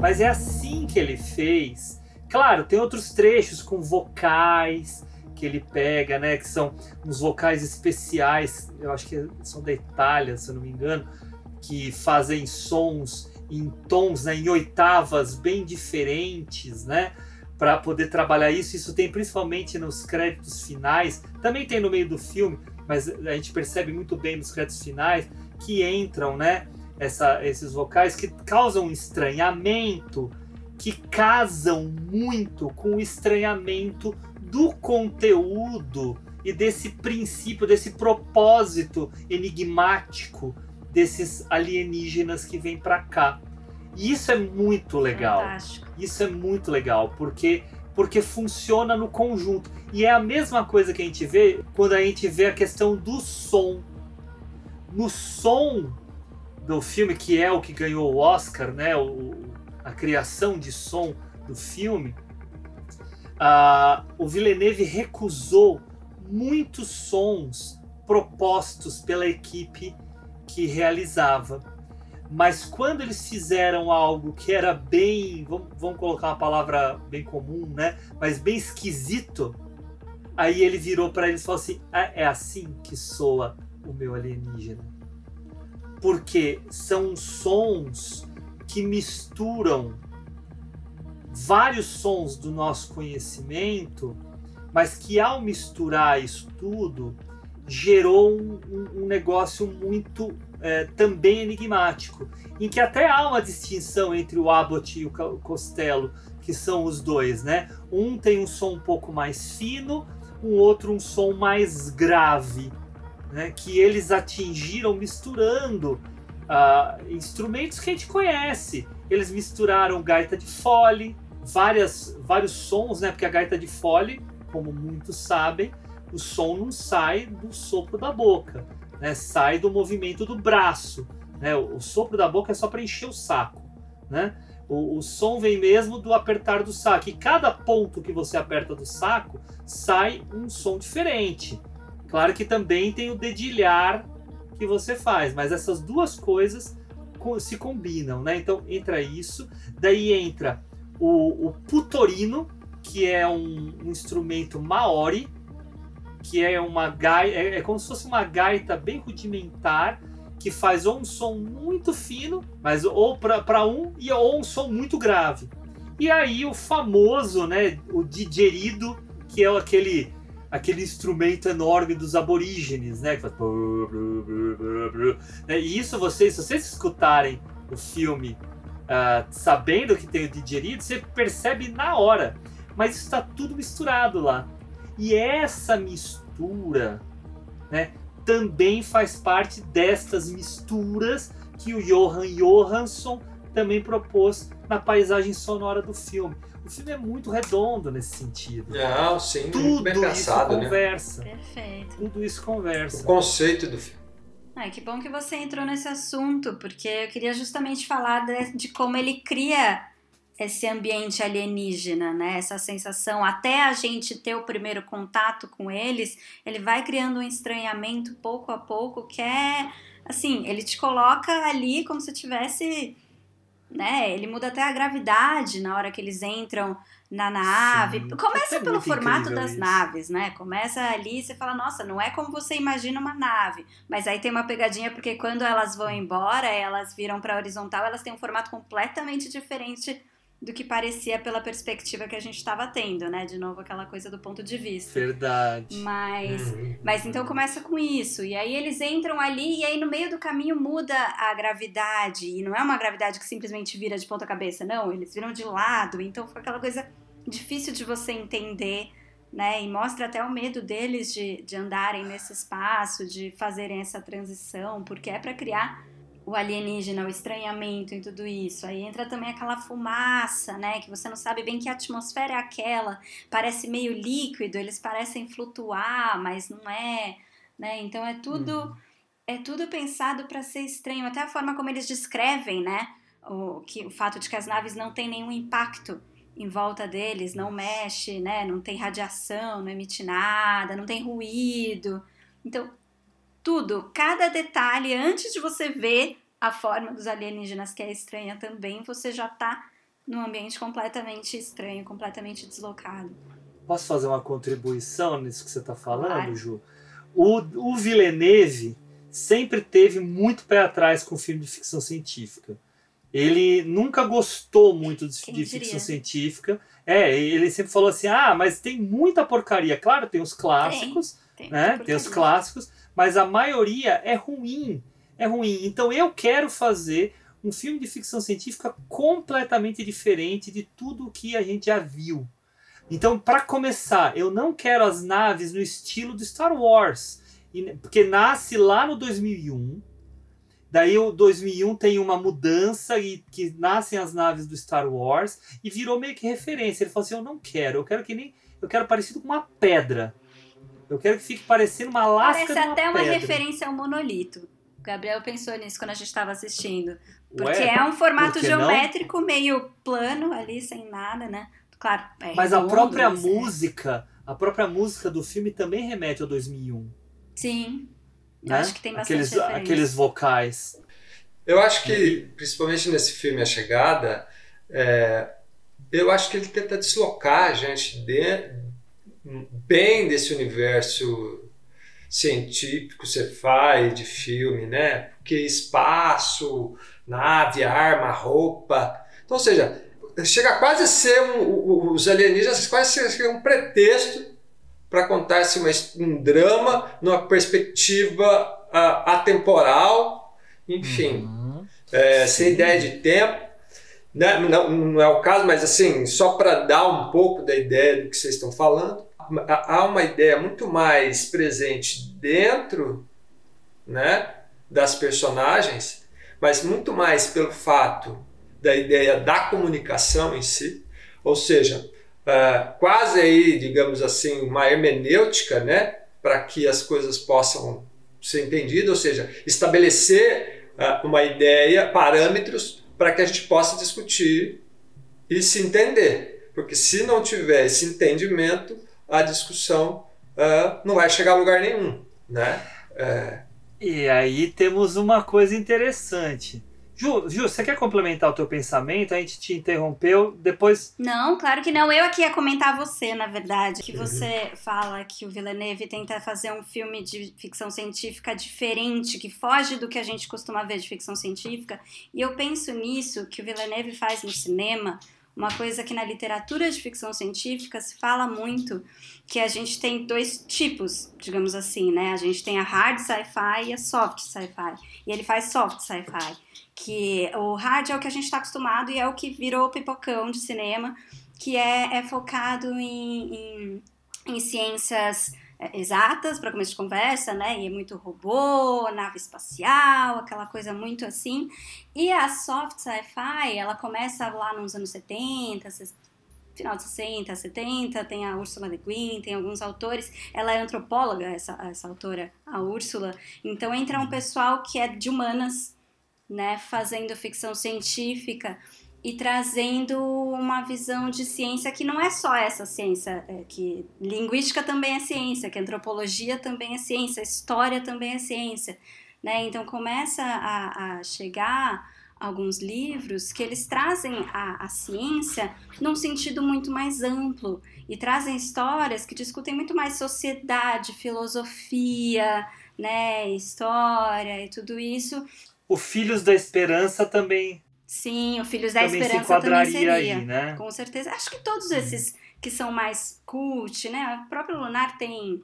Mas é assim que ele fez. Claro, tem outros trechos com vocais que ele pega, né? Que são uns vocais especiais, eu acho que são da Itália, se eu não me engano, que fazem sons em tons, né, em oitavas bem diferentes, né? Para poder trabalhar isso. Isso tem principalmente nos créditos finais, também tem no meio do filme, mas a gente percebe muito bem nos créditos finais que entram, né? Essa, esses vocais que causam estranhamento, que casam muito com o estranhamento do conteúdo e desse princípio, desse propósito enigmático desses alienígenas que vêm para cá. E isso é muito legal. Fantástico. Isso é muito legal, porque porque funciona no conjunto. E é a mesma coisa que a gente vê quando a gente vê a questão do som. No som do filme, que é o que ganhou o Oscar, né? O, a criação de som do filme, uh, o Villeneuve recusou muitos sons propostos pela equipe que realizava. Mas quando eles fizeram algo que era bem, vamos, vamos colocar uma palavra bem comum, né? Mas bem esquisito, aí ele virou para eles e falou assim: ah, é assim que soa o meu alienígena porque são sons que misturam vários sons do nosso conhecimento, mas que ao misturar isso tudo gerou um, um negócio muito é, também enigmático, em que até há uma distinção entre o Abbott e o Costello, que são os dois, né? Um tem um som um pouco mais fino, o outro um som mais grave né, que eles atingiram misturando uh, instrumentos que a gente conhece. Eles misturaram gaita de fole, várias, vários sons, né, porque a gaita de fole, como muitos sabem, o som não sai do sopro da boca, né, sai do movimento do braço. Né, o, o sopro da boca é só para encher o saco. Né? O, o som vem mesmo do apertar do saco. E cada ponto que você aperta do saco sai um som diferente. Claro que também tem o dedilhar que você faz, mas essas duas coisas co- se combinam, né? Então entra isso, daí entra o, o putorino, que é um, um instrumento maori, que é uma gaita, é, é como se fosse uma gaita bem rudimentar, que faz ou um som muito fino, mas ou para um e ou um som muito grave. E aí o famoso, né, o didgeridoo, que é aquele aquele instrumento enorme dos aborígenes, né, faz. Né, E isso vocês, se vocês escutarem o filme ah, sabendo que tem o didgeridoo, você percebe na hora. Mas está tudo misturado lá. E essa mistura, né, também faz parte destas misturas que o Johan Johansson também propôs na paisagem sonora do filme. O filme é muito redondo nesse sentido. Não, sim, Tudo bem isso pensado, né? conversa. Perfeito. Tudo isso O conversa. conceito do filme. Ai, que bom que você entrou nesse assunto, porque eu queria justamente falar de, de como ele cria esse ambiente alienígena, né? Essa sensação, até a gente ter o primeiro contato com eles, ele vai criando um estranhamento pouco a pouco, que é assim, ele te coloca ali como se tivesse, né? Ele muda até a gravidade na hora que eles entram na nave. Sim, Começa é pelo formato das isso. naves, né? Começa ali e você fala, nossa, não é como você imagina uma nave. Mas aí tem uma pegadinha porque quando elas vão embora, elas viram para horizontal, elas têm um formato completamente diferente do que parecia pela perspectiva que a gente estava tendo, né? De novo aquela coisa do ponto de vista. Verdade. Mas Uhum. mas então começa com isso. E aí eles entram ali e aí no meio do caminho muda a gravidade. E não é uma gravidade que simplesmente vira de ponta cabeça, não. Eles viram de lado. Então fica aquela coisa difícil de você entender, né? E mostra até o medo deles de, de andarem nesse espaço, de fazerem essa transição, porque é para criar o alienígena, o estranhamento e tudo isso. Aí entra também aquela fumaça, né? Que você não sabe bem que atmosfera é aquela. Parece meio líquido, eles parecem flutuar, mas não é, né? Então é tudo é tudo pensado para ser estranho, até a forma como eles descrevem, né? O que o fato de que as naves não têm nenhum impacto em volta deles, não mexe, né? Não tem radiação, não emite nada, não tem ruído. Então, tudo, cada detalhe, antes de você ver a forma dos alienígenas que é estranha também, você já tá num ambiente completamente estranho, completamente deslocado. Posso fazer uma contribuição nisso que você está falando, Claro. Ju? O, o Villeneuve sempre teve muito pé atrás com filme de ficção científica. Ele nunca gostou muito de, de ficção científica. É, ele sempre falou assim: ah, mas tem muita porcaria. Claro, tem os clássicos, Tem, né? muita Tem os clássicos, mas a maioria é ruim. É ruim. Então eu quero fazer um filme de ficção científica completamente diferente de tudo que a gente já viu. Então, para começar, eu não quero as naves no estilo do Star Wars, porque nasce lá no 2001. Daí o 2001 tem uma mudança e que nascem as naves do Star Wars e virou meio que referência. Ele falou assim: "Eu não quero, eu quero que nem eu quero parecido com uma pedra. Eu quero que fique parecendo uma lasca Parece de uma até uma pedra." referência ao monolito. O Gabriel pensou nisso quando a gente estava assistindo. Porque Ué, é um formato que não? geométrico meio plano ali, sem nada, né? Claro, é Mas a própria mas é- música, a própria música do filme também remete ao 2001, Sim. Eu né? acho que tem bastante aqueles referência. aqueles vocais. Eu acho que, principalmente nesse filme A Chegada, é, eu acho que ele tenta deslocar a gente de- bem desse universo científico, sci-fi, de filme, né? Porque espaço, nave, arma, roupa. Então, ou seja, chega quase a ser um, os alienígenas quase ser um pretexto para contar uma his- um drama numa perspectiva ah, atemporal, enfim, Uhum. é, sem ideia de tempo. Né? Não, não é o caso, mas assim, só para dar um pouco da ideia do que vocês estão falando, há uma ideia muito mais presente dentro né, das personagens, mas muito mais pelo fato da ideia da comunicação em si, ou seja, ah, quase aí, digamos assim, uma hermenêutica, né, para que as coisas possam ser entendidas, ou seja, estabelecer ah, uma ideia, parâmetros para que a gente possa discutir e se entender. Porque se não tiver esse entendimento, a discussão uh, não vai chegar a lugar nenhum. Né? É... E aí temos uma coisa interessante. Ju, Ju, você quer complementar o teu pensamento? A gente te interrompeu, depois... Não, claro que não. Eu aqui ia comentar você, na verdade. Que você fala que o Villeneuve tenta fazer um filme de ficção científica diferente, que foge do que a gente costuma ver de ficção científica. E eu penso nisso, que o Villeneuve faz no cinema, uma coisa que na literatura de ficção científica se fala muito, que a gente tem dois tipos, digamos assim, né? A gente tem a hard sci-fi e a soft sci-fi. E ele faz soft sci-fi que o hard é o que a gente está acostumado e é o que virou pipocão de cinema, que é, é focado em, em, em ciências exatas para começo de conversa, né? E é muito robô, nave espacial, aquela coisa muito assim. E a soft sci-fi, ela começa lá nos anos 70, final de 60, 70, tem a Ursula Le Guin, tem alguns autores. Ela é antropóloga, essa, essa autora, a Úrsula. Então entra um pessoal que é de humanas, né, fazendo ficção científica e trazendo uma visão de ciência que não é só essa ciência, é, que linguística também é ciência, que antropologia também é ciência, história também é ciência, né? Então começa a, a chegar alguns livros que eles trazem a, a ciência num sentido muito mais amplo e trazem histórias que discutem muito mais sociedade, filosofia, né, história e tudo isso o Filhos da Esperança também. Sim, o Filhos da Esperança também seria. Aí, né? Com certeza. Acho que todos esses que são mais cult, né? O próprio Lunar tem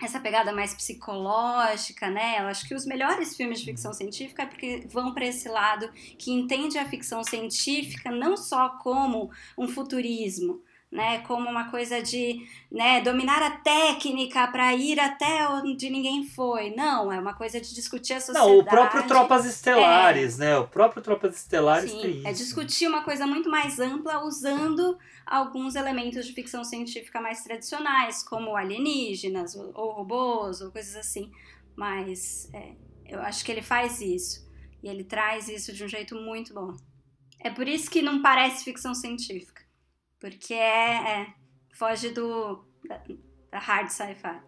essa pegada mais psicológica, né? Eu acho que os melhores filmes de ficção científica é porque vão para esse lado que entende a ficção científica não só como um futurismo, né, como uma coisa de né, dominar a técnica para ir até onde ninguém foi. Não, é uma coisa de discutir a sociedade. Não, o próprio Tropas Estelares, é. né? O próprio Tropas Estelares Sim, tem é isso. É discutir uma coisa muito mais ampla usando alguns elementos de ficção científica mais tradicionais, como alienígenas, ou, ou robôs, ou coisas assim. Mas é, eu acho que ele faz isso. E ele traz isso de um jeito muito bom. É por isso que não parece ficção científica. Porque é, é foge do da, da hard sci-fi.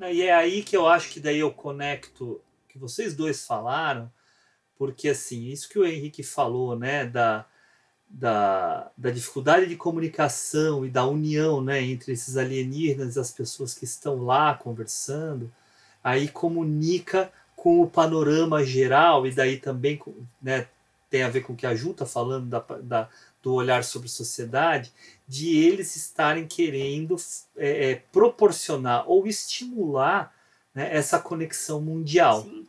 E é aí que eu acho que daí eu conecto que vocês dois falaram, porque assim, isso que o Henrique falou, né, da, da, da dificuldade de comunicação e da união, né, entre esses alienígenas e as pessoas que estão lá conversando, aí comunica com o panorama geral e daí também, né, tem a ver com o que a Ju está falando da, da, do olhar sobre sociedade, de eles estarem querendo é, é, proporcionar ou estimular né, essa conexão mundial, Sim.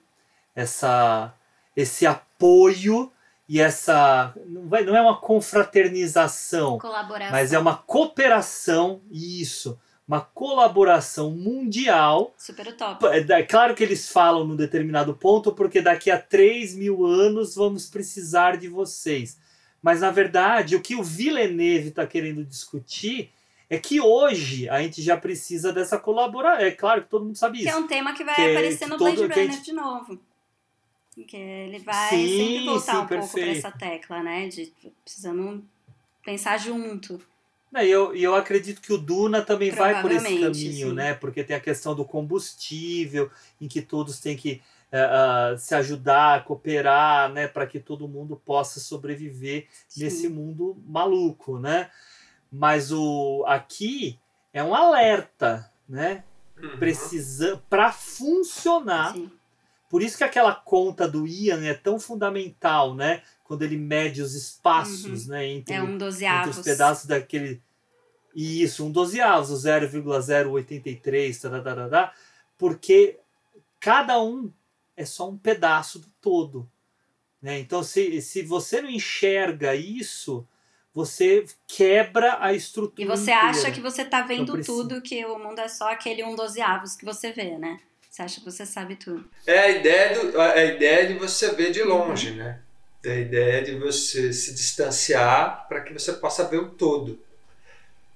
essa esse apoio e essa não, vai, não é uma confraternização, mas é uma cooperação isso, uma colaboração mundial. Super top. É, é claro que eles falam num determinado ponto, porque daqui a 3 mil anos vamos precisar de vocês. Mas, na verdade, o que o Villeneuve está querendo discutir é que hoje a gente já precisa dessa colaboração. É claro que todo mundo sabe isso. Que é um tema que vai que, aparecer no Blade Runner gente... de novo. Que ele vai sim, sempre voltar sim, um perfeito. pouco para essa tecla, né? De precisamos pensar junto. E eu, eu acredito que o Duna também vai por esse caminho, sim. né? Porque tem a questão do combustível, em que todos têm que uh, se ajudar, cooperar, né, para que todo mundo possa sobreviver Sim. nesse mundo maluco, né? Mas o aqui é um alerta, né? Uhum. Precisa para funcionar. Sim. Por isso que aquela conta do Ian é tão fundamental, né? Quando ele mede os espaços, uhum. né? Entre, é um entre os pedaços daquele. Isso, um dozeavos, o 0,083, tá, tá, tá, tá, porque cada um é só um pedaço do todo. Né? Então, se, se você não enxerga isso, você quebra a estrutura. E você inteira. acha que você está vendo tudo, que o mundo é só aquele um dozeavos que você vê, né? Você acha que você sabe tudo. É a ideia, do, a ideia de você ver de longe, né? É a ideia de você se distanciar para que você possa ver o todo.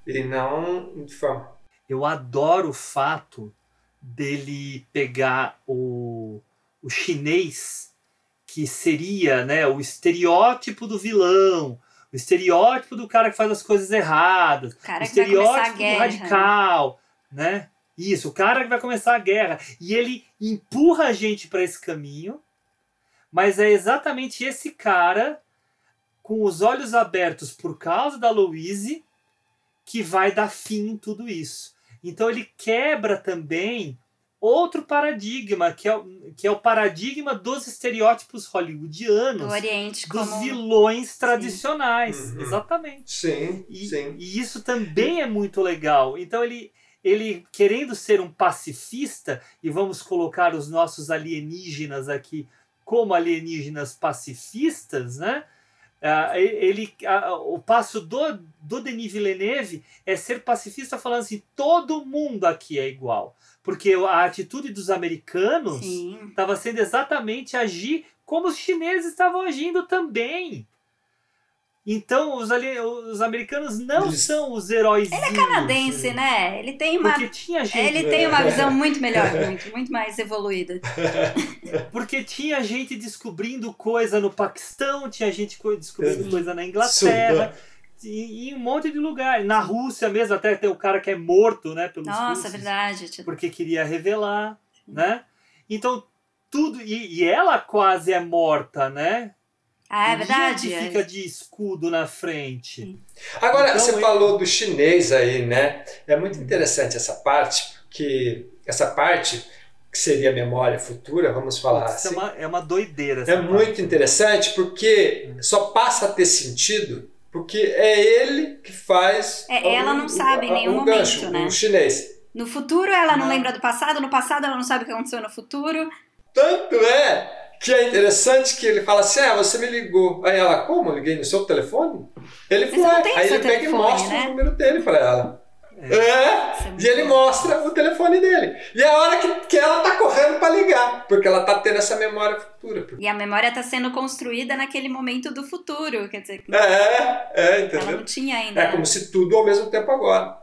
E não de forma. Eu adoro o fato dele pegar o o chinês que seria né, o estereótipo do vilão, o estereótipo do cara que faz as coisas erradas, O o estereótipo do radical, né? Isso, o cara que vai começar a guerra. E ele empurra a gente para esse caminho, mas é exatamente esse cara, com os olhos abertos por causa da Louise, que vai dar fim em tudo isso. Então ele quebra também outro paradigma, que é, o- que é o paradigma dos estereótipos hollywoodianos, Do Oriente dos como... vilões tradicionais. Uhum. Exatamente. Sim, E, sim. e isso também é muito legal. Então ele, ele querendo ser um pacifista, e vamos colocar os nossos alienígenas aqui como alienígenas pacifistas, né? E- ele, ah, o passo do, do Denis Villeneuve é ser pacifista falando assim, todo mundo aqui é igual. Porque a atitude dos americanos estava sendo exatamente agir como os chineses estavam agindo também. Então, os, ali, os americanos não Eles- são os heróis. Ele é canadense, né? Ele tem uma... Porque tinha gente, Ele tem uma visão muito melhor, muito, muito mais evoluída. porque tinha gente descobrindo coisa no Paquistão, tinha gente co- descobrindo Sim. coisa na Inglaterra, e, e um monte de lugar. Na Rússia mesmo, até tem o cara que é morto, né? Pelos Nossa, é russos, verdade. Tipo, Porque queria revelar, né? Então, tudo. E, e ela quase é morta, né? Ah, é verdade. ele fica de escudo na frente. Agora, Então, você ele- falou do chinês aí, né? É muito interessante essa parte, porque essa parte que seria a memória futura, vamos falar Isso é assim, uma, é uma doideira. essa é parte. muito interessante porque só passa a ter sentido porque é ele que faz. É, ela não sabe em o- nenhum o gancho, momento, né? O chinês. No futuro ela não Não. lembra do passado, no passado ela não sabe o que aconteceu no futuro. Tanto é que é interessante que ele fala assim: ah, você me ligou. Aí ela, como? Eu liguei no seu telefone? Ele tem Aí ele pega e telefone, mostra né? o número dele pra ela. É. É, é e ele mostra o telefone dele. E é a hora que, que ela tá correndo pra ligar, porque ela tá tendo essa memória futura. E a memória está sendo construída naquele momento do futuro. Quer dizer, É, é, ela entendeu? não tinha ainda. É como se tudo ao mesmo tempo agora.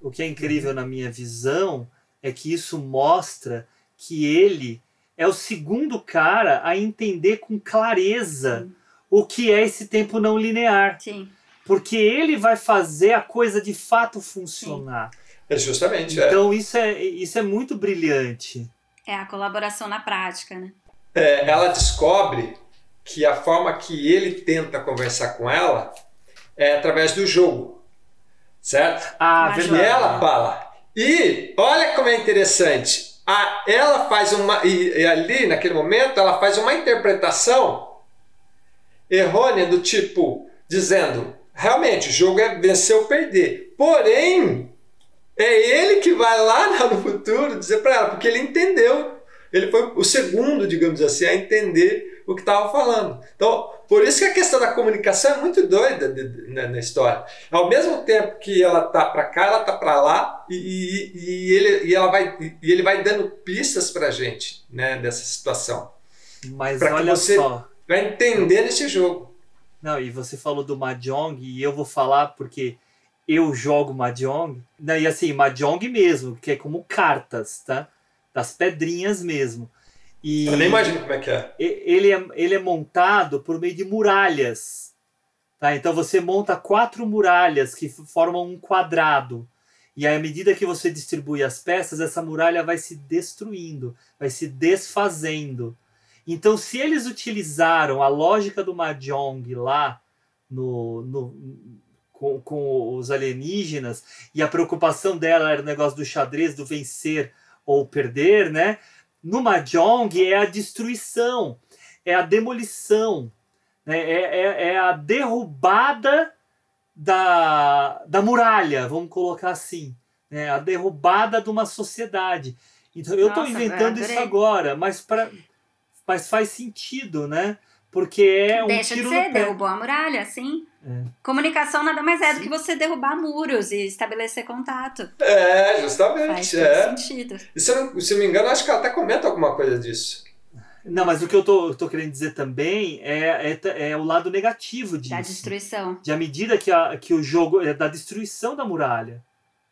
O que é incrível na minha visão é que isso mostra que ele é o segundo cara a entender com clareza o que é esse tempo não linear. Sim. Porque ele vai fazer a coisa de fato funcionar. É justamente, é. Então isso é, isso é muito brilhante. É a colaboração na prática, né? É, ela descobre que a forma que ele tenta conversar com ela é através do jogo, certo? Ah, Mas E verdade. ela fala. E olha como é interessante. A, ela faz uma. E, e ali, naquele momento, ela faz uma interpretação errônea do tipo, dizendo: realmente, o jogo é vencer ou perder. Porém, é ele que vai lá no futuro dizer para ela, porque ele entendeu. Ele foi o segundo, digamos assim, a entender o que estava falando. Então, por isso que a questão da comunicação é muito doida de- de- na, na história. Ao mesmo tempo que ela tá para cá, ela tá para lá e, e- e ele, e, ela vai, e ele vai dando pistas para gente né, dessa situação. Mas Pra que olha você- só. Vai entender esse jogo. Não, e você falou do Mahjong, e eu vou falar porque eu jogo Mahjong. Não, e assim, Mahjong mesmo, que é como cartas, tá? Das pedrinhas mesmo. E Eu nem imagino como é que é. ele é, ele é montado por meio de muralhas. Tá? Então você monta quatro muralhas que formam um quadrado. E aí, à medida que você distribui as peças, essa muralha vai se destruindo, vai se desfazendo. Então, se eles utilizaram a lógica do Mahjong lá no, no, com, com os alienígenas, e a preocupação dela era o negócio do xadrez, do vencer ou perder, né? No Mahjong é a destruição, é a demolição, né? é, é, é a derrubada da, da muralha, vamos colocar assim, né? a derrubada de uma sociedade. Então eu estou inventando isso agora, mas, pra, mas faz sentido, né? Porque é um Deixa de tiro ser, no pé. derrubou a muralha, sim. É. Comunicação nada mais é do Sim. que você derrubar muros e estabelecer contato. É, Faz justamente. todo É. sentido. E se eu, não, se eu me engano, acho que ela até comenta alguma coisa disso. Não, mas o que eu tô, eu tô querendo dizer também é, é, é o lado negativo disso. Da destruição. de à medida que, a, que o jogo é da destruição da muralha,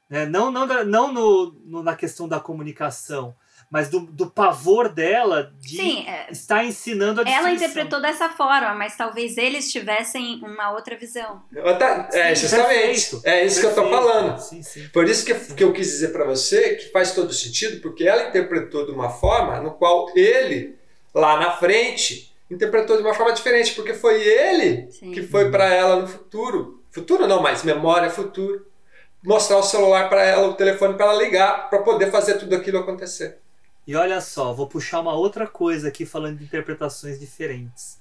né? não, não, não no, no- na questão da comunicação, mas do, do pavor dela de Sim, é, estar ensinando a ela destruição. interpretou dessa forma, mas talvez eles tivessem uma outra visão. Outra- É, Sim, justamente. perfeito, É isso que eu tô falando. Sim, sim. Por isso que, que eu quis dizer para você que faz todo sentido, porque ela interpretou de uma forma no qual ele, lá na frente, interpretou de uma forma diferente, porque foi ele Sim. que foi para ela no futuro. Futuro não, mas memória futuro. Mostrar o celular para ela, o telefone para ela ligar, para poder fazer tudo aquilo acontecer. E olha só, vou puxar uma outra coisa aqui falando de interpretações diferentes.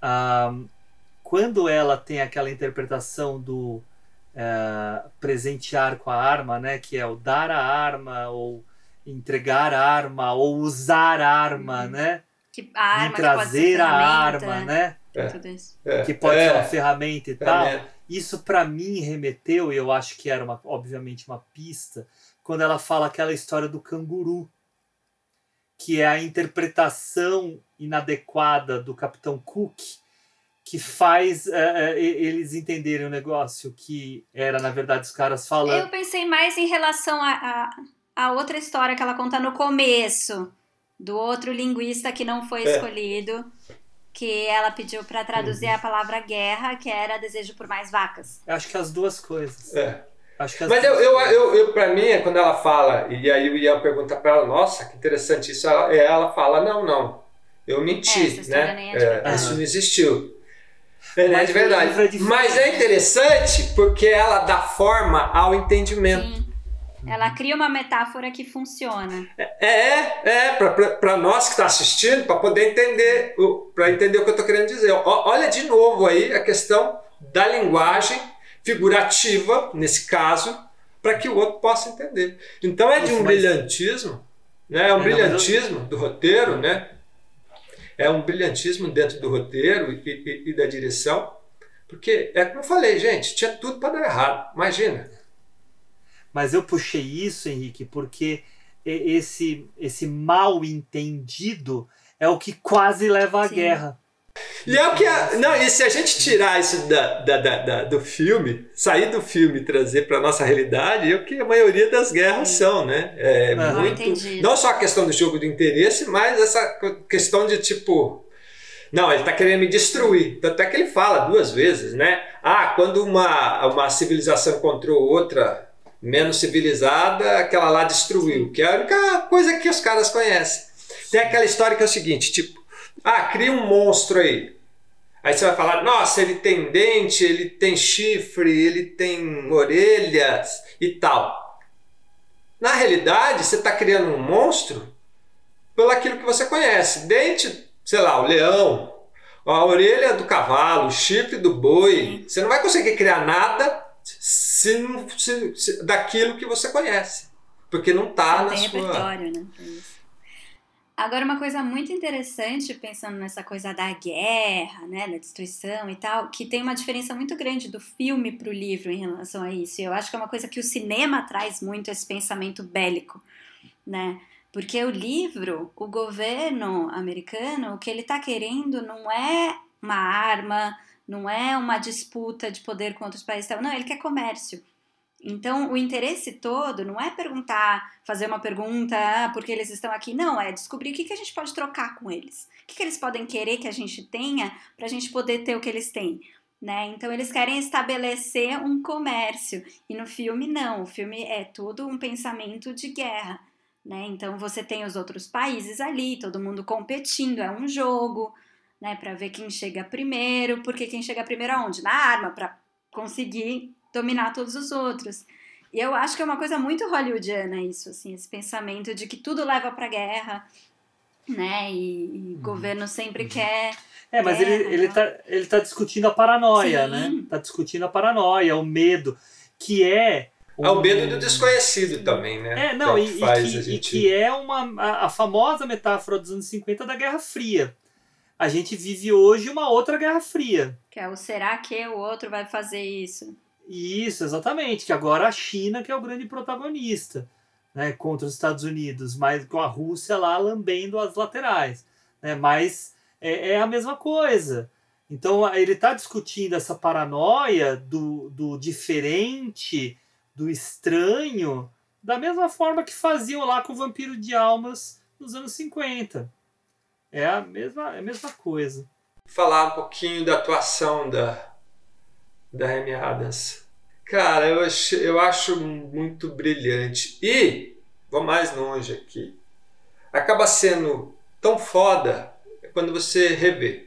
Ah, quando ela tem aquela interpretação do eh, presentear com a arma, né, que é o dar a arma ou entregar a arma ou usar a arma, né, Que a arma e que pode ser trazer a arma, né, É. Tudo isso. É, que pode é, ser uma ferramenta e tal. Isso para mim remeteu, e eu acho que era uma, obviamente uma pista, quando ela fala aquela história do canguru, que é a interpretação inadequada do Capitão Cook, que faz eh, eh, eles entenderem o negócio que era, na verdade, os caras Eu falando. pensei mais em relação a, a, a outra história que ela conta no começo, do outro linguista que não foi É. escolhido, que ela pediu para traduzir Uhum. a palavra guerra, que era desejo por mais vacas. Eu Acho que as duas coisas. É. Acho que as Mas eu, eu, eu, eu, pra mim, é quando ela fala, e aí o Ian pergunta pra ela, nossa, que interessante isso, ela, é, ela fala, não, não, eu É, menti, essa história né? é verdade. isso não existiu. É, é de o é verdade. diferente. Mas é interessante porque ela dá forma ao entendimento. Sim. Ela cria uma metáfora que funciona. É, é, pra nós que tá assistindo, pra poder entender, o, pra entender o que eu tô querendo dizer. Ó, olha de novo aí a questão da linguagem figurativa, nesse caso, para que o outro possa entender. Então é de um brilhantismo, né? É um É, brilhantismo do roteiro, né? É um brilhantismo dentro do roteiro e, e- e da direção, porque é como eu falei, gente, tinha tudo para dar errado. Imagina. Mas eu puxei isso, Henrique, porque esse, esse mal entendido é o que quase leva à Sim. guerra. E é o que. A, não, e se a gente tirar isso da, da- da- da- do filme, sair do filme e trazer para nossa realidade, é o que a maioria das guerras são, né? É Ah. Muito. entendido. Não só a questão do jogo do interesse, mas essa questão de tipo. Não, ele está querendo me destruir. Tanto é que ele fala duas vezes, né? Ah, quando uma, uma civilização encontrou outra menos civilizada, aquela lá destruiu, que é a única coisa que os caras conhecem. Tem aquela história que é o seguinte, tipo, ah, cria um monstro aí. Aí você vai falar, nossa, ele tem dente, ele tem chifre, ele tem orelhas e tal. Na realidade, você está criando um monstro pelo aquilo que você conhece. Dente, sei lá, o leão, a orelha do cavalo, o chifre do boi. Você não vai conseguir criar nada se, não- se- se- daquilo que você conhece. Porque não está na tem sua. repertório, né? Agora, uma coisa muito interessante, pensando nessa coisa da guerra, né, da destruição e tal, que tem uma diferença muito grande do filme pro livro em relação a isso. E eu acho que é uma coisa que o cinema traz muito esse pensamento bélico, né? Porque o livro, o governo americano, o que ele está querendo não é uma arma, não é uma disputa de poder com outros países, não, ele quer comércio. Então, o interesse todo não é perguntar, fazer uma pergunta, ah, porque eles estão aqui. Não, é descobrir o que, que a gente pode trocar com eles. O que, que eles podem querer que a gente tenha para a gente poder ter o que eles têm. Né? Então, eles querem estabelecer um comércio. E no filme, não. O filme é todo um pensamento de guerra. Né? Então, você tem os outros países ali, todo mundo competindo, é um jogo. Né, para ver quem chega primeiro, porque quem chega primeiro aonde? Na arma, para conseguir dominar todos os outros. E eu acho que é uma coisa muito hollywoodiana isso, assim, esse pensamento de que tudo leva para guerra, né? E, e o governo sempre quer. É, mas Guerra, ele, ele, né? tá, ele tá discutindo a paranoia, Sim. né? Tá discutindo a paranoia, o medo, que é. É o um- medo do desconhecido também, né? É, não, é e, o que e faz que, a e gente... que é uma, a, a famosa metáfora dos anos 50 da Guerra Fria. A gente vive hoje uma outra Guerra Fria. Que é o será que o outro vai fazer isso? Isso, exatamente. Que agora a China que é o grande protagonista, né, contra os Estados Unidos, mas com a Rússia lá lambendo as laterais, né? Mas é, é a mesma coisa. Então ele está discutindo essa paranoia do, do diferente, do estranho, da mesma forma que faziam lá com o Vampiro de Almas nos anos 50. É a mesma, é a mesma coisa. Falar um pouquinho da atuação da, da Amy Adams. Cara, eu acho, eu acho muito brilhante. E, vou mais longe aqui, acaba sendo tão foda quando você revê.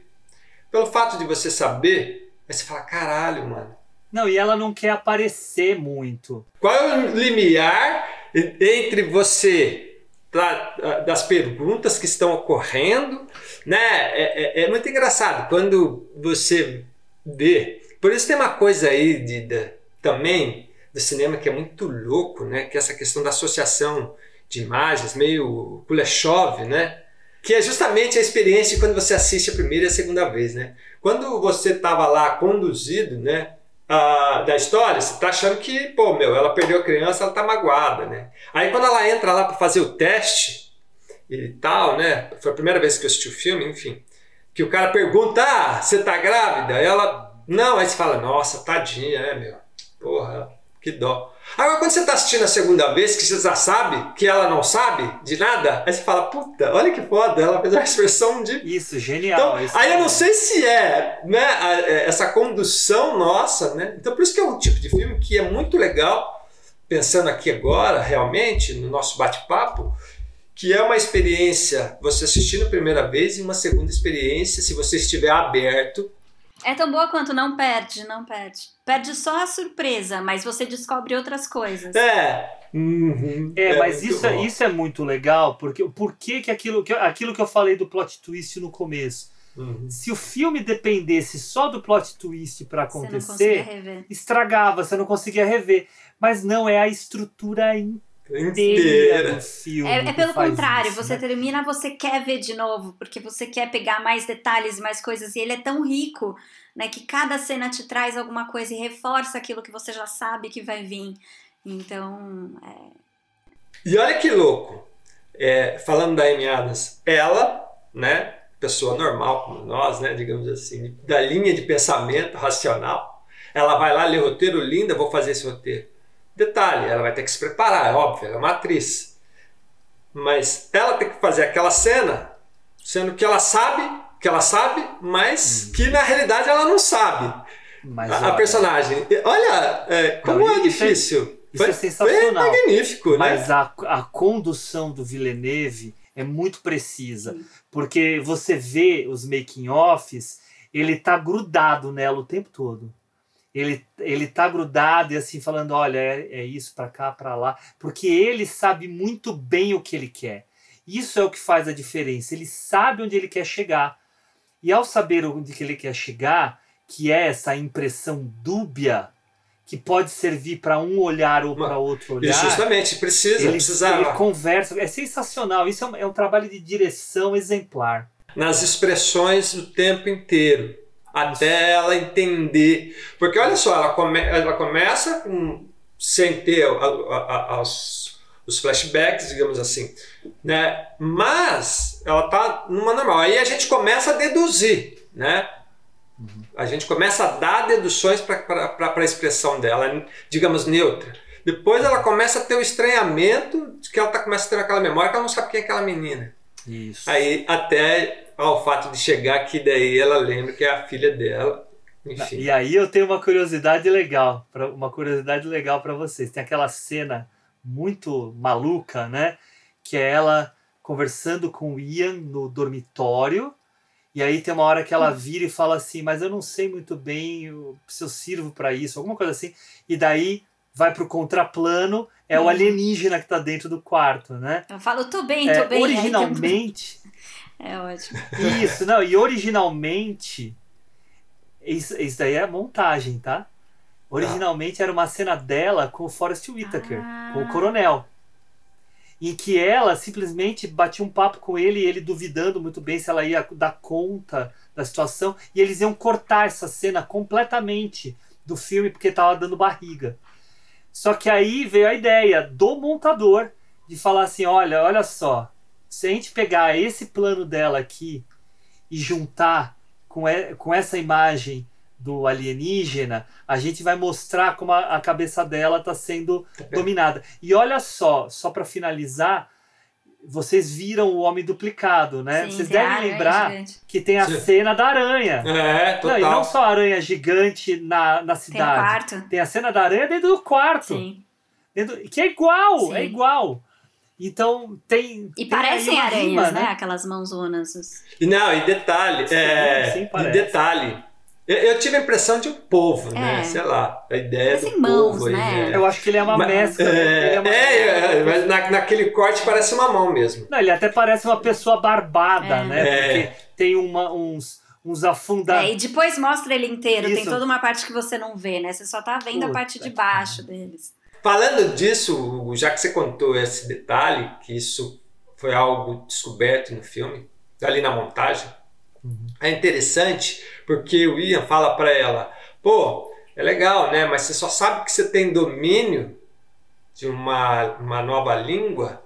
Pelo fato de você saber, aí você fala, caralho, mano. Não, e ela não quer aparecer muito. Qual é o limiar entre você da- das perguntas que estão ocorrendo, né? É, é- é muito engraçado quando você vê. Por isso tem uma coisa aí de, da- também do cinema que é muito louco, né? Que é essa questão da associação de imagens, meio Kuleshov, né? Que é justamente a experiência de quando você assiste a primeira e a segunda vez, né? Quando você estava lá conduzido, né? ah, da história, você tá achando que, pô, meu, ela perdeu a criança, ela tá magoada, né? Aí quando ela entra lá para fazer o teste e tal, né? Foi a primeira vez que eu assisti o filme, enfim. Que o cara pergunta, ah, você tá grávida? Ela, não. Aí você fala, nossa, tadinha, né, meu? Porra, que dó. Agora, quando você tá assistindo a segunda vez, que você já sabe que ela não sabe de nada, aí você fala, puta, olha que foda, ela fez uma expressão de Isso, genial. então, Isso aí eu é- não sei se é, né, a- é, essa condução nossa, né? Então por isso que é um tipo de filme que é muito legal, pensando aqui agora, realmente, no nosso bate-papo, que é uma experiência, você assistindo a primeira vez e uma segunda experiência, se você estiver aberto. É tão boa quanto não perde, não perde. Perde só a surpresa, mas você descobre outras coisas. É. Uhum, É, mas muito isso, é- bom. isso é muito legal, porque por que, aquilo, que aquilo que eu falei do plot twist no começo? Uhum. Se o filme dependesse só do plot twist para Você acontecer, rever. estragava, você não conseguia rever. Mas não, é a estrutura inteira Inteira. filme. É, é pelo contrário, isso, você né? termina, você quer ver de novo, porque você quer pegar mais detalhes, mais coisas, e ele é tão rico, né, que cada cena te traz alguma coisa e reforça aquilo que você já sabe que vai vir. Então, é, E olha que louco, é, falando da Amy Adams, ela, né, pessoa normal como nós, né, digamos assim, da linha de pensamento racional, ela vai lá ler roteiro, linda, vou fazer esse roteiro. Detalhe, ela vai ter que se preparar, é óbvio, ela é uma atriz. Mas ela tem que fazer aquela cena, sendo que ela sabe, que ela sabe, mas que na realidade ela não sabe. Mas, A, olha, personagem. E Olha, é, como Não, é isso é- difícil. isso é Foi- sensacional. Foi magnífico, né? Mas a, a condução do Villeneuve é muito precisa. Porque você vê os making-offs, ele tá grudado nela o tempo todo. Ele, ele tá grudado e assim falando, olha, é, é isso pra cá, pra lá, porque ele sabe muito bem o que ele quer. Isso é o que faz a diferença. Ele sabe onde ele quer chegar. E ao saber onde que ele quer chegar, que é essa impressão dúbia, que pode servir para um olhar ou para outro olhar. Justamente, precisa, ele, precisava. ele conversa, é sensacional. Isso é um, é um trabalho de direção exemplar. nas expressões o tempo inteiro, até ela entender. Porque olha só, ela, come, ela começa com, sem ter a- a- a- os, os flashbacks, digamos assim, né? Mas ela tá numa normal. Aí a gente começa a deduzir, né? A gente começa a dar deduções para a expressão dela, digamos, neutra. Depois ela começa a ter o estranhamento de que ela tá, começa a ter aquela memória que ela não sabe quem é aquela menina. Isso. Aí até ao fato de chegar que daí ela lembra que é a filha dela. Enfim. E aí eu tenho uma curiosidade legal, uma curiosidade legal para vocês. Tem aquela cena muito maluca, né? Que é ela conversando com o Ian no dormitório. E aí tem uma hora que ela vira e fala assim, mas eu não sei muito bem o- se eu sirvo para isso, alguma coisa assim. E daí vai pro contraplano, é o Uhum. alienígena que tá dentro do quarto, né? eu falo, tô bem, É, tô bem. aí tem- originalmente, É ótimo. isso, não, e originalmente, isso, isso daí é montagem, tá? Originalmente era uma cena dela com o Forrest Whitaker, Ah. com o coronel. Em que ela simplesmente batia um papo com ele, e ele duvidando muito bem se ela ia dar conta da situação, e eles iam cortar essa cena completamente do filme porque tava dando barriga. Só que aí veio a ideia do montador de falar assim: olha, olha só, se a gente pegar esse plano dela aqui e juntar com, e- com essa imagem do alienígena, a gente vai mostrar como a, a cabeça dela está sendo dominada. E olha só, só para finalizar, vocês viram o homem duplicado, né? Sim, vocês tem devem lembrar gigante. que tem a Sim. cena da aranha. É, Não, total. e não só a aranha gigante na, na Tem cidade. quarto. Tem a cena da aranha dentro do quarto. Sim. Dentro- que é igual, Sim. é igual. Então tem. E tem parecem aí uma aranhas, rima, né? Aquelas mãozonas. os- E não, e detalhe, Sim, é, sim, e detalhe. Eu, eu tive a impressão de um povo, né? É. Sei lá, a ideia Parecem do mãos, povo aí, né? Eu acho que ele é uma Mas- mescla. É, ele é uma- é, é, mas na- naquele corte parece uma mão mesmo. Não, ele até parece uma pessoa barbada, É. né? É. Porque tem uma, uns, uns afundamentos. É, e depois mostra ele inteiro. Tem Isso. toda uma parte que você não vê, né? Você só tá vendo a Puta parte de baixo deles. Falando disso, Hugo, já que você contou esse detalhe, que isso foi algo descoberto no filme, ali na montagem, é interessante porque o Ian fala para ela: pô, é legal, né? Mas você só sabe que você tem domínio de uma, uma nova língua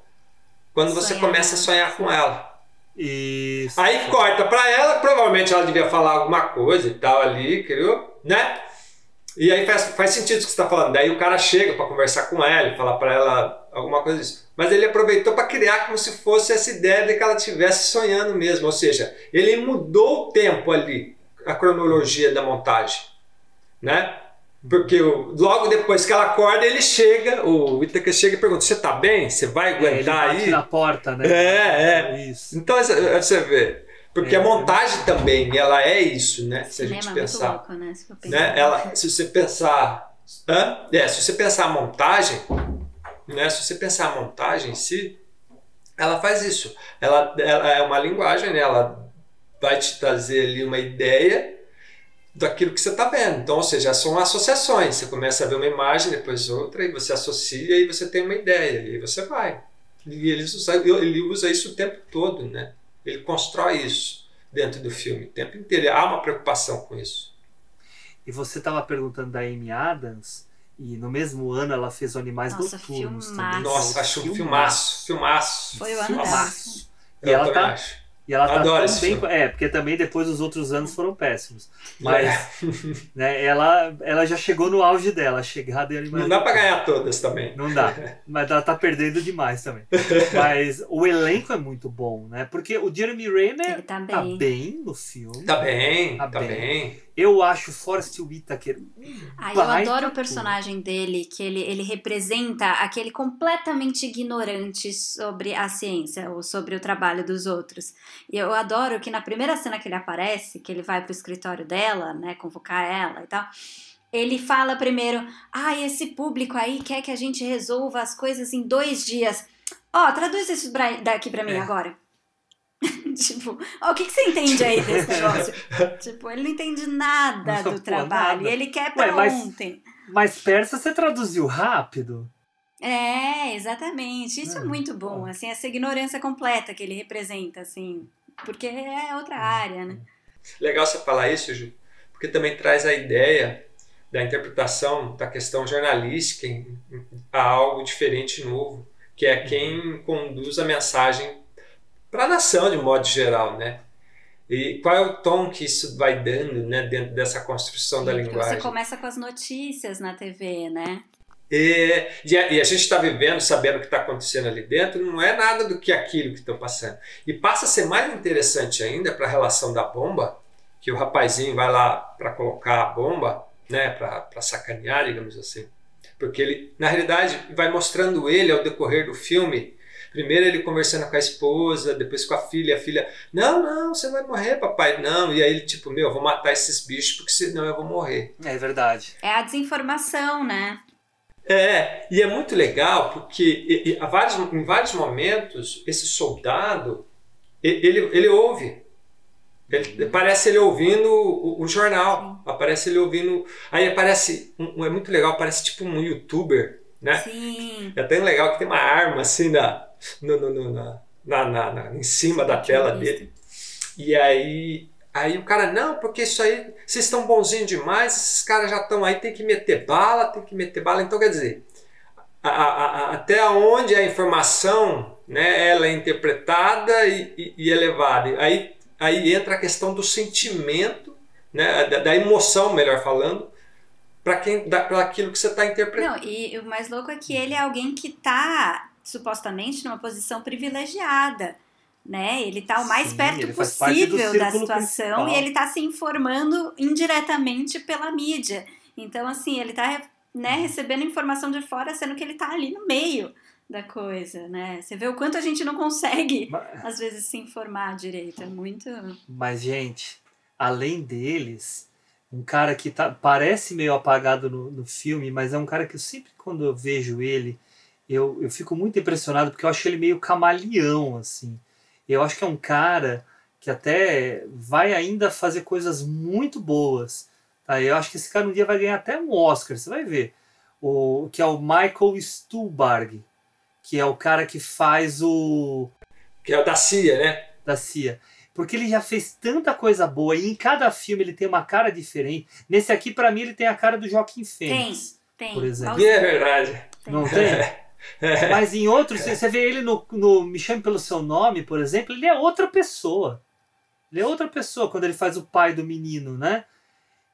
quando você Sonhar. começa a sonhar com ela. Isso. Aí corta pra ela, provavelmente ela devia falar alguma coisa e tal ali, criou, né? E aí faz, faz sentido o que você está falando. Daí o cara chega pra conversar com ela falar pra ela alguma coisa disso. Mas ele aproveitou pra criar como se fosse essa ideia de que ela estivesse sonhando mesmo. Ou seja, ele mudou o tempo ali, a cronologia da montagem, né? Porque logo depois que ela acorda, ele chega, o Whittaker chega e pergunta: Você tá bem? Você vai É, ele aguentar bate aí? na porta, né? É, é. Isso. Então você vê, porque É. a montagem também, ela é isso, né? Se a gente é pensar, louco, né? Se for pensar. né? Ela, se você pensar, hã? É, se você pensar a montagem, né? Se você pensar a montagem em si, ela faz isso. Ela, ela é uma linguagem, né? Ela vai te trazer ali uma ideia daquilo que você está vendo. Então, ou seja, são associações. Você começa a ver uma imagem, depois outra, e você associa e você tem uma ideia, e aí você vai. E ele usa, ele usa isso o tempo todo, né? Ele constrói isso dentro do filme o tempo inteiro. Há uma preocupação com isso. E você estava perguntando da Amy Adams, e no mesmo ano ela fez o Animais Nossa, Noturnos filmaço. também. Nossa, acho um filmaço, filmaço. Foi o ano Filmaço. E Eu ela também tá, acho. E ela tá Adoro também. filme. É, porque também depois os outros anos foram péssimos. Mas É. né, ela, ela já chegou no auge dela, chegada em Não dá pra ganhar todas também. Não dá. Mas ela tá perdendo demais também. Mas o elenco é muito bom, né? Porque o Jeremy Renner tá tá bem. bem no filme. Tá bem, Tá tá, bem. bem. Eu acho Forrest Whitaker Ah, eu adoro o personagem dele, que ele, ele representa aquele completamente ignorante sobre a ciência ou sobre o trabalho dos outros. E eu adoro que na primeira cena que ele aparece, que ele vai pro escritório dela, né, convocar ela e tal, ele fala primeiro: ah, esse público aí quer que a gente resolva as coisas em dois dias. Ó, traduz isso daqui pra mim É. agora. tipo, ó, o que, que você entende aí desse negócio? tipo, ele não entende nada do pô, trabalho. nada. E ele quer pra Ué, mas- ontem. Mas persa você traduziu rápido? É, exatamente. Isso é Hum, muito bom, assim, essa ignorância completa que ele representa, assim, porque é outra área, né? Legal você falar isso, Ju, porque também traz a ideia da interpretação da questão jornalística a algo diferente e novo, que é quem conduz a mensagem para a nação de modo geral, né? E qual é o tom que isso vai dando, né, dentro dessa construção da Sim, linguagem? Você começa com as notícias na TV, né? E, e a, e a gente está vivendo, sabendo o que está acontecendo ali dentro, não é nada do que aquilo que estão passando. E passa a ser mais interessante ainda para a relação da bomba, que o rapazinho vai lá para colocar a bomba, né, para sacanear, digamos assim. Porque ele, na realidade, vai mostrando ele ao decorrer do filme. Primeiro ele conversando com a esposa, depois com a filha, a filha, não, não, você vai morrer, papai, não. E aí ele, tipo, meu, eu vou matar esses bichos porque senão eu vou morrer. É verdade. É a desinformação, né? É, e é muito legal porque e- e há vários, em vários momentos esse soldado ele, ele ouve. Ele, parece ele ouvindo o, o jornal, aparece ele ouvindo. Aí aparece, um- é muito legal, parece tipo um youtuber, né? Sim. É até legal que tem uma arma assim na, no, no- no- na, na, na- na- em cima da tela dele. E aí, aí o cara, não, porque isso aí, vocês estão bonzinhos demais, esses caras já estão aí, tem que meter bala, tem que meter bala. Então, quer dizer, a- a- a- até onde a informação né, ela é interpretada e, e, e é levada. Aí, aí entra a questão do sentimento né, da, da emoção, melhor falando, para quem para aquilo que você está interpretando. Não, e o mais louco é que ele é alguém que está supostamente numa posição privilegiada. Né? Ele está o mais Sim, perto possível da situação principal. e ele está se informando indiretamente pela mídia. Então, assim, ele está né, Uhum. recebendo informação de fora, sendo que ele está ali no meio da coisa, né? Você vê o quanto a gente não consegue, Mas- às vezes, se informar direito. É muito. Mas, gente, além deles, um cara que tá, parece meio apagado no, no filme, mas é um cara que eu sempre, quando eu vejo ele, eu, eu fico muito impressionado porque eu acho ele meio camaleão, assim. Eu acho que é um cara que até vai ainda fazer coisas muito boas. Tá? Eu acho que esse cara um dia vai ganhar até um Oscar, você vai ver. O, que é o Michael Stuhlbarg, que é o cara que faz o Que é o da CIA, né? da CIA. Porque ele já fez tanta coisa boa e em cada filme ele tem uma cara diferente. Nesse aqui, pra mim, ele tem a cara do Joaquim Fênix. Tem, por exemplo. É verdade. Não tem? Mas em outros, você você vê ele no, no Me Chame Pelo Seu Nome, por exemplo, ele é outra pessoa. Ele é outra pessoa quando ele faz o pai do menino, né?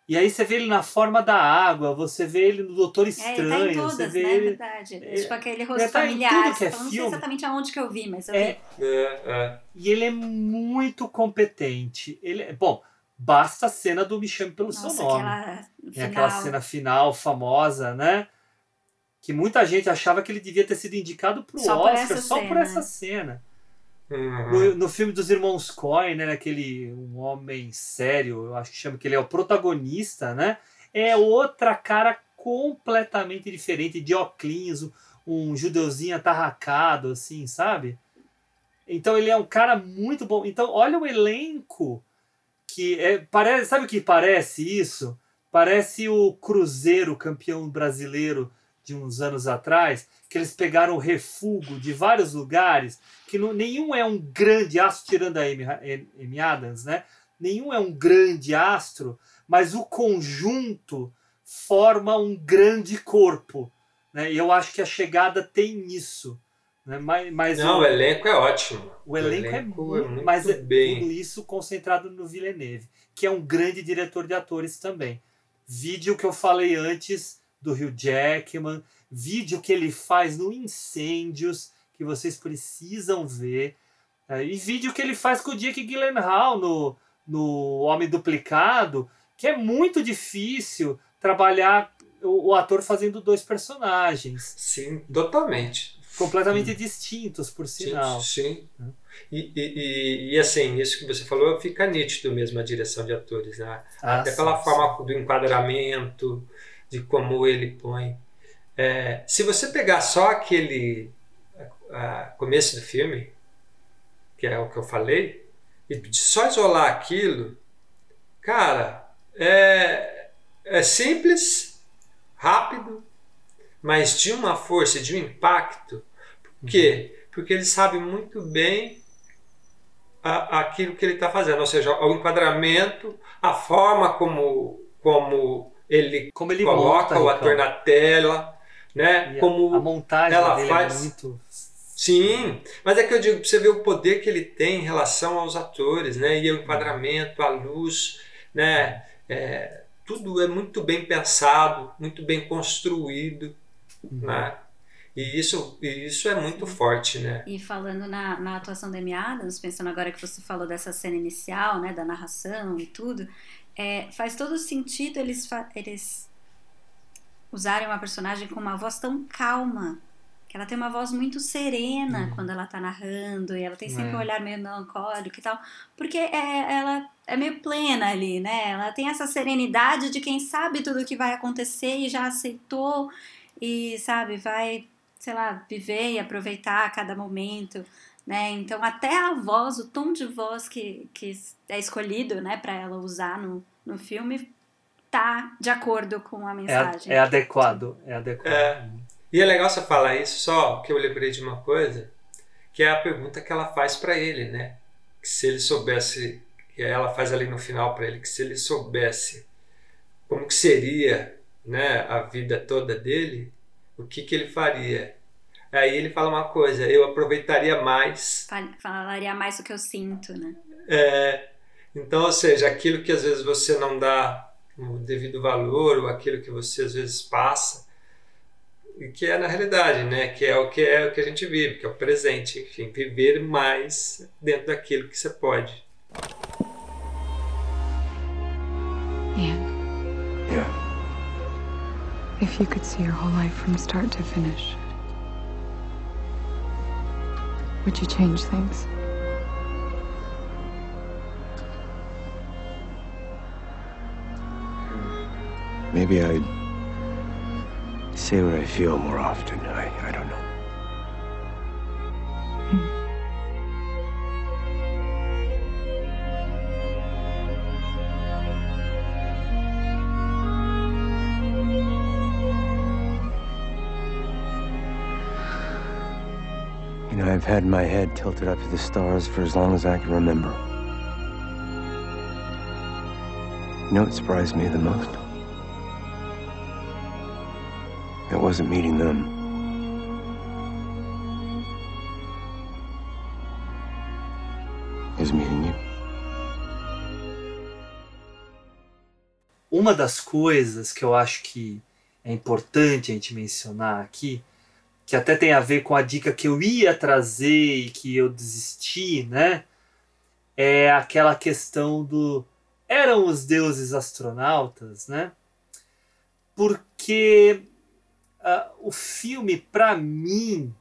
E aí você vê ele na forma da água, você vê ele no Doutor É, Estranho, ele tá em você todas, vê né? É ele. verdade. É, É, tipo aquele ele rosto tá em familiar. tudo que é não sei filme. exatamente aonde que eu vi, mas eu É, vi. É, é. E ele é muito competente. Ele é, bom, basta a cena do Me Chame Pelo Nossa, Seu Nome. aquela Tem aquela cena final famosa, né? Que muita gente achava que ele devia ter sido indicado pro Só por Oscar essa só por cena. essa cena. Uhum. No, no filme dos irmãos Coen, né, naquele Um Homem Sério, eu acho que chama que ele é o protagonista, né? É outra cara completamente diferente, de óculos, um- um judeuzinho atarracado, assim, sabe? Então ele é um cara muito bom. Então, olha o elenco que é, parece, sabe o que parece isso? Parece o Cruzeiro campeão brasileiro de uns anos atrás, que eles pegaram o refúgio de vários lugares, que não- nenhum é um grande astro, tirando a Amy, Amy Adams, né? Nenhum é um grande astro, mas o conjunto forma um grande corpo. Né? E eu acho que a chegada tem isso. Né? Mas, mas Não, o, o elenco é ótimo. o elenco, é, muito, mas é bem. tudo isso concentrado no Villeneuve, que é um grande diretor de atores também. Vídeo que eu falei antes do Hugh Jackman, vídeo que ele faz no Incêndios, que vocês precisam ver, é, e vídeo que ele faz com o Jake Gyllenhaal no, no Homem Duplicado, que é muito difícil trabalhar o, o ator fazendo dois personagens, Sim, totalmente. completamente distintos, por Sim, sinal. sim. E, e, e, e, assim, isso que você falou fica nítido mesmo a direção de atores, né? Ah, Até sim, pela sim. forma do enquadramento, de como ele põe. É, se você pegar só aquele a- começo do filme, que é o que eu falei, e só isolar aquilo, cara, é, é simples, rápido, mas de uma força, de um impacto. Por quê? Porque ele sabe muito bem a- aquilo que ele está fazendo, ou seja, o enquadramento, a forma como, como ele Como ele coloca monta, o ator na tela, né? E a- como a montagem ela dele faz- é muito. Sim, mas é que eu digo, você ver o poder que ele tem em relação aos atores, né? E o enquadramento, a luz, né? É, tudo é muito bem pensado, muito bem construído, né? E isso, e isso é muito forte, né? E falando na, na atuação da Amy Adams, pensando agora que você falou dessa cena inicial, né, da narração e tudo, é, faz todo sentido eles, eles usarem uma personagem com uma voz tão calma, que ela tem uma voz muito serena quando ela tá narrando, e ela tem sempre É. um olhar meio melancólico e tal, porque é, ela é meio plena ali, né? Ela tem essa serenidade de quem sabe tudo o que vai acontecer e já aceitou e, sabe, vai, sei lá, viver e aproveitar cada momento, né? Então, até a voz, o tom de voz que, que é escolhido, né, para ela usar no, no filme, tá de acordo com a É, mensagem. é adequado. É adequado. É. E é legal você falar isso, só que eu lembrei de uma coisa, que é a pergunta que ela faz para ele, né? Que se ele soubesse, que ela faz ali no final para ele, que se ele soubesse como que seria, né, a vida toda dele, o que que ele faria? Aí ele fala uma coisa, eu aproveitaria mais Fal- Falaria mais o que eu sinto, né? É, Então, ou seja, aquilo que às vezes você não dá o devido valor, ou aquilo que você às vezes passa, e que é na realidade, né? Que é o que é o que a gente vive, que é o presente, enfim, viver mais dentro daquilo que você pode. Ian, Yeah. if you could see your whole life from start to finish, would you change things? Maybe I'd say what I feel more often. I, I don't know. Had my head tilted up to the stars for as long as I can remember. You know what surprised me the most? It wasn't meeting them. Was meeting you. Uma das coisas que eu acho que é importante a gente mencionar aqui, que até tem a ver com a dica que eu ia trazer e que eu desisti, né? É aquela questão do eram os deuses astronautas, né? Porque ah, o filme, para mim,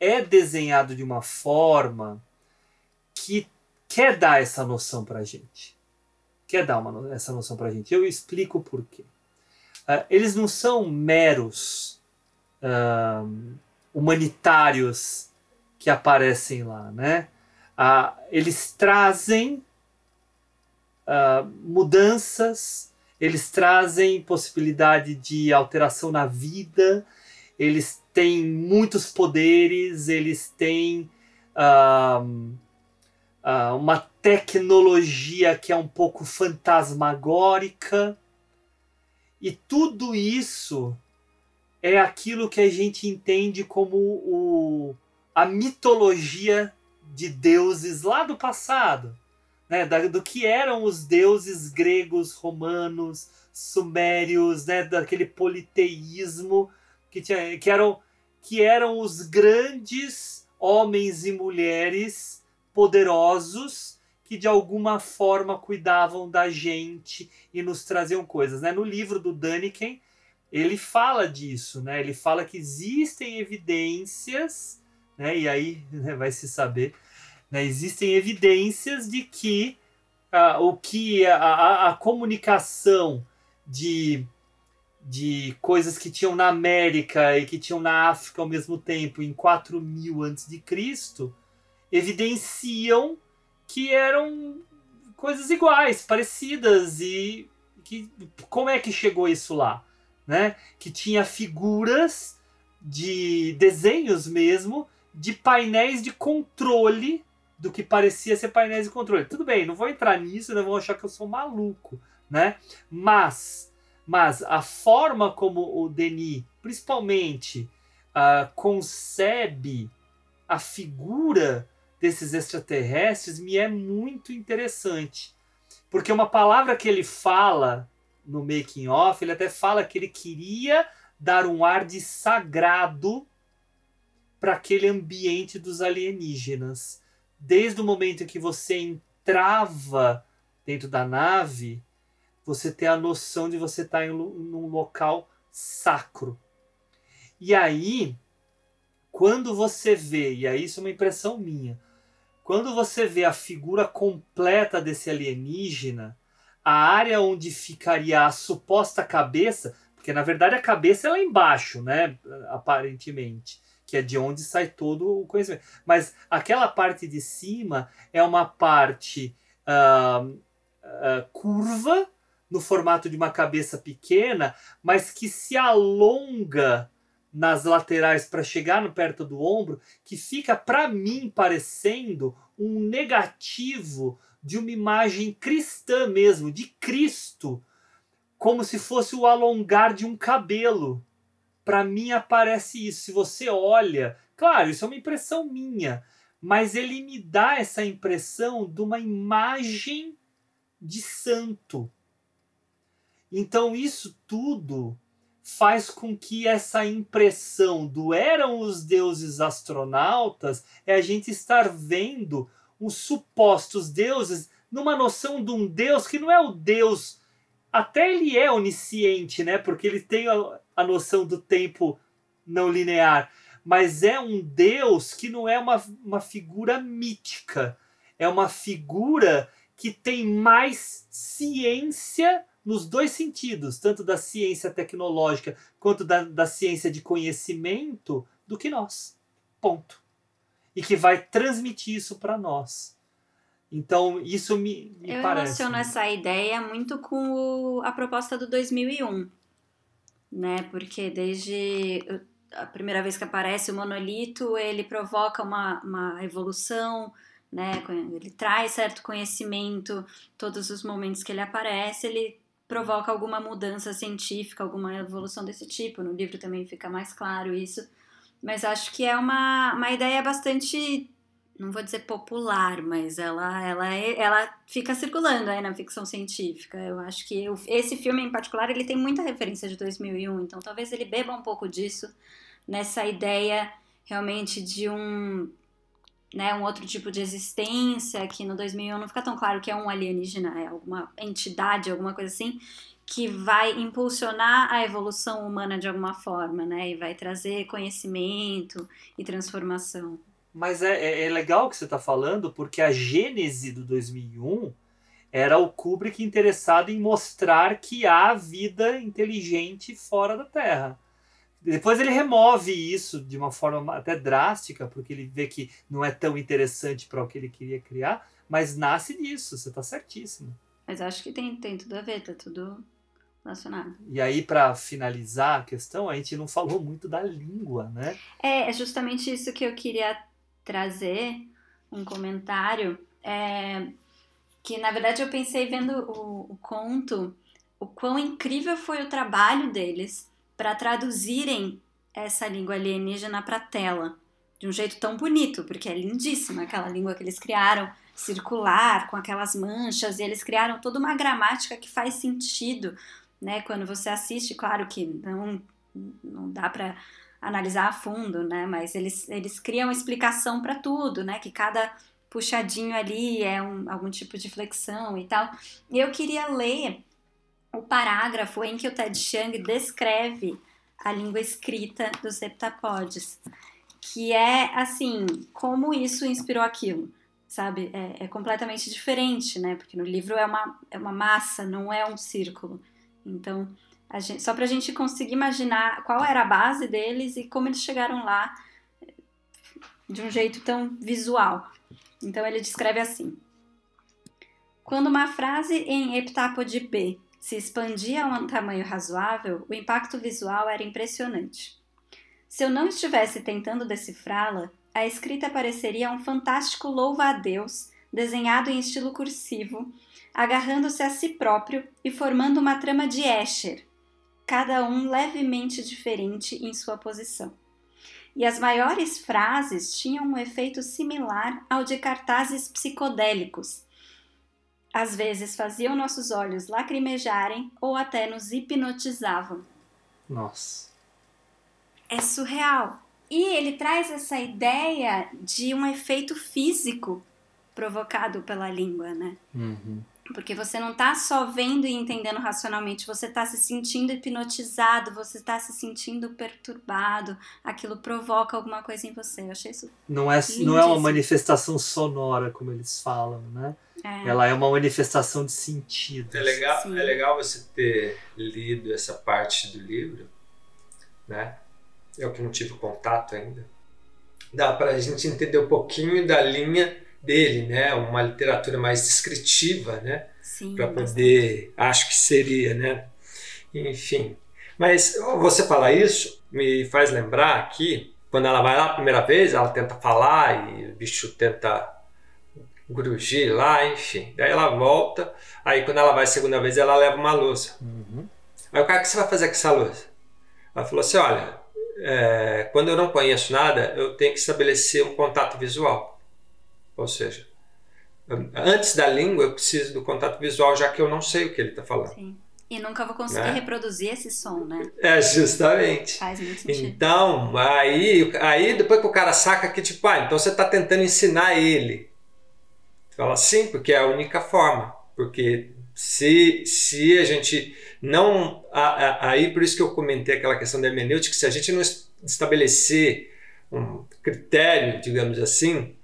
é desenhado de uma forma que quer dar essa noção pra gente. Quer dar uma, essa noção pra gente. Eu explico por quê. Ah, eles não são meros humanitários que aparecem lá, né? Ah, eles trazem ah, mudanças, eles trazem possibilidade de alteração na vida, eles têm muitos poderes, eles têm ah, uma tecnologia que é um pouco fantasmagórica. E tudo isso é aquilo que a gente entende como o, a mitologia de deuses lá do passado. Né? Da- do que eram os deuses gregos, romanos, sumérios, né? daquele politeísmo que, tinha, que, eram, que eram os grandes homens e mulheres poderosos que de alguma forma cuidavam da gente e nos traziam coisas. Né? No livro do Daniken, ele fala disso, né? ele fala que existem evidências, né? e aí né, vai se saber, né? existem evidências de que ah, o que a, a, a comunicação de, de coisas que tinham na América e que tinham na África ao mesmo tempo em 4000 antes de Cristo evidenciam que eram coisas iguais, parecidas e que como é que chegou isso lá, né? Que tinha figuras de desenhos mesmo de painéis de controle do que parecia ser painéis de controle. Tudo bem, não vou entrar nisso, não vão achar que eu sou maluco, né? Mas, mas a forma como o Denis, principalmente, ah, concebe a figura desses extraterrestres me é muito interessante. Porque uma palavra que ele fala no making off, ele até fala que ele queria dar um ar de sagrado para aquele ambiente dos alienígenas. Desde o momento em que você entrava dentro da nave, você ter a noção de você estar em lu- num local sacro. E aí, quando você vê, e aí isso é uma impressão minha, quando você vê a figura completa desse alienígena, a área onde ficaria a suposta cabeça, porque na verdade a cabeça é lá embaixo, né? Aparentemente, que é de onde sai todo o conhecimento. Mas aquela parte de cima é uma parte ah, ah, curva, no formato de uma cabeça pequena, mas que se alonga nas laterais para chegar no perto do ombro, que fica para mim parecendo um negativo de uma imagem cristã mesmo, de Cristo, como se fosse o alongar de um cabelo. Para mim aparece isso. Se você olha, claro, isso é uma impressão minha, mas ele me dá essa impressão de uma imagem de santo. Então isso tudo faz com que essa impressão do eram os deuses astronautas é a gente estar vendo os supostos deuses numa noção de um deus que não é o deus até ele é onisciente, né? Porque ele tem a, a noção do tempo não linear, mas é um deus que não é uma, uma figura mítica, é uma figura que tem mais ciência nos dois sentidos, tanto da ciência tecnológica quanto da, da ciência de conhecimento, do que nós. Ponto. E que vai transmitir isso para nós. Então, isso me, me Eu parece. relaciono essa ideia muito com o- a proposta do 2001, né? Porque desde a primeira vez que aparece o monolito, ele provoca uma, uma evolução, né? Ele traz certo conhecimento, todos os momentos que ele aparece, ele provoca alguma mudança científica, alguma evolução desse tipo. No livro também fica mais claro isso. Mas acho que é uma, uma ideia bastante não vou dizer popular, mas ela, ela, é- ela fica circulando aí na ficção científica. Eu acho que o- esse filme em particular ele tem muita referência de 2001, então talvez ele beba um pouco disso nessa ideia realmente de um né, um outro tipo de existência que no 2001 não fica tão claro que é um alienígena, é alguma entidade, alguma coisa assim, que vai impulsionar a evolução humana de alguma forma, né, e vai trazer conhecimento e transformação. Mas é, é, é legal o que você está falando, porque a gênese do 2001 era o Kubrick interessado em mostrar que há vida inteligente fora da Terra. Depois ele remove isso de uma forma até drástica, porque ele vê que não é tão interessante para o que ele queria criar, mas nasce disso, você está certíssimo. Mas acho que tem, tem tudo a ver, tá tudo relacionado. E aí, para finalizar a questão, a gente não falou muito da língua, né? É, é justamente isso que eu queria trazer, um comentário, é, que na verdade eu pensei vendo o, o conto, o quão incrível foi o trabalho deles para traduzirem essa língua alienígena para tela, de um jeito tão bonito, porque é lindíssima aquela língua que eles criaram, circular, com aquelas manchas, e eles criaram toda uma gramática que faz sentido, né? Quando você assiste, claro que não, não dá para analisar a fundo, né? Mas eles, eles criam explicação para tudo, né? Que cada puxadinho ali é um, algum tipo de flexão e tal. E eu queria ler o parágrafo em que o Ted Chiang descreve a língua escrita dos heptapodes, que é assim, como isso inspirou aquilo, sabe? É, é completamente diferente, né? Porque no livro é uma, é uma massa, não é um círculo. Então, gente, só para a gente conseguir imaginar qual era a base deles e como eles chegaram lá de um jeito tão visual. Então ele descreve assim: Quando uma frase em heptápode B se expandia a um tamanho razoável, o impacto visual era impressionante. Se eu não estivesse tentando decifrá-la, a escrita pareceria um fantástico louva-a-Deus desenhado em estilo cursivo, agarrando-se a si próprio e formando uma trama de Escher, cada um levemente diferente em sua posição. E as maiores frases tinham um efeito similar ao de cartazes psicodélicos. Às vezes faziam nossos olhos lacrimejarem ou até nos hipnotizavam. Nossa. É surreal. E ele traz essa ideia de um efeito físico provocado pela língua, né? Uhum. Porque você não tá só vendo e entendendo racionalmente, você tá se sentindo hipnotizado, você tá se sentindo perturbado, aquilo provoca alguma coisa em você. Eu achei isso. Não é, não é uma manifestação sonora, como eles falam, né? É, Ela é uma manifestação de sentido. É legal, Sim. é legal você ter lido essa parte do livro, né? Eu que não tive contato ainda. Dá para a gente entender um pouquinho da linha dele, né? Uma literatura mais descritiva, né? sim, Para poder, acho que seria, né? Enfim. Mas você falar isso me faz lembrar aqui, quando ela vai lá a primeira vez, ela tenta falar e o bicho tenta grugir lá, enfim. Daí ela volta, aí quando ela vai a segunda vez, ela leva uma louça. Uhum. Aí o cara, o que você vai fazer com essa louça? Ela falou assim: olha, é, quando eu não conheço nada, eu tenho que estabelecer um contato visual. Ou seja, Antes da língua, eu preciso do contato visual, já que eu não sei o que ele está falando. Sim. E nunca vou conseguir Né? reproduzir esse som, né? É, justamente. Faz muito sentido. Então, aí, aí depois que o cara saca que, tipo, ah, então você está tentando ensinar ele. Fala sim, porque é a única forma. Porque se, se a gente não. a- a- Aí por isso que eu comentei aquela questão da hermenêutica, se a gente não es- estabelecer um critério, digamos assim,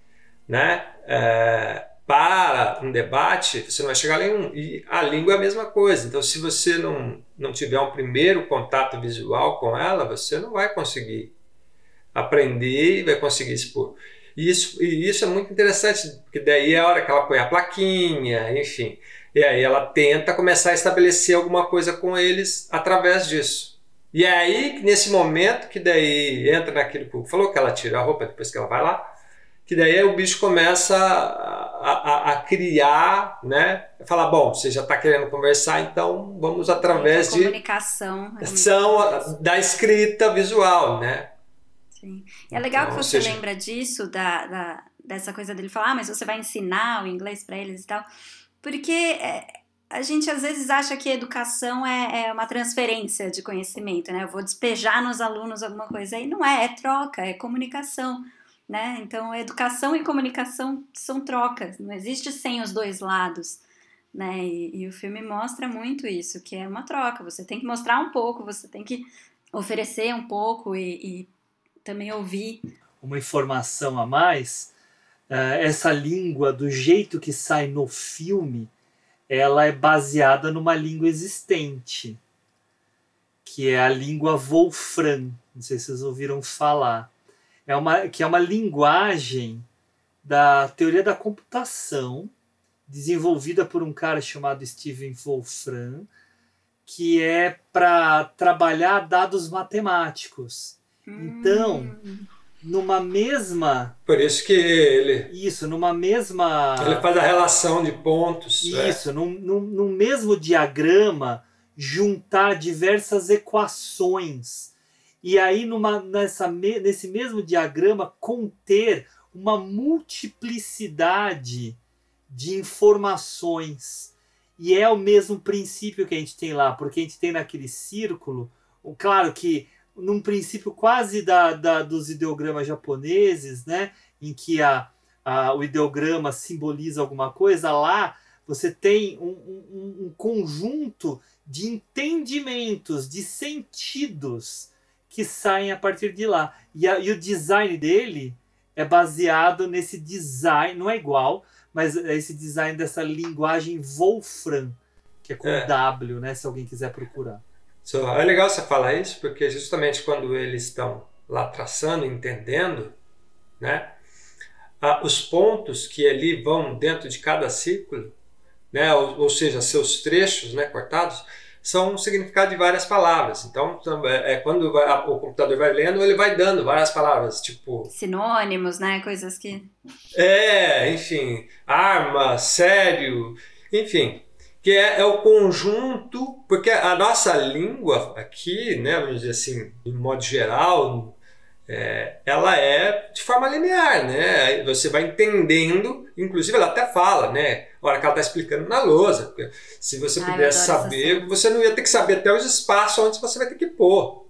né, é, para um debate, você não vai chegar a nenhum. E a língua é a mesma coisa. Então, se você não, não tiver um primeiro contato visual com ela, você não vai conseguir aprender e vai conseguir expor. E isso, e isso é muito interessante, porque daí é a hora que ela põe a plaquinha, enfim. E aí ela tenta começar a estabelecer alguma coisa com eles através disso. E é aí, nesse momento, que daí entra naquilo que falou, que ela tira a roupa depois que ela vai lá, que daí o bicho começa a, a- a criar, né? Falar, bom, você já está querendo conversar, então vamos através de comunicação. é são da escrita visual, né? Sim. E é legal Então, que você seja- lembra disso, da, da- dessa coisa dele falar, ah, mas você vai ensinar o inglês para eles e tal. Porque é, a gente às vezes acha que educação é, é uma transferência de conhecimento, né? Eu vou despejar nos alunos alguma coisa. E não é, é troca, é comunicação. Né? Então, educação e comunicação são trocas, não existe sem os dois lados. Né? E, e o filme mostra muito isso, que é uma troca. Você tem que mostrar um pouco, você tem que oferecer um pouco e, e também ouvir. uma informação a mais, essa língua, do jeito que sai no filme, ela é baseada numa língua existente, que é a língua Wolfram. Não sei se vocês ouviram falar. É uma, que é uma linguagem da teoria da computação, desenvolvida por um cara chamado Steven Wolfram, que é para trabalhar dados matemáticos. Então, Hum, numa mesma Por isso que ele, isso numa mesma ele faz a relação de pontos. né? isso num, num, num mesmo diagrama juntar diversas equações e aí numa, nessa, nesse mesmo diagrama conter uma multiplicidade de informações e é o mesmo princípio que a gente tem lá porque a gente tem naquele círculo claro que num princípio quase da, da- dos ideogramas japoneses, né, em que a, a- o ideograma simboliza alguma coisa, lá você tem um, um- um conjunto de entendimentos, de sentidos que saem a partir de lá. E, a- e o design dele é baseado nesse design, não é igual, mas é esse design dessa linguagem Wolfram, que é com É. W, né, se alguém quiser procurar. É legal você falar isso, porque justamente quando eles estão lá traçando, entendendo, né, os pontos que ali vão dentro de cada círculo, né, ou, ou seja, seus trechos né, cortados, são um significado de várias palavras. Então, é, é quando vai- o computador vai lendo, ele vai dando várias palavras, tipo Sinônimos, né? Coisas que. é, enfim, arma, sério, enfim, que é, é o conjunto, porque a nossa língua aqui, né, vamos dizer assim, de modo geral, é, ela é de forma linear, né? Você vai entendendo, inclusive ela até fala, né? A hora que ela está explicando na lousa, porque se você Ai, pudesse saber, você não ia ter que saber até os espaços onde você vai ter que pôr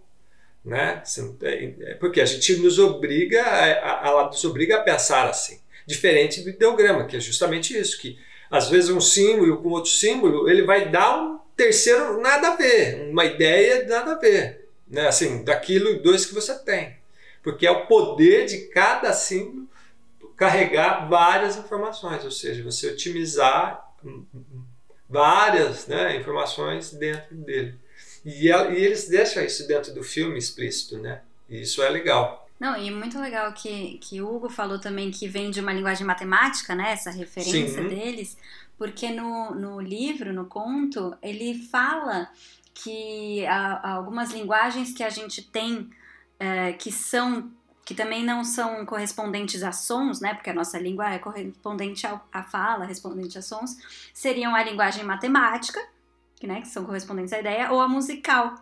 né? É Porque a gente nos obriga, a- ela nos obriga a pensar assim, diferente do ideograma, que é justamente isso, que às vezes um símbolo com outro símbolo, ele vai dar um terceiro nada a ver, uma ideia nada a ver, né? Assim, daquilo dois que você tem, porque é o poder de cada símbolo carregar várias informações, ou seja, você otimizar várias né, informações dentro dele. E, ela- e eles deixam isso dentro do filme explícito, né? E isso é legal. Não, e muito legal que, que o Hugo falou também que vem de uma linguagem matemática, né? Essa referência Sim. deles, porque no, no livro, no conto, ele fala que há, há algumas linguagens que a gente tem é, que são que também não são correspondentes a sons, né? Porque a nossa língua é correspondente à fala, correspondente a sons, seriam a linguagem matemática, que, né, que são correspondentes à ideia, ou a musical.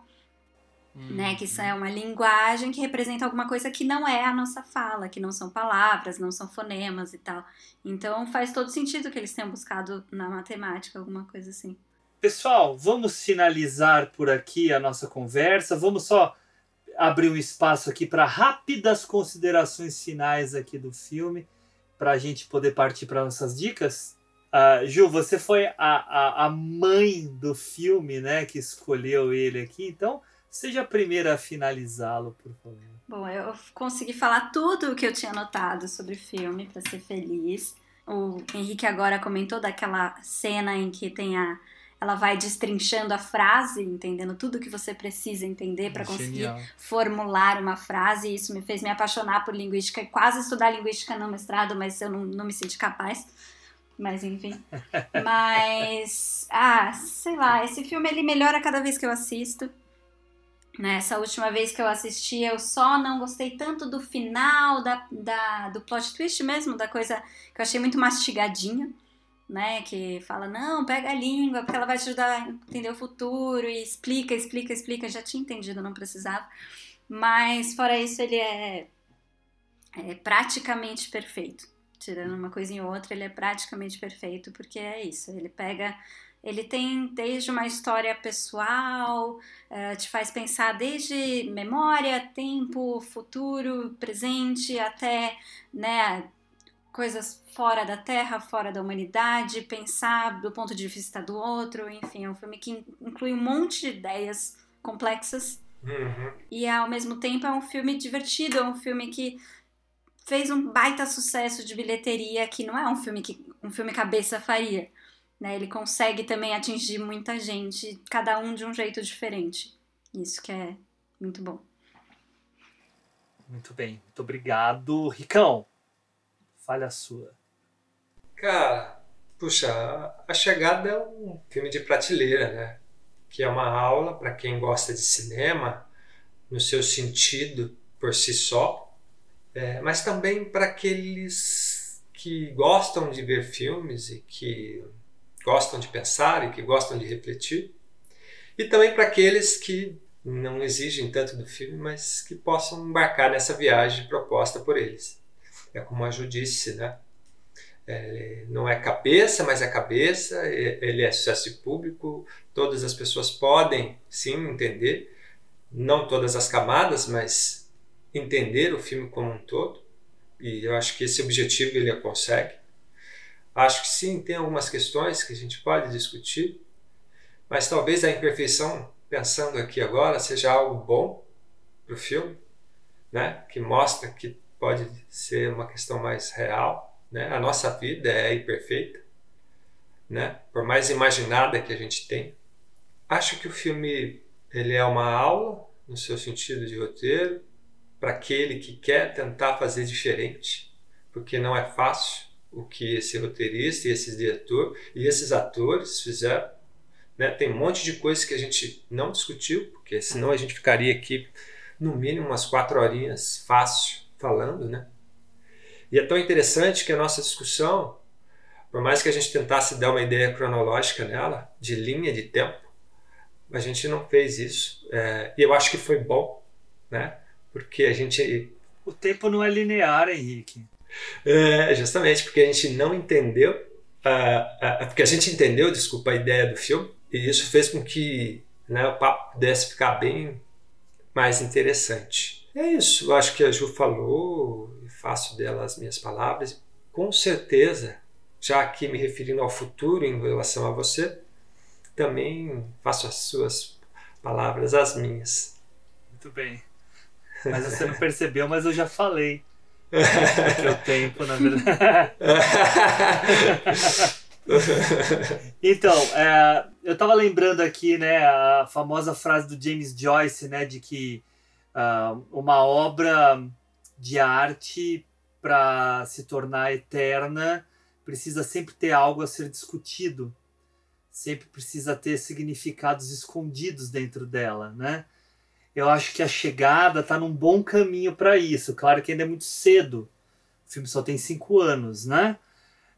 Né? Que isso é uma linguagem que representa alguma coisa que não é a nossa fala, que não são palavras, não são fonemas e tal. Então faz todo sentido que eles tenham buscado na matemática alguma coisa assim. Pessoal, vamos finalizar por aqui a nossa conversa. Vamos só abrir um espaço aqui para rápidas considerações finais aqui do filme, para a gente poder partir para nossas dicas. Uh, Ju, você foi a, a, a mãe do filme, né, que escolheu ele aqui, então seja a primeira a finalizá-lo, por favor. Bom, eu consegui falar tudo o que eu tinha notado sobre o filme para ser feliz. O Henrique agora comentou daquela cena em que tem a ela vai destrinchando a frase, entendendo tudo que você precisa entender para conseguir formular uma frase. Isso me fez me apaixonar por linguística e quase estudar linguística no mestrado, mas eu não, não me senti capaz. Mas enfim. mas, ah, sei lá, esse filme ele melhora cada vez que eu assisto. Nessa última vez que eu assisti, eu só não gostei tanto do final, da, da, do plot twist mesmo, da coisa que eu achei muito mastigadinha né, que fala, não, pega a língua, porque ela vai te ajudar a entender o futuro, e explica, explica, explica, já tinha entendido, não precisava. Mas, fora isso, ele é, é praticamente perfeito. Tirando uma coisinha ou outra, ele é praticamente perfeito, porque é isso, ele pega... Ele tem desde uma história pessoal, uh, te faz pensar desde memória, tempo, futuro, presente, até né, coisas fora da Terra, fora da humanidade, pensar do ponto de vista do outro, enfim, é um filme que inclui um monte de ideias complexas. Uhum. e ao mesmo tempo é um filme divertido, é um filme que fez um baita sucesso de bilheteria, que não é um filme que um filme cabeça faria, né? Ele consegue também atingir muita gente, cada um de um jeito diferente. Isso que é muito bom. Muito bem, muito obrigado, Ricão falha sua? Cara, puxa, A Chegada é um filme de prateleira, né? Que é uma aula para quem gosta de cinema, no seu sentido por si só, é, mas também para aqueles que gostam de ver filmes e que gostam de pensar e que gostam de refletir, e também para aqueles que não exigem tanto do filme, mas que possam embarcar nessa viagem proposta por eles é como a Ju disse, né? É, não é cabeça, mas é cabeça, ele é sucesso público, todas as pessoas podem sim entender, não todas as camadas, mas entender o filme como um todo, e eu acho que esse objetivo ele consegue. Acho que sim, tem algumas questões que a gente pode discutir, mas talvez a imperfeição, pensando aqui agora, seja algo bom para o filme, né? que mostra que pode ser uma questão mais real, né? A nossa vida é imperfeita, né? Por mais imaginada que a gente tem. Acho que o filme ele é uma aula no seu sentido de roteiro para aquele que quer tentar fazer diferente, porque não é fácil o que esse roteirista e esse diretor e esses atores fizeram. Né? Tem um monte de coisas que a gente não discutiu, porque senão a gente ficaria aqui no mínimo umas quatro horinhas fácil falando, né? E é tão interessante que a nossa discussão, por mais que a gente tentasse dar uma ideia cronológica nela, de linha de tempo, a gente não fez isso. É, e eu acho que foi bom, né? Porque a gente. O tempo não é linear, Henrique. É, justamente porque a gente não entendeu, uh, porque a gente entendeu, desculpa, a ideia do filme, e isso fez com que né, o papo pudesse ficar bem mais interessante. É isso, eu acho que a Ju falou, e faço dela as minhas palavras. Com certeza, já aqui me referindo ao futuro em relação a você, também faço as suas palavras as minhas. Muito bem. Mas você não percebeu, mas eu já falei. Porque o tempo, na verdade. então, é, eu estava lembrando aqui, né, a famosa frase do James Joyce, né, de que uh, uma obra de arte para se tornar eterna precisa sempre ter algo a ser discutido, sempre precisa ter significados escondidos dentro dela, né? Eu acho que a chegada está num bom caminho para isso. Claro que ainda é muito cedo. O filme só tem cinco anos, né?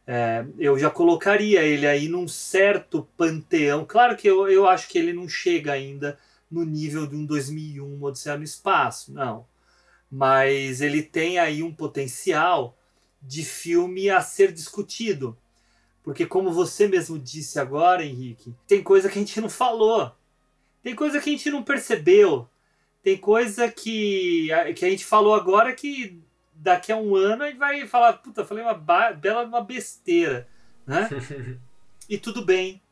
É, eu já colocaria ele aí num certo panteão. Claro que eu, eu acho que ele não chega ainda no nível de um 2001 Odisseia no Espaço, não. Mas ele tem aí um potencial de filme a ser discutido. Porque, como você mesmo disse agora, Henrique, tem coisa que a gente não falou. Tem coisa que a gente não percebeu. Tem coisa que, que a gente falou agora que daqui a um ano a gente vai falar, puta, falei uma bela uma besteira, né? e tudo bem.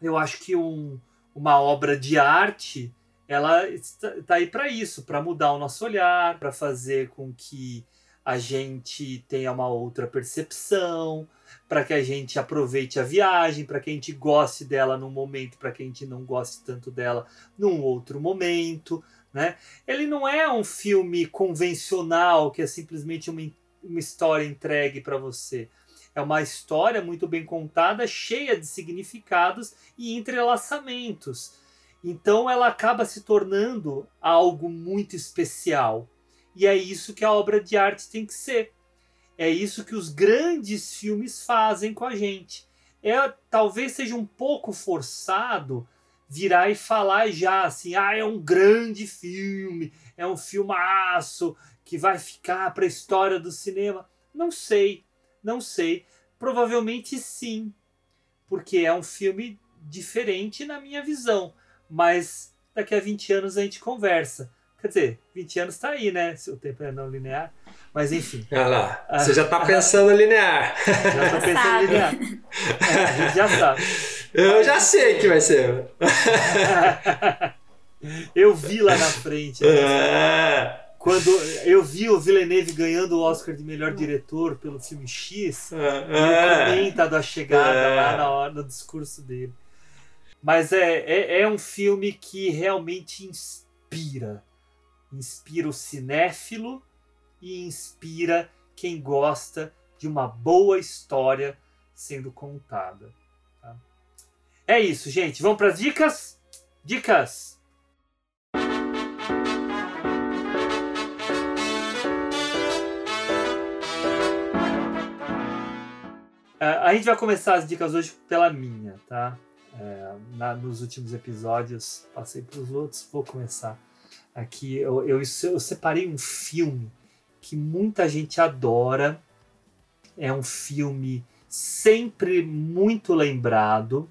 Eu acho que um, uma obra de arte, ela está aí para isso, para mudar o nosso olhar, para fazer com que a gente tenha uma outra percepção, para que a gente aproveite a viagem, para que a gente goste dela num momento, para que a gente não goste tanto dela num outro momento, né? Ele não é um filme convencional que é simplesmente uma, uma história entregue para você. É uma história muito bem contada, cheia de significados e entrelaçamentos. Então ela acaba se tornando algo muito especial. E é isso que a obra de arte tem que ser. É isso que os grandes filmes fazem com a gente. É talvez seja um pouco forçado virar e falar já assim, ah, é um grande filme, é um filmaço que vai ficar para a história do cinema. Não sei, não sei. Provavelmente sim, porque é um filme diferente na minha visão. Mas daqui a 20 anos a gente conversa. Quer dizer, 20 anos está aí, né? Se o tempo é não linear. Mas enfim. Olha lá, você já está pensando linear. Já estou pensando linear. É, a gente já sabe. Eu já sei que vai ser. eu vi lá na frente. Né? É. Quando eu vi o Villeneuve ganhando o Oscar de melhor diretor pelo filme X, é. ele comenta da chegada é. lá na hora do discurso dele. Mas é, é, é um filme que realmente inspira. Inspira o cinéfilo e inspira quem gosta de uma boa história sendo contada. É isso, gente. Vamos para as dicas? Dicas! É, a gente vai começar as dicas hoje pela minha, tá? É, na, nos últimos episódios passei para os outros, vou começar aqui. Eu, eu, eu separei um filme que muita gente adora. É um filme sempre muito lembrado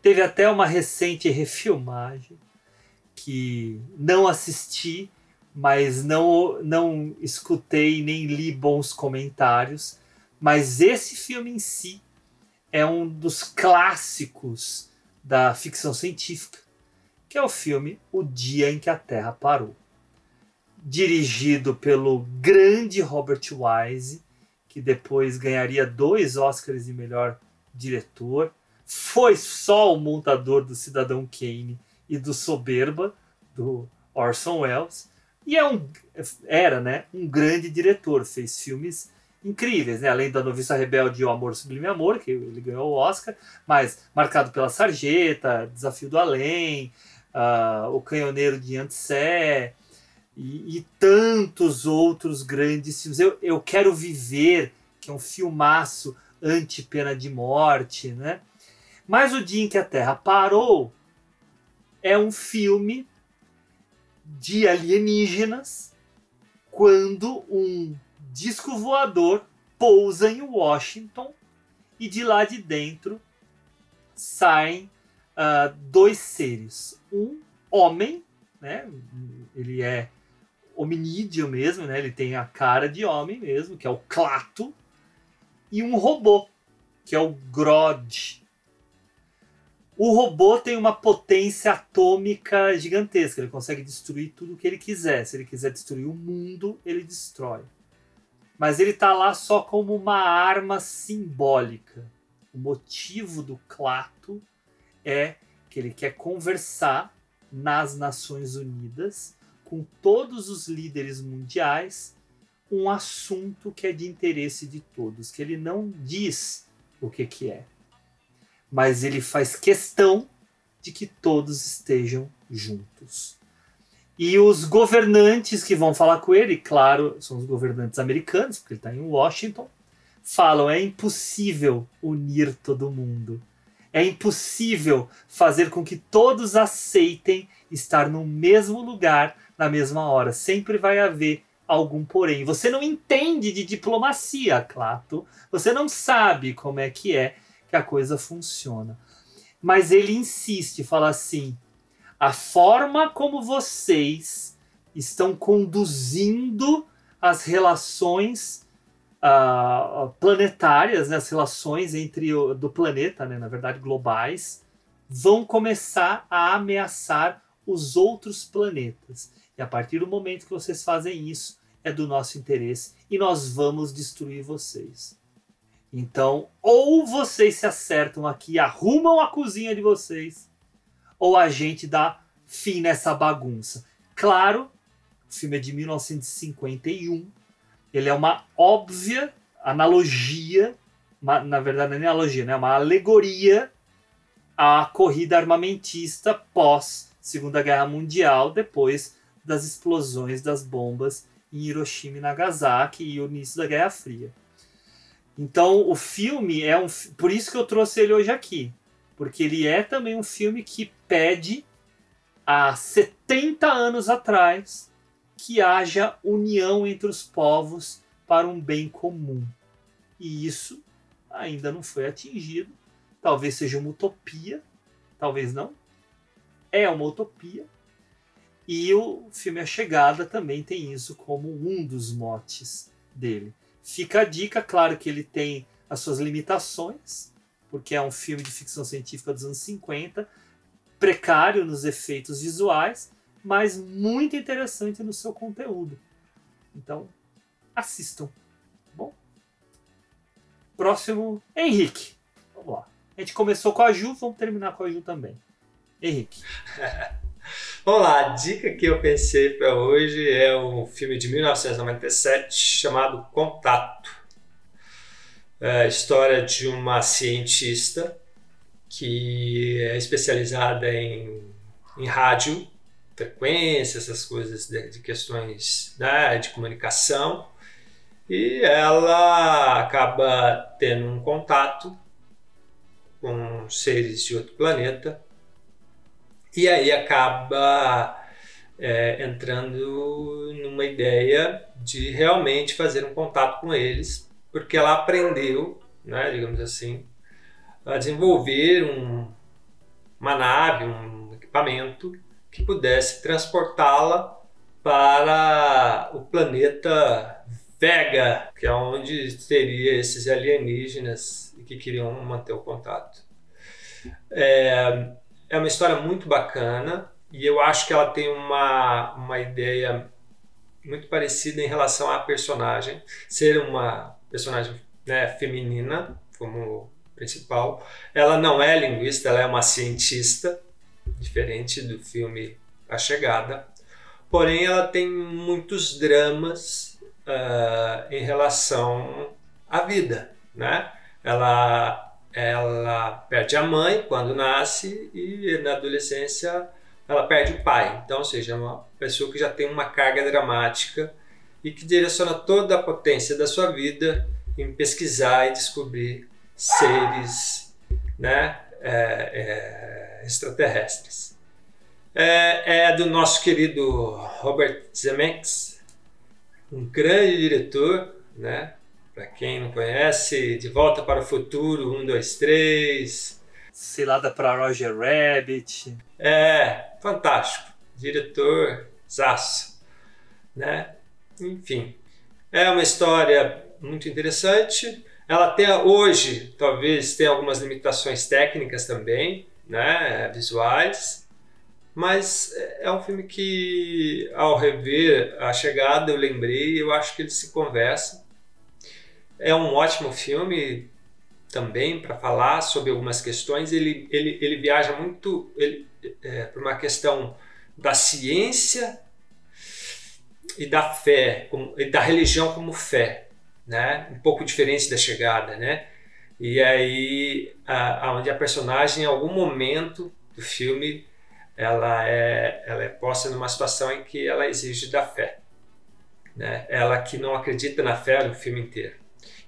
Teve até uma recente refilmagem que não assisti, mas não, não escutei nem li bons comentários. Mas esse filme em si é um dos clássicos da ficção científica, que é o filme O Dia em que a Terra Parou. Dirigido pelo grande Robert Wise, que depois ganharia dois Oscars de melhor diretor foi só o montador do Cidadão Kane e do Soberba, do Orson Welles. E é um, era né, um grande diretor, fez filmes incríveis, né? além da Noviça Rebelde e O Amor Sublime Amor, que ele ganhou o Oscar, mas marcado pela Sarjeta, Desafio do Além, uh, O Canhoneiro de Antsé e, e, tantos outros grandes filmes. Eu, eu Quero Viver, que é um filmaço anti-pena de morte, né? Mas o dia em que a Terra parou é um filme de alienígenas quando um disco voador pousa em Washington e de lá de dentro saem uh, dois seres. Um homem, né? ele é hominídeo mesmo, né? ele tem a cara de homem mesmo, que é o Clato, e um robô, que é o Grod. O robô tem uma potência atômica gigantesca. Ele consegue destruir tudo o que ele quiser. Se ele quiser destruir o mundo, ele destrói. Mas ele está lá só como uma arma simbólica. O motivo do Clato é que ele quer conversar nas Nações Unidas com todos os líderes mundiais um assunto que é de interesse de todos, que ele não diz o que, que é mas ele faz questão de que todos estejam juntos. E os governantes que vão falar com ele, claro, são os governantes americanos, porque ele está em Washington, falam: é impossível unir todo mundo. É impossível fazer com que todos aceitem estar no mesmo lugar na mesma hora. Sempre vai haver algum porém. Você não entende de diplomacia, Clato. Você não sabe como é que é que a coisa funciona. Mas ele insiste, fala assim: a forma como vocês estão conduzindo as relações uh, planetárias, né, as relações entre o, do planeta, né, na verdade globais, vão começar a ameaçar os outros planetas. E a partir do momento que vocês fazem isso, é do nosso interesse e nós vamos destruir vocês. Então, ou vocês se acertam aqui, arrumam a cozinha de vocês, ou a gente dá fim nessa bagunça. Claro, o filme é de 1951, ele é uma óbvia analogia, uma, na verdade não é analogia, né? uma alegoria à corrida armamentista pós Segunda Guerra Mundial, depois das explosões das bombas em Hiroshima e Nagasaki e o início da Guerra Fria. Então o filme é um. Por isso que eu trouxe ele hoje aqui. Porque ele é também um filme que pede há 70 anos atrás que haja união entre os povos para um bem comum. E isso ainda não foi atingido. Talvez seja uma utopia, talvez não. É uma utopia, e o filme A Chegada também tem isso como um dos motes dele. Fica a dica, claro que ele tem as suas limitações, porque é um filme de ficção científica dos anos 50, precário nos efeitos visuais, mas muito interessante no seu conteúdo. Então, assistam. Tá bom, próximo, Henrique. Vamos lá. A gente começou com a Ju, vamos terminar com a Ju também. Henrique. Vamos lá, a dica que eu pensei para hoje é um filme de 1997 chamado Contato. É a história de uma cientista que é especializada em, em rádio, frequência, essas coisas de, de questões né, de comunicação, e ela acaba tendo um contato com seres de outro planeta e aí acaba é, entrando numa ideia de realmente fazer um contato com eles, porque ela aprendeu, né, digamos assim, a desenvolver um, uma nave, um equipamento que pudesse transportá-la para o planeta Vega, que é onde teria esses alienígenas que queriam manter o contato. É, é uma história muito bacana e eu acho que ela tem uma, uma ideia muito parecida em relação à personagem ser uma personagem né, feminina como principal. Ela não é linguista, ela é uma cientista, diferente do filme A Chegada. Porém, ela tem muitos dramas uh, em relação à vida, né? Ela ela perde a mãe quando nasce e na adolescência ela perde o pai. Então, ou seja, é uma pessoa que já tem uma carga dramática e que direciona toda a potência da sua vida em pesquisar e descobrir seres né, é, é, extraterrestres. É, é, do nosso querido Robert Zemeckis, um grande diretor, né, para quem não conhece, De Volta para o Futuro, 1, 2, 3. Cilada para Roger Rabbit. É, fantástico. Diretor, zaço. Né? Enfim, é uma história muito interessante. Ela até hoje, talvez, tenha algumas limitações técnicas também, né? visuais. Mas é um filme que, ao rever a chegada, eu lembrei, eu acho que ele se conversa é um ótimo filme também para falar sobre algumas questões. Ele, ele, ele viaja muito é, para uma questão da ciência e da fé, como, e da religião como fé, né? um pouco diferente da chegada. Né? E aí, a, onde a personagem, em algum momento do filme, ela é, ela é posta numa situação em que ela exige da fé. Né? Ela que não acredita na fé no filme inteiro.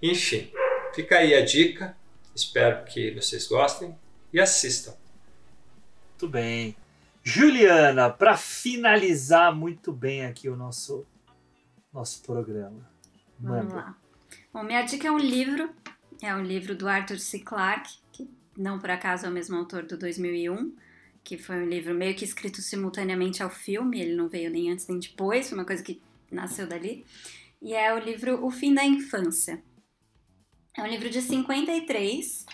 Enfim, fica aí a dica. Espero que vocês gostem. e assistam. Muito bem. Juliana, para finalizar muito bem aqui o nosso, nosso programa. Vamos Manda. lá. Bom, minha dica é um livro. É um livro do Arthur C. Clarke, que não por acaso é o mesmo autor do 2001, que foi um livro meio que escrito simultaneamente ao filme. Ele não veio nem antes nem depois, foi uma coisa que nasceu dali. E é o livro O Fim da Infância. É um livro de 53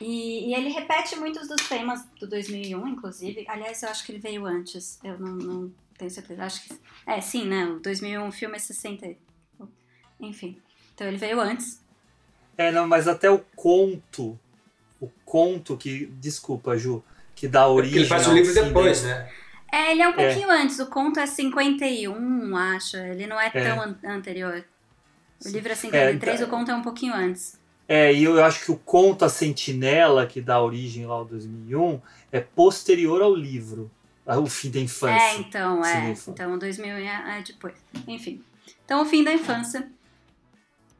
e, e ele repete muitos dos temas do 2001, inclusive. Aliás, eu acho que ele veio antes. Eu não, não tenho certeza. Acho que. É, sim, né? O 2001 o filme é 60. Enfim. Então ele veio antes. É, não, mas até o conto, o conto que, desculpa, Ju, que dá É origem ele faz o livro depois, né? É, ele é um É. pouquinho antes. O conto é 51, acho. Ele não é, É. tão an- anterior. O livro é 53, então- o conto é um pouquinho antes. É, e eu acho que o conto A Sentinela, que dá origem lá ao 2001, é posterior ao livro, ao fim da infância. É, então, Sim, é. Então, o 2000 é, é depois. Enfim. Então, O Fim da Infância.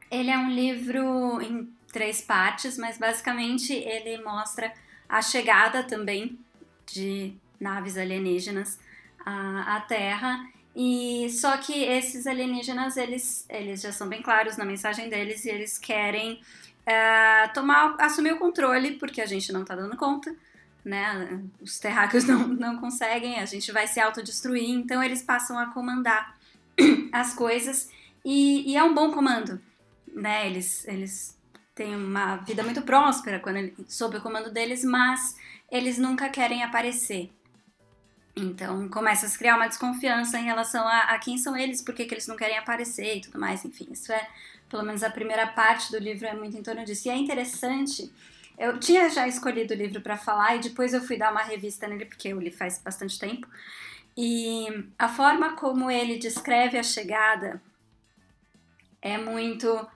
Ele é um livro em três partes, mas basicamente ele mostra a chegada também de naves alienígenas à, à Terra. E só que esses alienígenas, eles, eles já são bem claros na mensagem deles e eles querem eh, tomar, assumir o controle, porque a gente não tá dando conta né? Os terráqueos não, não conseguem, a gente vai se autodestruir, então eles passam a comandar as coisas e, e é um bom comando, né? Eles, eles têm uma vida muito próspera quando ele, sob o comando deles, mas eles nunca querem aparecer. Então começa a se criar uma desconfiança em relação a, a quem são eles, por que eles não querem aparecer e tudo mais, enfim. Isso é, pelo menos a primeira parte do livro é muito em torno disso. E é interessante eu tinha já escolhido o livro para falar e depois eu fui dar uma revista nele, porque eu li faz bastante tempo. E a forma como ele descreve a chegada é muito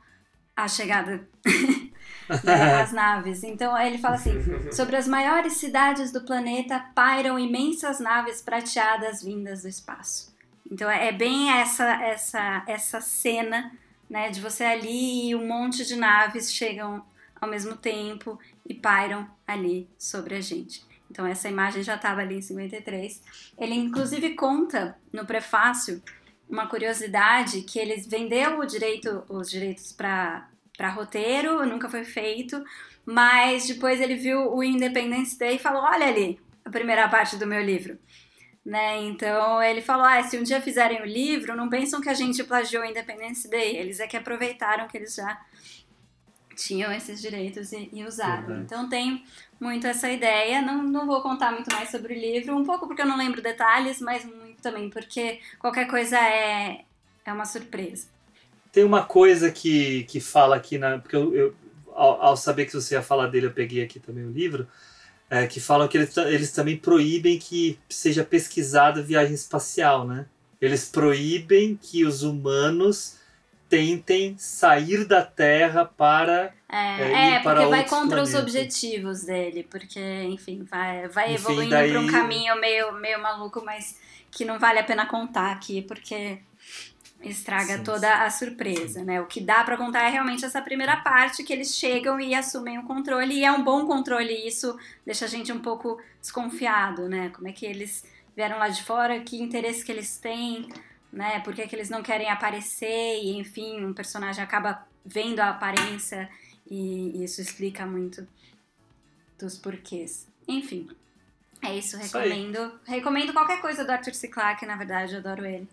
a chegada das naves. Então ele fala assim: sobre as maiores cidades do planeta pairam imensas naves prateadas vindas do espaço. Então é bem essa essa essa cena, né, de você ali e um monte de naves chegam ao mesmo tempo e pairam ali sobre a gente. Então essa imagem já estava ali em 53. Ele inclusive conta no prefácio uma curiosidade que eles vendeu o direito, os direitos para para roteiro, nunca foi feito, mas depois ele viu o Independence Day e falou: "Olha ali, a primeira parte do meu livro". Né? Então ele falou: ah, se um dia fizerem o livro, não pensam que a gente plagiou Independence Day, eles é que aproveitaram que eles já tinham esses direitos e, e usaram. Verdade. Então tem muito essa ideia. Não, não vou contar muito mais sobre o livro, um pouco porque eu não lembro detalhes, mas muito também porque qualquer coisa é, é uma surpresa. Tem uma coisa que, que fala aqui, na, porque eu, eu- ao, ao saber que você ia falar dele, eu peguei aqui também o livro, é, que falam que eles, eles também proíbem que seja pesquisada viagem espacial, né? Eles proíbem que os humanos tentem sair da Terra para É, É, é, para porque vai contra os planetas. objetivos dele, porque, enfim, vai, vai Enfim, evoluindo daí- para um caminho meio, meio maluco, mas que não vale a pena contar aqui, porque estraga Sim, toda a surpresa, né? O que dá para contar é realmente essa primeira parte que eles chegam e assumem o controle, e é um bom controle, e isso deixa a gente um pouco desconfiado, né? Como é que eles vieram lá de fora, que interesse que eles têm, né? Por que, que eles não querem aparecer, e enfim, um personagem acaba vendo a aparência e isso explica muito dos porquês. Enfim, é isso. Isso aí. Recomendo. Recomendo qualquer coisa do Arthur C. Clarke, na verdade, eu adoro ele.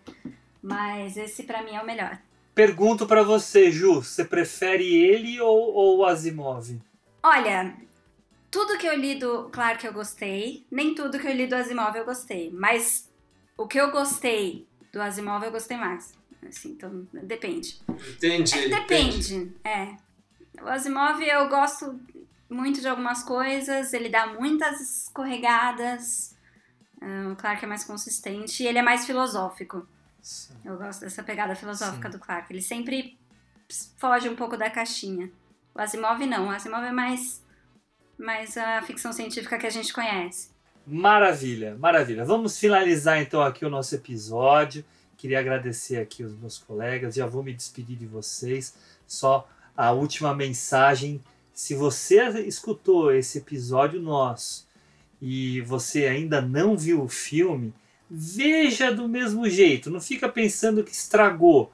Mas esse pra mim é o melhor. Pergunto pra você, Ju, você prefere ele ou, ou o Asimov? Olha, tudo que eu li do Clarke eu gostei, nem tudo que eu li do Asimov eu gostei, mas o que eu gostei do Asimov eu gostei mais. Assim, então depende. Entendi. É, depende, é. O Asimov eu gosto muito de algumas coisas, ele dá muitas escorregadas. ah, O Clark é mais consistente e ele é mais filosófico. Eu gosto dessa pegada filosófica Sim. do Clark. Ele sempre foge um pouco da caixinha. O Asimov não. O Asimov é mais, mais a ficção científica que a gente conhece. Maravilha, maravilha. Vamos finalizar então aqui o nosso episódio. Queria agradecer aqui os meus colegas, já vou me despedir de vocês. Só a última mensagem. Se você escutou esse episódio nosso e você ainda não viu o filme, veja do mesmo jeito, não fica pensando que estragou.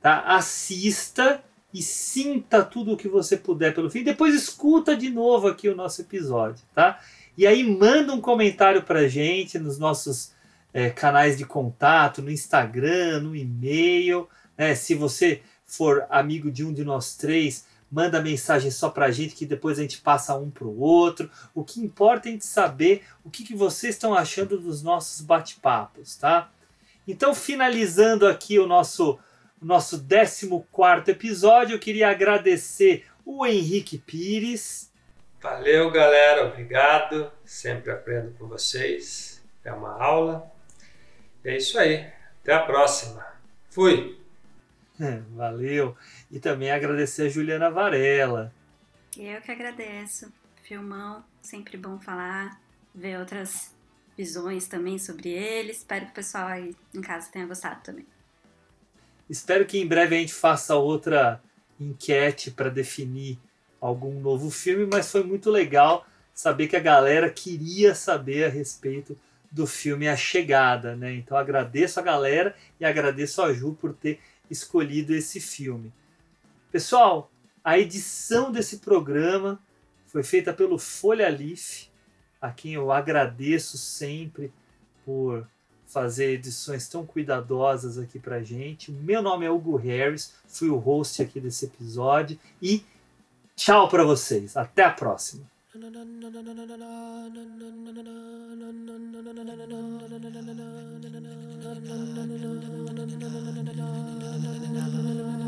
Tá? Assista e sinta tudo o que você puder pelo fim. Depois escuta de novo aqui o nosso episódio, tá? E aí manda um comentário pra gente nos nossos é, canais de contato, no Instagram, no e-mail. Né? Se você for amigo de um de nós três, manda mensagem só pra gente que depois a gente passa um pro outro. O que importa é a gente saber o que, que vocês estão achando dos nossos bate-papos, tá? Então, finalizando aqui o nosso o nosso 14 episódio. Eu queria agradecer o Henrique Pires. Valeu, galera. Obrigado. Sempre aprendo com vocês. É uma aula. É isso aí. Até a próxima. Fui. Valeu. E também agradecer a Juliana Varela. Eu que agradeço. Filmão, sempre bom falar, ver outras visões também sobre ele. Espero que o pessoal aí em casa tenha gostado também. Espero que em breve a gente faça outra enquete para definir algum novo filme, mas foi muito legal saber que a galera queria saber a respeito do filme A Chegada, né? Então agradeço a galera e agradeço a Ju por ter escolhido esse filme. Pessoal, a edição desse programa foi feita pelo Folha Leaf, a quem eu agradeço sempre por fazer edições tão cuidadosas aqui pra gente. Meu nome é Hugo Harris, fui o host aqui desse episódio e tchau para vocês. Até a próxima.